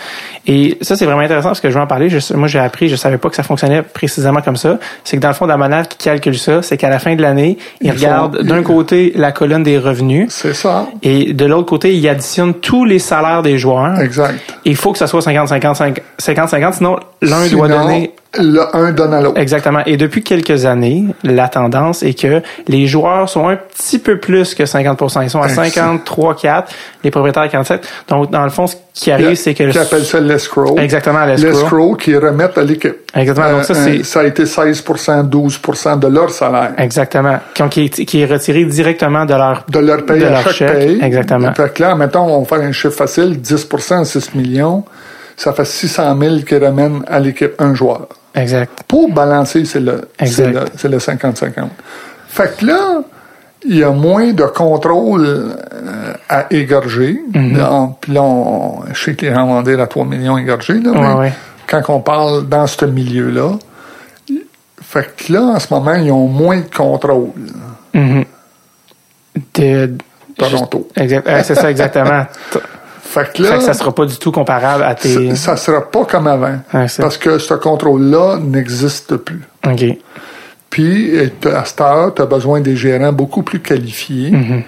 Et ça, c'est vraiment intéressant parce que je vais en parler. Je- moi, j'ai appris, je savais pas que ça fonctionnait précisément comme ça. C'est que dans le fond, la manière qui calcule ça, c'est qu'à la fin de l'année, ils Ils regardent d'un côté la colonne des revenus C'est ça. et de l'autre côté, ils additionnent tous les salaires des joueurs. Exact. Il faut que ça soit 50-50, 50-50, sinon l'un doit donner Le un donne à l'autre. Exactement. Et depuis quelques années, la tendance est que les joueurs sont un petit peu plus que 50 Ils sont à Ben, 53, 4, les propriétaires à 47. Donc, dans le fond, ce qui arrive, c'est que... Qui appelle ça l'escrow. Exactement, l'escrow. L'escrow qui remettent à l'équipe. Exactement. Donc, ça, Euh, c'est- euh, ça a été 16% 12% de leur salaire. Exactement. Qui, est, qui est retiré directement de leur... De leur paye de à leur chaque chèque. paye. Exactement. Fait que là, mettons, on va faire un chiffre facile, 10% 6 millions, ça fait 600 000 qui ramènent à l'équipe un joueur. Exact. Pour balancer, c'est le, c'est Exact. le, c'est le 50-50. Fait que là, il y a moins de contrôle euh, à égorger. Mhm. Là, Puis là, on, je sais gens vont dire à 3 millions égorgés, là, mais ouais. quand on parle dans ce milieu-là, fait que là, en ce moment, ils ont moins de contrôle. Mhm. De, Toronto. exact. ouais, c'est ça, exactement. Fait que fait là, que ça sera pas du tout comparable à tes... ça, ça sera pas comme avant. Parce que ce contrôle-là n'existe plus. OK. Puis, euh, à cette heure, tu as besoin des gérants beaucoup plus qualifiés. Mm-hmm.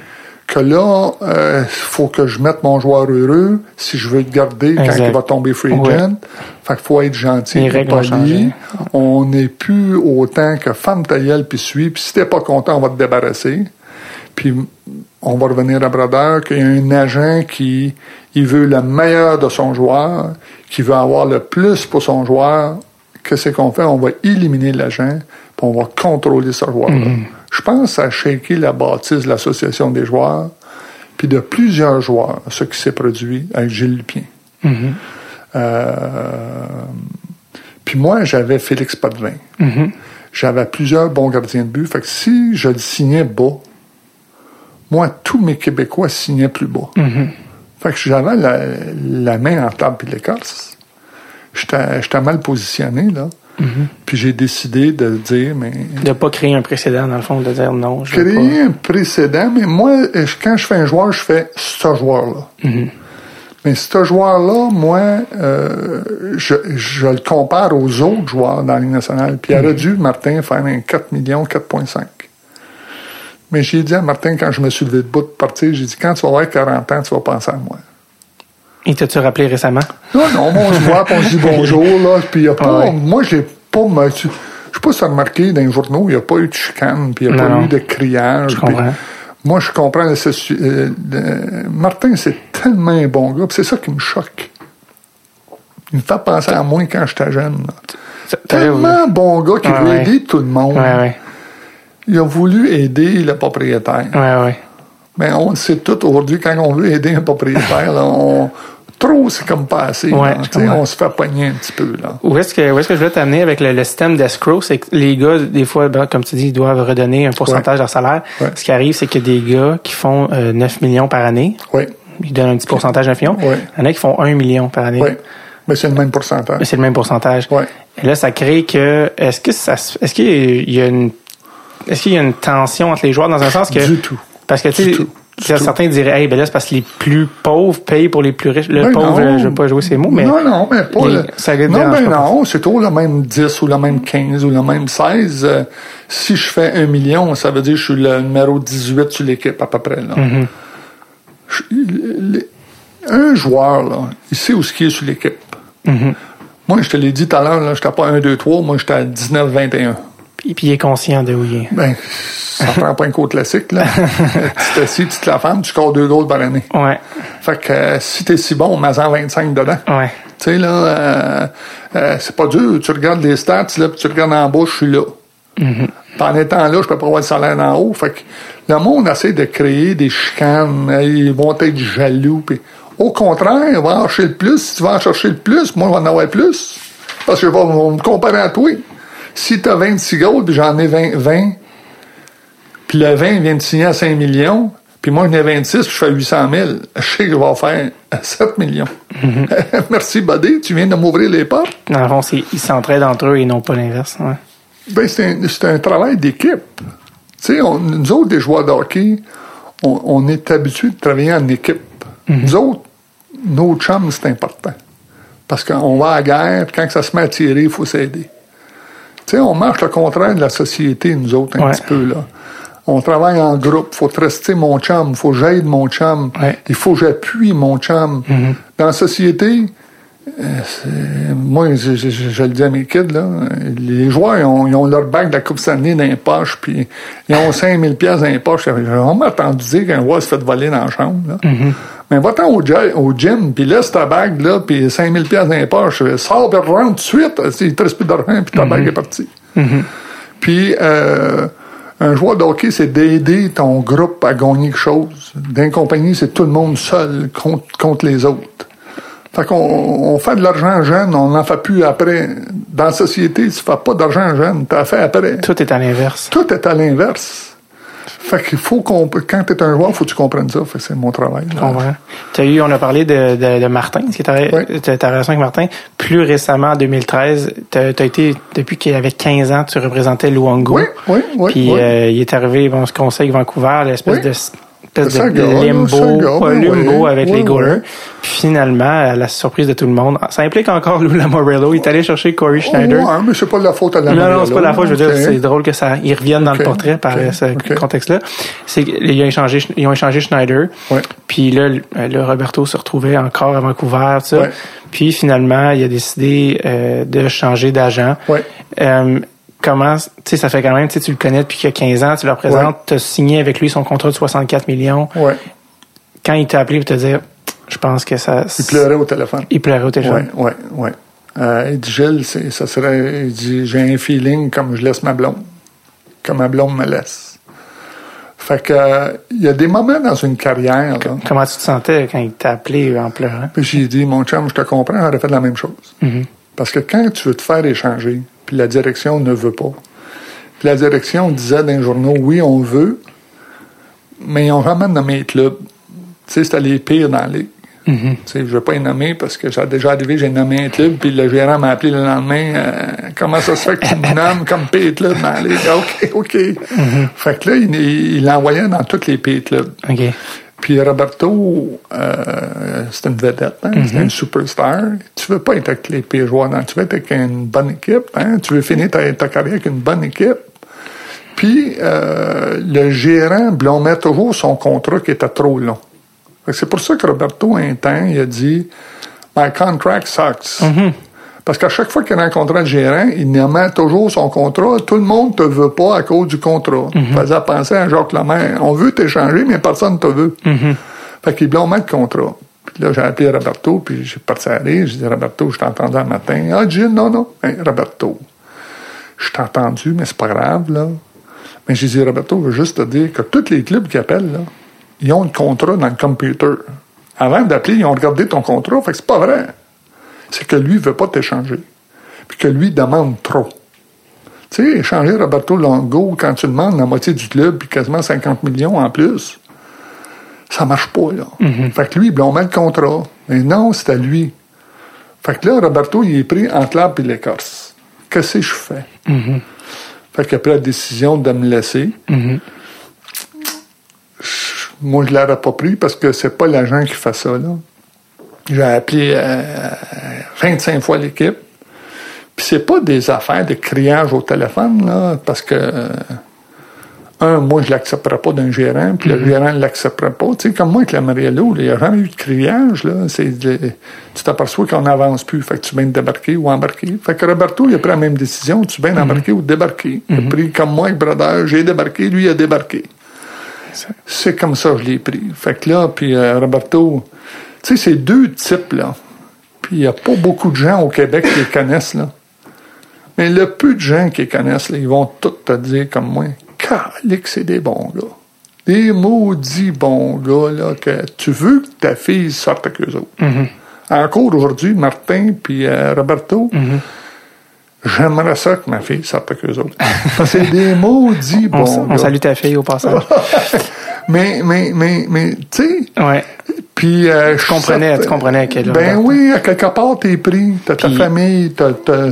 Que là, il faut que je mette mon joueur heureux si je veux le garder quand il va tomber free agent. Fait qu'il faut être gentil, Les poli. On n'est plus autant que femme ta gueule puis suis. Puis si t'es pas content, on va te débarrasser. Puis on va revenir à Brodeur qu'il y a un agent qui il veut le meilleur de son joueur, qui veut avoir le plus pour son joueur. Qu'est-ce qu'on fait? On va éliminer l'agent, puis on va contrôler ce joueur-là. Je pense à shaker la bâtisse de l'association des joueurs, puis de plusieurs joueurs, ce qui s'est produit avec Gilles Lupien. Euh, puis moi, j'avais Félix Potvin. J'avais plusieurs bons gardiens de but. Fait que si je le signais bas, moi, tous mes Québécois signaient plus bas. Fait que j'avais la, la main en table puis l'écorce. J'étais mal positionné, là. Puis j'ai décidé de dire, mais De pas créer un précédent, dans le fond, de dire non, je créer un précédent, mais moi, je- quand je fais un joueur, je fais ce joueur-là. Mais ce joueur-là, moi, euh, je, je le compare aux autres joueurs dans la Ligue nationale. Puis il aurait dû, Martin, faire un 4 millions, 4,5. Mais j'ai dit à Martin, quand je me suis levé de bout de partir, j'ai dit, quand tu vas avoir 40 ans, tu vas penser à moi. Et t'as-tu rappelé récemment? Non, non, on se voit, on se dit bonjour, là, puis y a pas, Ouais. moi, j'ai pas, je sais pas si t'as remarqué, dans les journaux, il n'y a pas eu de chicane, puis il n'y a Non, pas non. eu de criage. Je moi, je comprends, euh, euh, Martin, c'est tellement un bon gars, c'est ça qui me choque. Il me fait penser à moi quand j'étais jeune, Tellement bon gars qui Ouais, veut ouais. aider tout le monde. Ouais, ouais. Il a voulu aider le propriétaire. Ouais, ouais. Mais on le sait tout aujourd'hui, quand on veut aider un propriétaire, là, on, trop, c'est comme pas assez. Ouais, on se fait pogner un petit peu. Là. Où est-ce que, où est-ce que je voulais t'amener avec le, le système d'escrow? C'est que les gars, des fois, ben, comme tu dis, ils doivent redonner un pourcentage de leur salaire. Ouais. Ce qui arrive, c'est a des gars qui font euh, 9 millions par année. Ils donnent un petit pourcentage d'un million. Ouais. Il y en a qui font 1 million par année. oui. Mais c'est le même pourcentage. Mais c'est le même pourcentage. Ouais. Et là, ça crée que, est-ce que ça, est-ce qu'il y a une, est-ce qu'il y a une tension entre les joueurs dans un sens que, Du tout. parce que, tu sais, certains diraient, hey, ben là, c'est parce que les plus pauvres payent pour les plus riches. Le Ben pauvre, non. je veux pas jouer ces mots, mais. Non, non, mais pas. les- le- ça non, dérange ben non, c'est toujours le même 10 ou le même 15 ou le même 16. Euh, si je fais un million, ça veut dire que je suis le numéro 18 sur l'équipe, à peu près. Là. Mm-hmm. Je- un joueur, là, il sait où ce qui est sur l'équipe. Mm-hmm. Moi, je te l'ai dit tout à l'heure, là, j'étais pas 1, 2, 3, moi, j'étais à 19, 21. Puis, puis il est conscient de où il est. Ben, ça prend pas un cours classique, là. tu t'assis, tu te la femme, tu scores deux goals par année. Ouais. Fait que euh, si t'es si bon, mets-en 25 dedans. Ouais. Tu sais, là, euh, euh, c'est pas dur. Tu regardes les stats, là, puis tu regardes en bas, je suis là. Puis En étant là, je peux pas avoir le salaire en haut. Fait que le monde essaie de créer des chicanes. Ils vont être jaloux. Puis, au contraire, va en chercher le plus. Si tu vas en chercher le plus, moi, je vais en avoir plus. Parce que je vais on va me comparer à toi. Si tu as 26 goals, puis j'en ai 20, 20 puis le 20 vient de signer à 5 millions, puis moi, j'en ai 26, puis je fais 800 000. Je sais que je vais faire 7 millions. Merci, Buddy. Tu viens de m'ouvrir les portes. Dans le fond, c'est- ils s'entraident entre eux et non pas l'inverse. Ouais. Ben, c'est un, c'est un travail d'équipe. Tu sais, on- nous autres, des joueurs de hockey, on, on est habitués de travailler en équipe. Nous autres, nos chums, c'est important. Parce qu'on va à la guerre, puis quand ça se met à tirer, il faut s'aider. Tu sais, on marche le contraire de la société, nous autres, un Ouais. petit peu, là. On travaille en groupe. faut rester mon chum. faut que j'aide mon chum. Ouais. Il faut que j'appuie mon chum. Dans la société, euh, moi, je, je- je- je le dis à mes kids, là, les joueurs, ils ont, ils ont leur bague de la Coupe Stanley dans les poches, puis ils ont 5000 pièces dans les poches. J'ai vraiment entendu dire qu'un joueur se fait voler dans la chambre. Là. Mais va-t'en au, au gym, puis laisse ta bague, là, puis 5000 pièces dans les poches. Sors, puis rentre tout de suite. Il te reste plus d'argent, puis ta bague est partie. Puis, euh, un joueur de hockey, c'est d'aider ton groupe à gagner quelque chose. D'un compagnie, c'est tout le monde seul contre, contre les autres. Fait qu'on on fait de l'argent jeune, on n'en fait plus après. Dans la société, tu fais pas d'argent jeune, tu as fait après. Tout est à l'inverse. Tout est à l'inverse. Fait qu'il faut qu'on, quand tu es un joueur, faut que tu comprennes ça. Fait que c'est mon travail. là. T'as eu, on a parlé de, de, de Martin, ce qui est ta, relation avec Martin. Plus récemment, en 2013, t'as as été, depuis qu'il avait 15 ans, tu représentais Luongo. Oui, oui, oui. Puis oui. euh, il est arrivé, bon, ce conseil Vancouver, l'espèce Oui. de espèce de limbo, limbo oui, avec oui, les goalers. oui. Puis finalement, à la surprise de tout le monde, ça implique encore Lou Lamorello. Il est allé chercher Corey Schneider. Ouais, mais c'est pas de la faute à la Non, non, c'est pas la fois. Je veux dire, c'est drôle que ça, ils reviennent dans le portrait par euh, ce contexte-là. C'est qu'ils ont échangé, ils ont échangé Schneider. Ouais. Puis là, le- le Roberto se retrouvait encore à Vancouver, tout ça. Ouais. Puis finalement, il a décidé euh, de changer d'agent. Ouais. Euh, comment, tu sais, ça fait quand même, tu sais, tu le connais depuis qu'il y a 15 ans, tu le représentes, tu as signé avec lui son contrat de 64 millions. Ouais. Quand il t'a appelé pour te dire, je pense que ça... Il pleurait au téléphone. Il pleurait au téléphone. Ouais, ouais, ouais. Euh, il dit, Gilles, ça serait, il dit, j'ai un feeling comme je laisse ma blonde. Comme ma blonde me laisse. Fait que, euh, il y a des moments dans une carrière, là. Comment tu te sentais quand il t'a appelé en pleurant? Puis j'ai dit, mon chum, je te comprends, j'aurais fait la même chose. Mm-hmm. Parce que quand tu veux te faire échanger, puis la direction ne veut pas, puis la direction disait dans les journaux, oui, on veut, mais ils ont vraiment nommé les clubs. Tu sais, c'était les pires dans la ligue. Mm-hmm. Tu sais, je ne vais pas les nommer parce que j'ai déjà arrivé, j'ai nommé un club, puis le gérant m'a appelé le lendemain. euh, comment ça se fait que tu me nommes comme pire club dans la ligue? Ah, OK, OK. Mm-hmm. Fait que là, il, l'envoyait dans tous les pires clubs. OK. Puis Roberto, euh, c'est une vedette, hein? c'est un superstar. Tu veux pas être avec les pires joueurs, non. tu veux être avec une bonne équipe. Hein? Tu veux finir ta, ta carrière avec une bonne équipe. Puis euh, le gérant blâmait toujours son contrat qui était trop long. C'est pour ça que Roberto, un temps, il a dit My contract sucks. Parce qu'à chaque fois qu'il rencontrait le gérant, il nommait toujours son contrat. Tout le monde te veut pas à cause du contrat. Il faisait penser à Jacques Lemaire. On veut t'échanger, mais personne te veut. Fait qu'il blâmait le contrat. Puis là, j'ai appelé Roberto, puis j'ai parti à rire. J'ai dit, Roberto, je entendu un matin. Ah, Gilles, non, non. Hein, Roberto, je t'ai entendu, mais c'est pas grave, là. Mais j'ai dit, Roberto, je veux juste te dire que tous les clubs qui appellent, là, ils ont un contrat dans le computer. Avant d'appeler, ils ont regardé ton contrat. Fait que c'est pas vrai. C'est que lui veut pas t'échanger. Puis que lui demande trop. Tu sais, échanger Roberto Longo quand tu demandes la moitié du club puis quasiment 50 millions en plus, ça marche pas, là. Fait que lui, il blâmait le contrat. Mais non, c'est à lui. Fait que là, Roberto, il est pris entre l'arbre et l'écorce. Qu'est-ce que je fais? Fait qu'il a pris la décision de me laisser. Je- Moi, je l'aurais pas pris parce que c'est pas l'agent qui fait ça, là. J'ai appelé euh, 25 fois l'équipe. Puis c'est pas des affaires de criage au téléphone, là, parce que euh, un, moi, je l'accepterais pas d'un gérant, puis le gérant ne l'accepterait pas. Tu sais, comme moi avec la Mariello, il n'y a jamais eu de criage, là. C'est de- tu t'aperçois qu'on n'avance plus. Fait que tu viens de débarquer ou embarquer. Fait que Roberto, il a pris la même décision. Tu viens d'embarquer ou de débarquer. Il a pris comme moi avec Brother, j'ai débarqué, lui, il a débarqué. C'est comme ça que je l'ai pris. Fait que là, puis euh, Roberto, tu sais, c'est deux types, là. Puis il n'y a pas beaucoup de gens au Québec qui les connaissent, là. Mais le peu de gens qui les connaissent, là, ils vont tous te dire comme moi, calique, c'est des bons gars. Des maudits bons gars, là, que tu veux que ta fille sorte avec eux autres. Encore aujourd'hui, Martin puis euh, Roberto, j'aimerais ça que ma fille sorte avec eux autres. C'est des maudits On, bons on gars. salue ta fille au passage. Mais, mais, mais, mais, tu sais, ouais. puis euh, je comprenais- tu comprenais qu'elle- Ben oui, à quelque part t'es pris, t'as ta famille, t'as t'as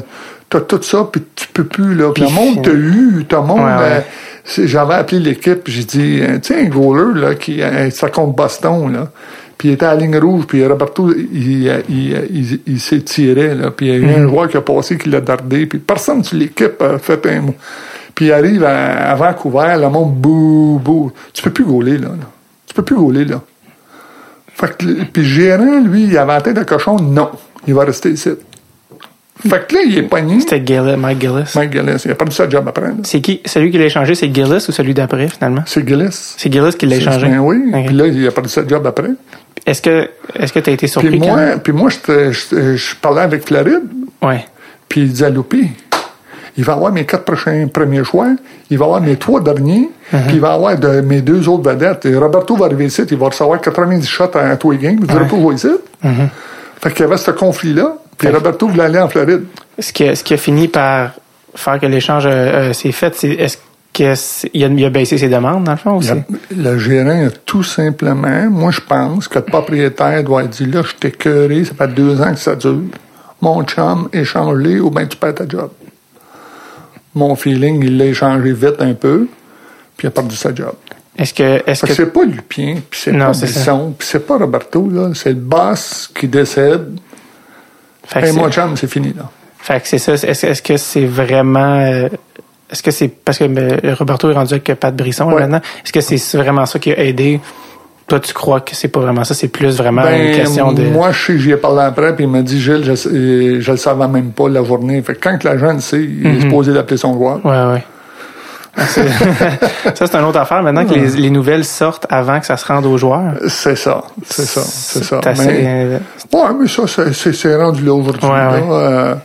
t'as tout ça, puis tu peux plus là. Puis le monde t'a eu, t'as monde. Ouais, ouais. euh, c'est- J'avais appelé l'équipe, j'ai dit, euh, tu sais un goaler là qui euh, ça contre Boston là. Puis il était à la ligne rouge, puis Roberto, il, il, il, il, il s'est tiré, là. Puis il y a eu Mm-hmm. un joueur qui a passé, qui l'a dardé, puis personne sur l'équipe a fait un mot. Puis il arrive à, à Vancouver, le monde, bouh, bouh. Tu peux plus gauler, là. là. Tu peux plus gauler, là. Fait que, puis le gérant, lui, il avait la tête de cochon, non. Il va rester ici. Fait que là, il est pogné. C'était Gillis, Mike Gillis. Mike Gillis, il a perdu sa job après. C'est qui? Celui qui l'a échangé, c'est Gillis ou celui d'après, finalement? C'est Gillis. C'est Gillis qui l'a échangé. Ben oui. Ok. Puis là, il a perdu sa job après. Est-ce que, est-ce que t'as été surpris Puis quand moi, puis moi, je, je parlais avec Floride. Ouais. Puis il disait, Loupi, il va avoir mes quatre prochains premiers choix, il va avoir mes trois derniers, puis il va avoir de, mes deux autres vedettes. Et Roberto va arriver ici, il va recevoir 90 shots à, tous les games, il pas jouer ici. Fait qu'il y avait ce conflit-là, puis Fait- Roberto voulait aller en Floride. Ce qui, a, ce qui a fini par faire que l'échange euh, euh, s'est fait, c'est est-ce qu'il a, il a baissé ses demandes, dans le fond, aussi? Le, le gérant a tout simplement, moi je pense que le propriétaire doit dire là, je t'ai ça fait deux ans que ça dure. Mon chum, échange-les ou bien tu perds ta job. Mon feeling, il l'a échangé vite un peu, puis il a perdu sa job. Est-ce que, est-ce que, c'est pas Lupien, puis c'est pas. Bisson, puis c'est pas Roberto, là. C'est le boss qui décède. fait Hey, c'est- mon chum, c'est fini, là. fait que c'est ça. Est-ce, que c'est vraiment, euh, est-ce que c'est parce que euh, Roberto est rendu avec Pat Brisson là, maintenant? Est-ce que c'est vraiment ça qui a aidé? Toi, tu crois que c'est pas vraiment ça, c'est plus vraiment Ben, une question de. moi, je sais, j'y ai parlé après, puis il m'a dit, Gilles, je, je le savais même pas la journée. Fait que quand que l'agent le sait, il Mhm. est supposé d'appeler son joueur. Ouais, ouais. Ah, ça, c'est une autre affaire. Maintenant que les, les nouvelles sortent avant que ça se rende aux joueurs. C'est ça, c'est ça, c'est ça. assez, Mais, ouais, mais ça, c'est- rendu là aujourd'hui. Ouais, là. ouais. Euh,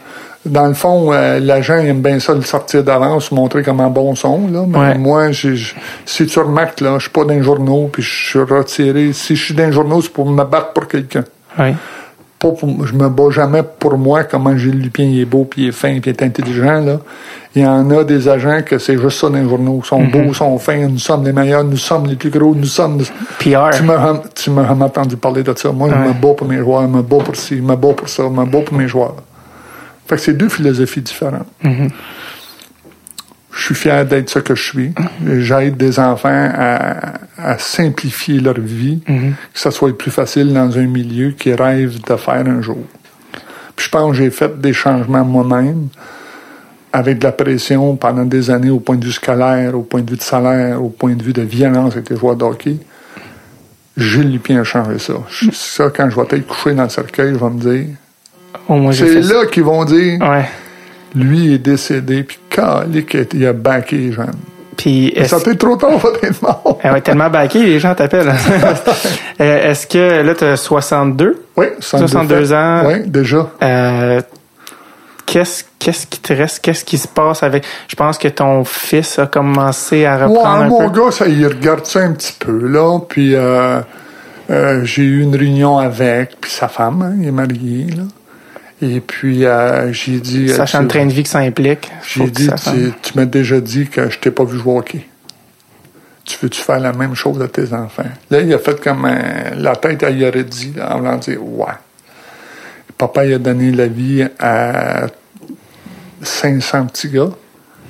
dans le fond, euh, l'agent aime bien ça le sortir d'avance, montrer comment bon son. Là. Mais Ouais. moi, j'- si tu remarques, là, je suis pas dans les journaux, puis je suis retiré. Si je suis dans les journaux, c'est pour me battre pour quelqu'un. ouais. Pas pour, je me bats jamais pour moi, comment Gilles Lupien il est beau, puis il est fin, puis il est intelligent. Là. Il y en a des agents que c'est juste ça dans les journaux. Ils sont Mhm. beaux, ils sont fins, nous sommes les meilleurs, nous sommes les plus gros, nous sommes... PR. Tu m'as, tu m'as jamais entendu parler de ça. Moi, je me bats pour mes joueurs, je me bats pour ci, je me bats pour ça, je me bats pour mes joueurs. Fait que c'est deux philosophies différentes. Mm-hmm. Je suis fier d'être ce que je suis. J'aide des enfants à, à simplifier leur vie, Mm-hmm. que ça soit plus facile dans un milieu qu'ils rêvent de faire un jour. Puis je pense que j'ai fait des changements moi-même avec de la pression pendant des années au point de vue scolaire, au point de vue de salaire, au point de vue de violence avec les joueurs de hockey, Gilles Lupien a changé ça. Je- Ça, quand je vais être couché dans le cercueil, je vais me dire. C'est là qu'ils vont dire, Ouais. lui est décédé, puis calique, il a les jeunes. Puis, Ça peut être trop tard être mort. Elle va être tellement baquée, les gens t'appellent. Euh, Est-ce que là, tu as 62? Oui, 62 ans. Oui, déjà. Euh, qu'est-ce, qu'est-ce qui te reste? Qu'est-ce qui se passe avec. Je pense que ton fils a commencé à reprendre Ouais, un mon peu. gars, ça, il regarde ça un petit peu, là. Puis euh, euh, j'ai eu une réunion avec, puis sa femme, hein, il est marié, là. Et puis euh, j'ai dit... Sachant le train de vie que ça implique. J'ai dit, tu, tu m'as déjà dit que je t'ai pas vu jouer au hockey. Tu veux-tu faire la même chose à tes enfants? Là, il a fait comme un- la tête, dit, là, en voulant dire, ouais. Papa, il a donné la vie à 500 petits gars,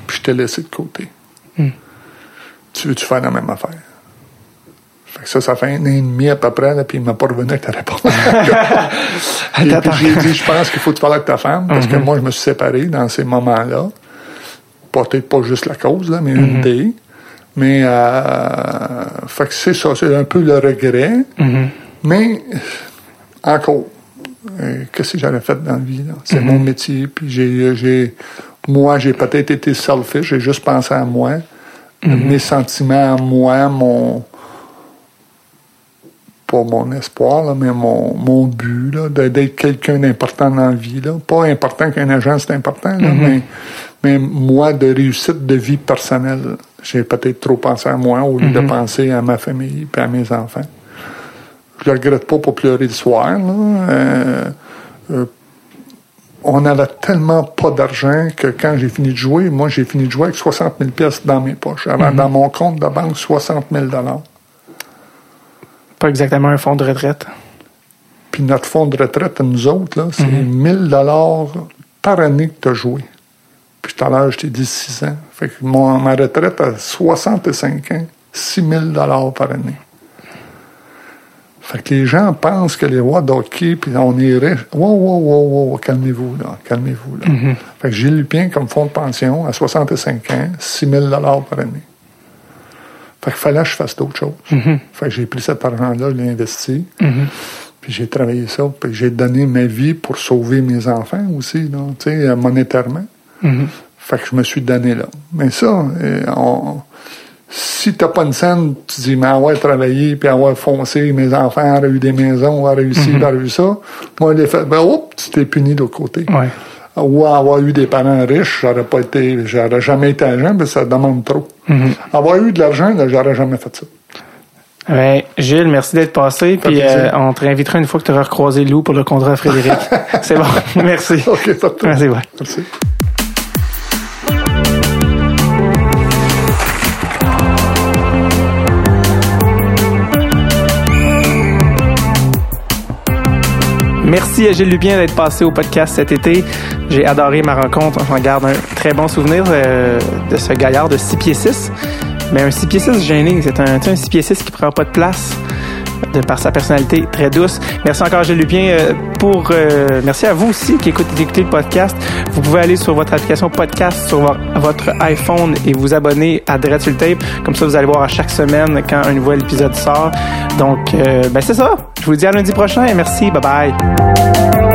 puis je t'ai laissé de côté. Hmm. Tu veux-tu faire la même affaire? Ça, ça fait un an et demi à peu près, là, puis il m'a pas revenu avec ta réponse. Et puis j'ai dit, je pense qu'il faut te parler avec ta femme, parce Mhm. que moi, je me suis séparé dans ces moments-là. Peut-être pas juste la cause, là, mais une des. Mais, euh, fait que c'est ça, c'est un peu le regret. Mhm. Mais, encore, euh, qu'est-ce que j'aurais fait dans la vie, là? C'est mon métier, puis j'ai, j'ai, moi, j'ai peut-être été selfish, j'ai juste pensé à moi, mes sentiments à moi, mon, pas mon espoir, là, mais mon, mon but, d'être quelqu'un d'important dans la vie, là. Pas important qu'un agent, c'est important, là, mais, mais moi, de réussite de vie personnelle, j'ai peut-être trop pensé à moi au lieu de penser à ma famille et à mes enfants. Je le regrette pas pour pleurer le soir, là. Euh, euh, on avait tellement pas d'argent que quand j'ai fini de jouer, moi, j'ai fini de jouer avec 60 000 pièces dans mes poches. J'avais dans mon compte de banque 60 000 Pas exactement un fonds de retraite. Puis notre fonds de retraite, nous autres, là, c'est 1000 dollars par année que tu as joué. Puis tout à l'heure, je t'ai dit 6 ans. Fait que mon, ma retraite à 65 ans, 6 000 dollars par année. Fait que les gens pensent que les rois d'hockey, puis on est riche. Wow, wow, wow, wow, calmez-vous, là, calmez-vous, là. Fait que Gilles Lupien, comme fonds de pension, à 65 ans, 6 000 dollars par année. Fait qu'il fallait que je fasse d'autres choses. Fait que j'ai pris cet argent-là, je l'ai investi. Puis j'ai travaillé ça, puis j'ai donné ma vie pour sauver mes enfants aussi, là, euh, monétairement. Fait que je me suis donné là. Mais ça, euh, on- si t'as pas une scène, tu dis, mais avoir travaillé, puis avoir foncé, mes enfants auraient eu des maisons, auraient réussi, auraient eu ça. Moi, les fait, ben, oups, tu t'es puni de l'autre côté. Ouais. Ou avoir eu des parents riches, j'aurais pas été, j'aurais jamais été agent, mais ça demande trop. Avoir eu de l'argent, j'aurais jamais fait ça. Ben, Gilles, merci d'être passé. Puis euh, on te réinvitera une fois que tu auras recroisé Lou pour le contrat à Frédéric. C'est bon. Merci. OK. Merci, ouais. Merci. Merci à Gilles Lupien d'être passé au podcast cet été. J'ai adoré ma rencontre. J'en garde un très bon souvenir euh, de ce gaillard de 6 pieds 6. Mais un 6 pieds 6 gêné, c'est un, un 6 pieds 6 qui prend pas de place de par sa personnalité très douce. Merci encore Gilles Lupien euh, pour euh, merci à vous aussi qui écoutez, écoutez le podcast. Vous pouvez aller sur votre application podcast sur vo- votre iPhone et vous abonner à Dread Tape. Comme ça, vous allez voir à chaque semaine quand un nouvel épisode sort. Donc, euh, ben c'est ça. Je vous dis à lundi prochain et merci. Bye bye.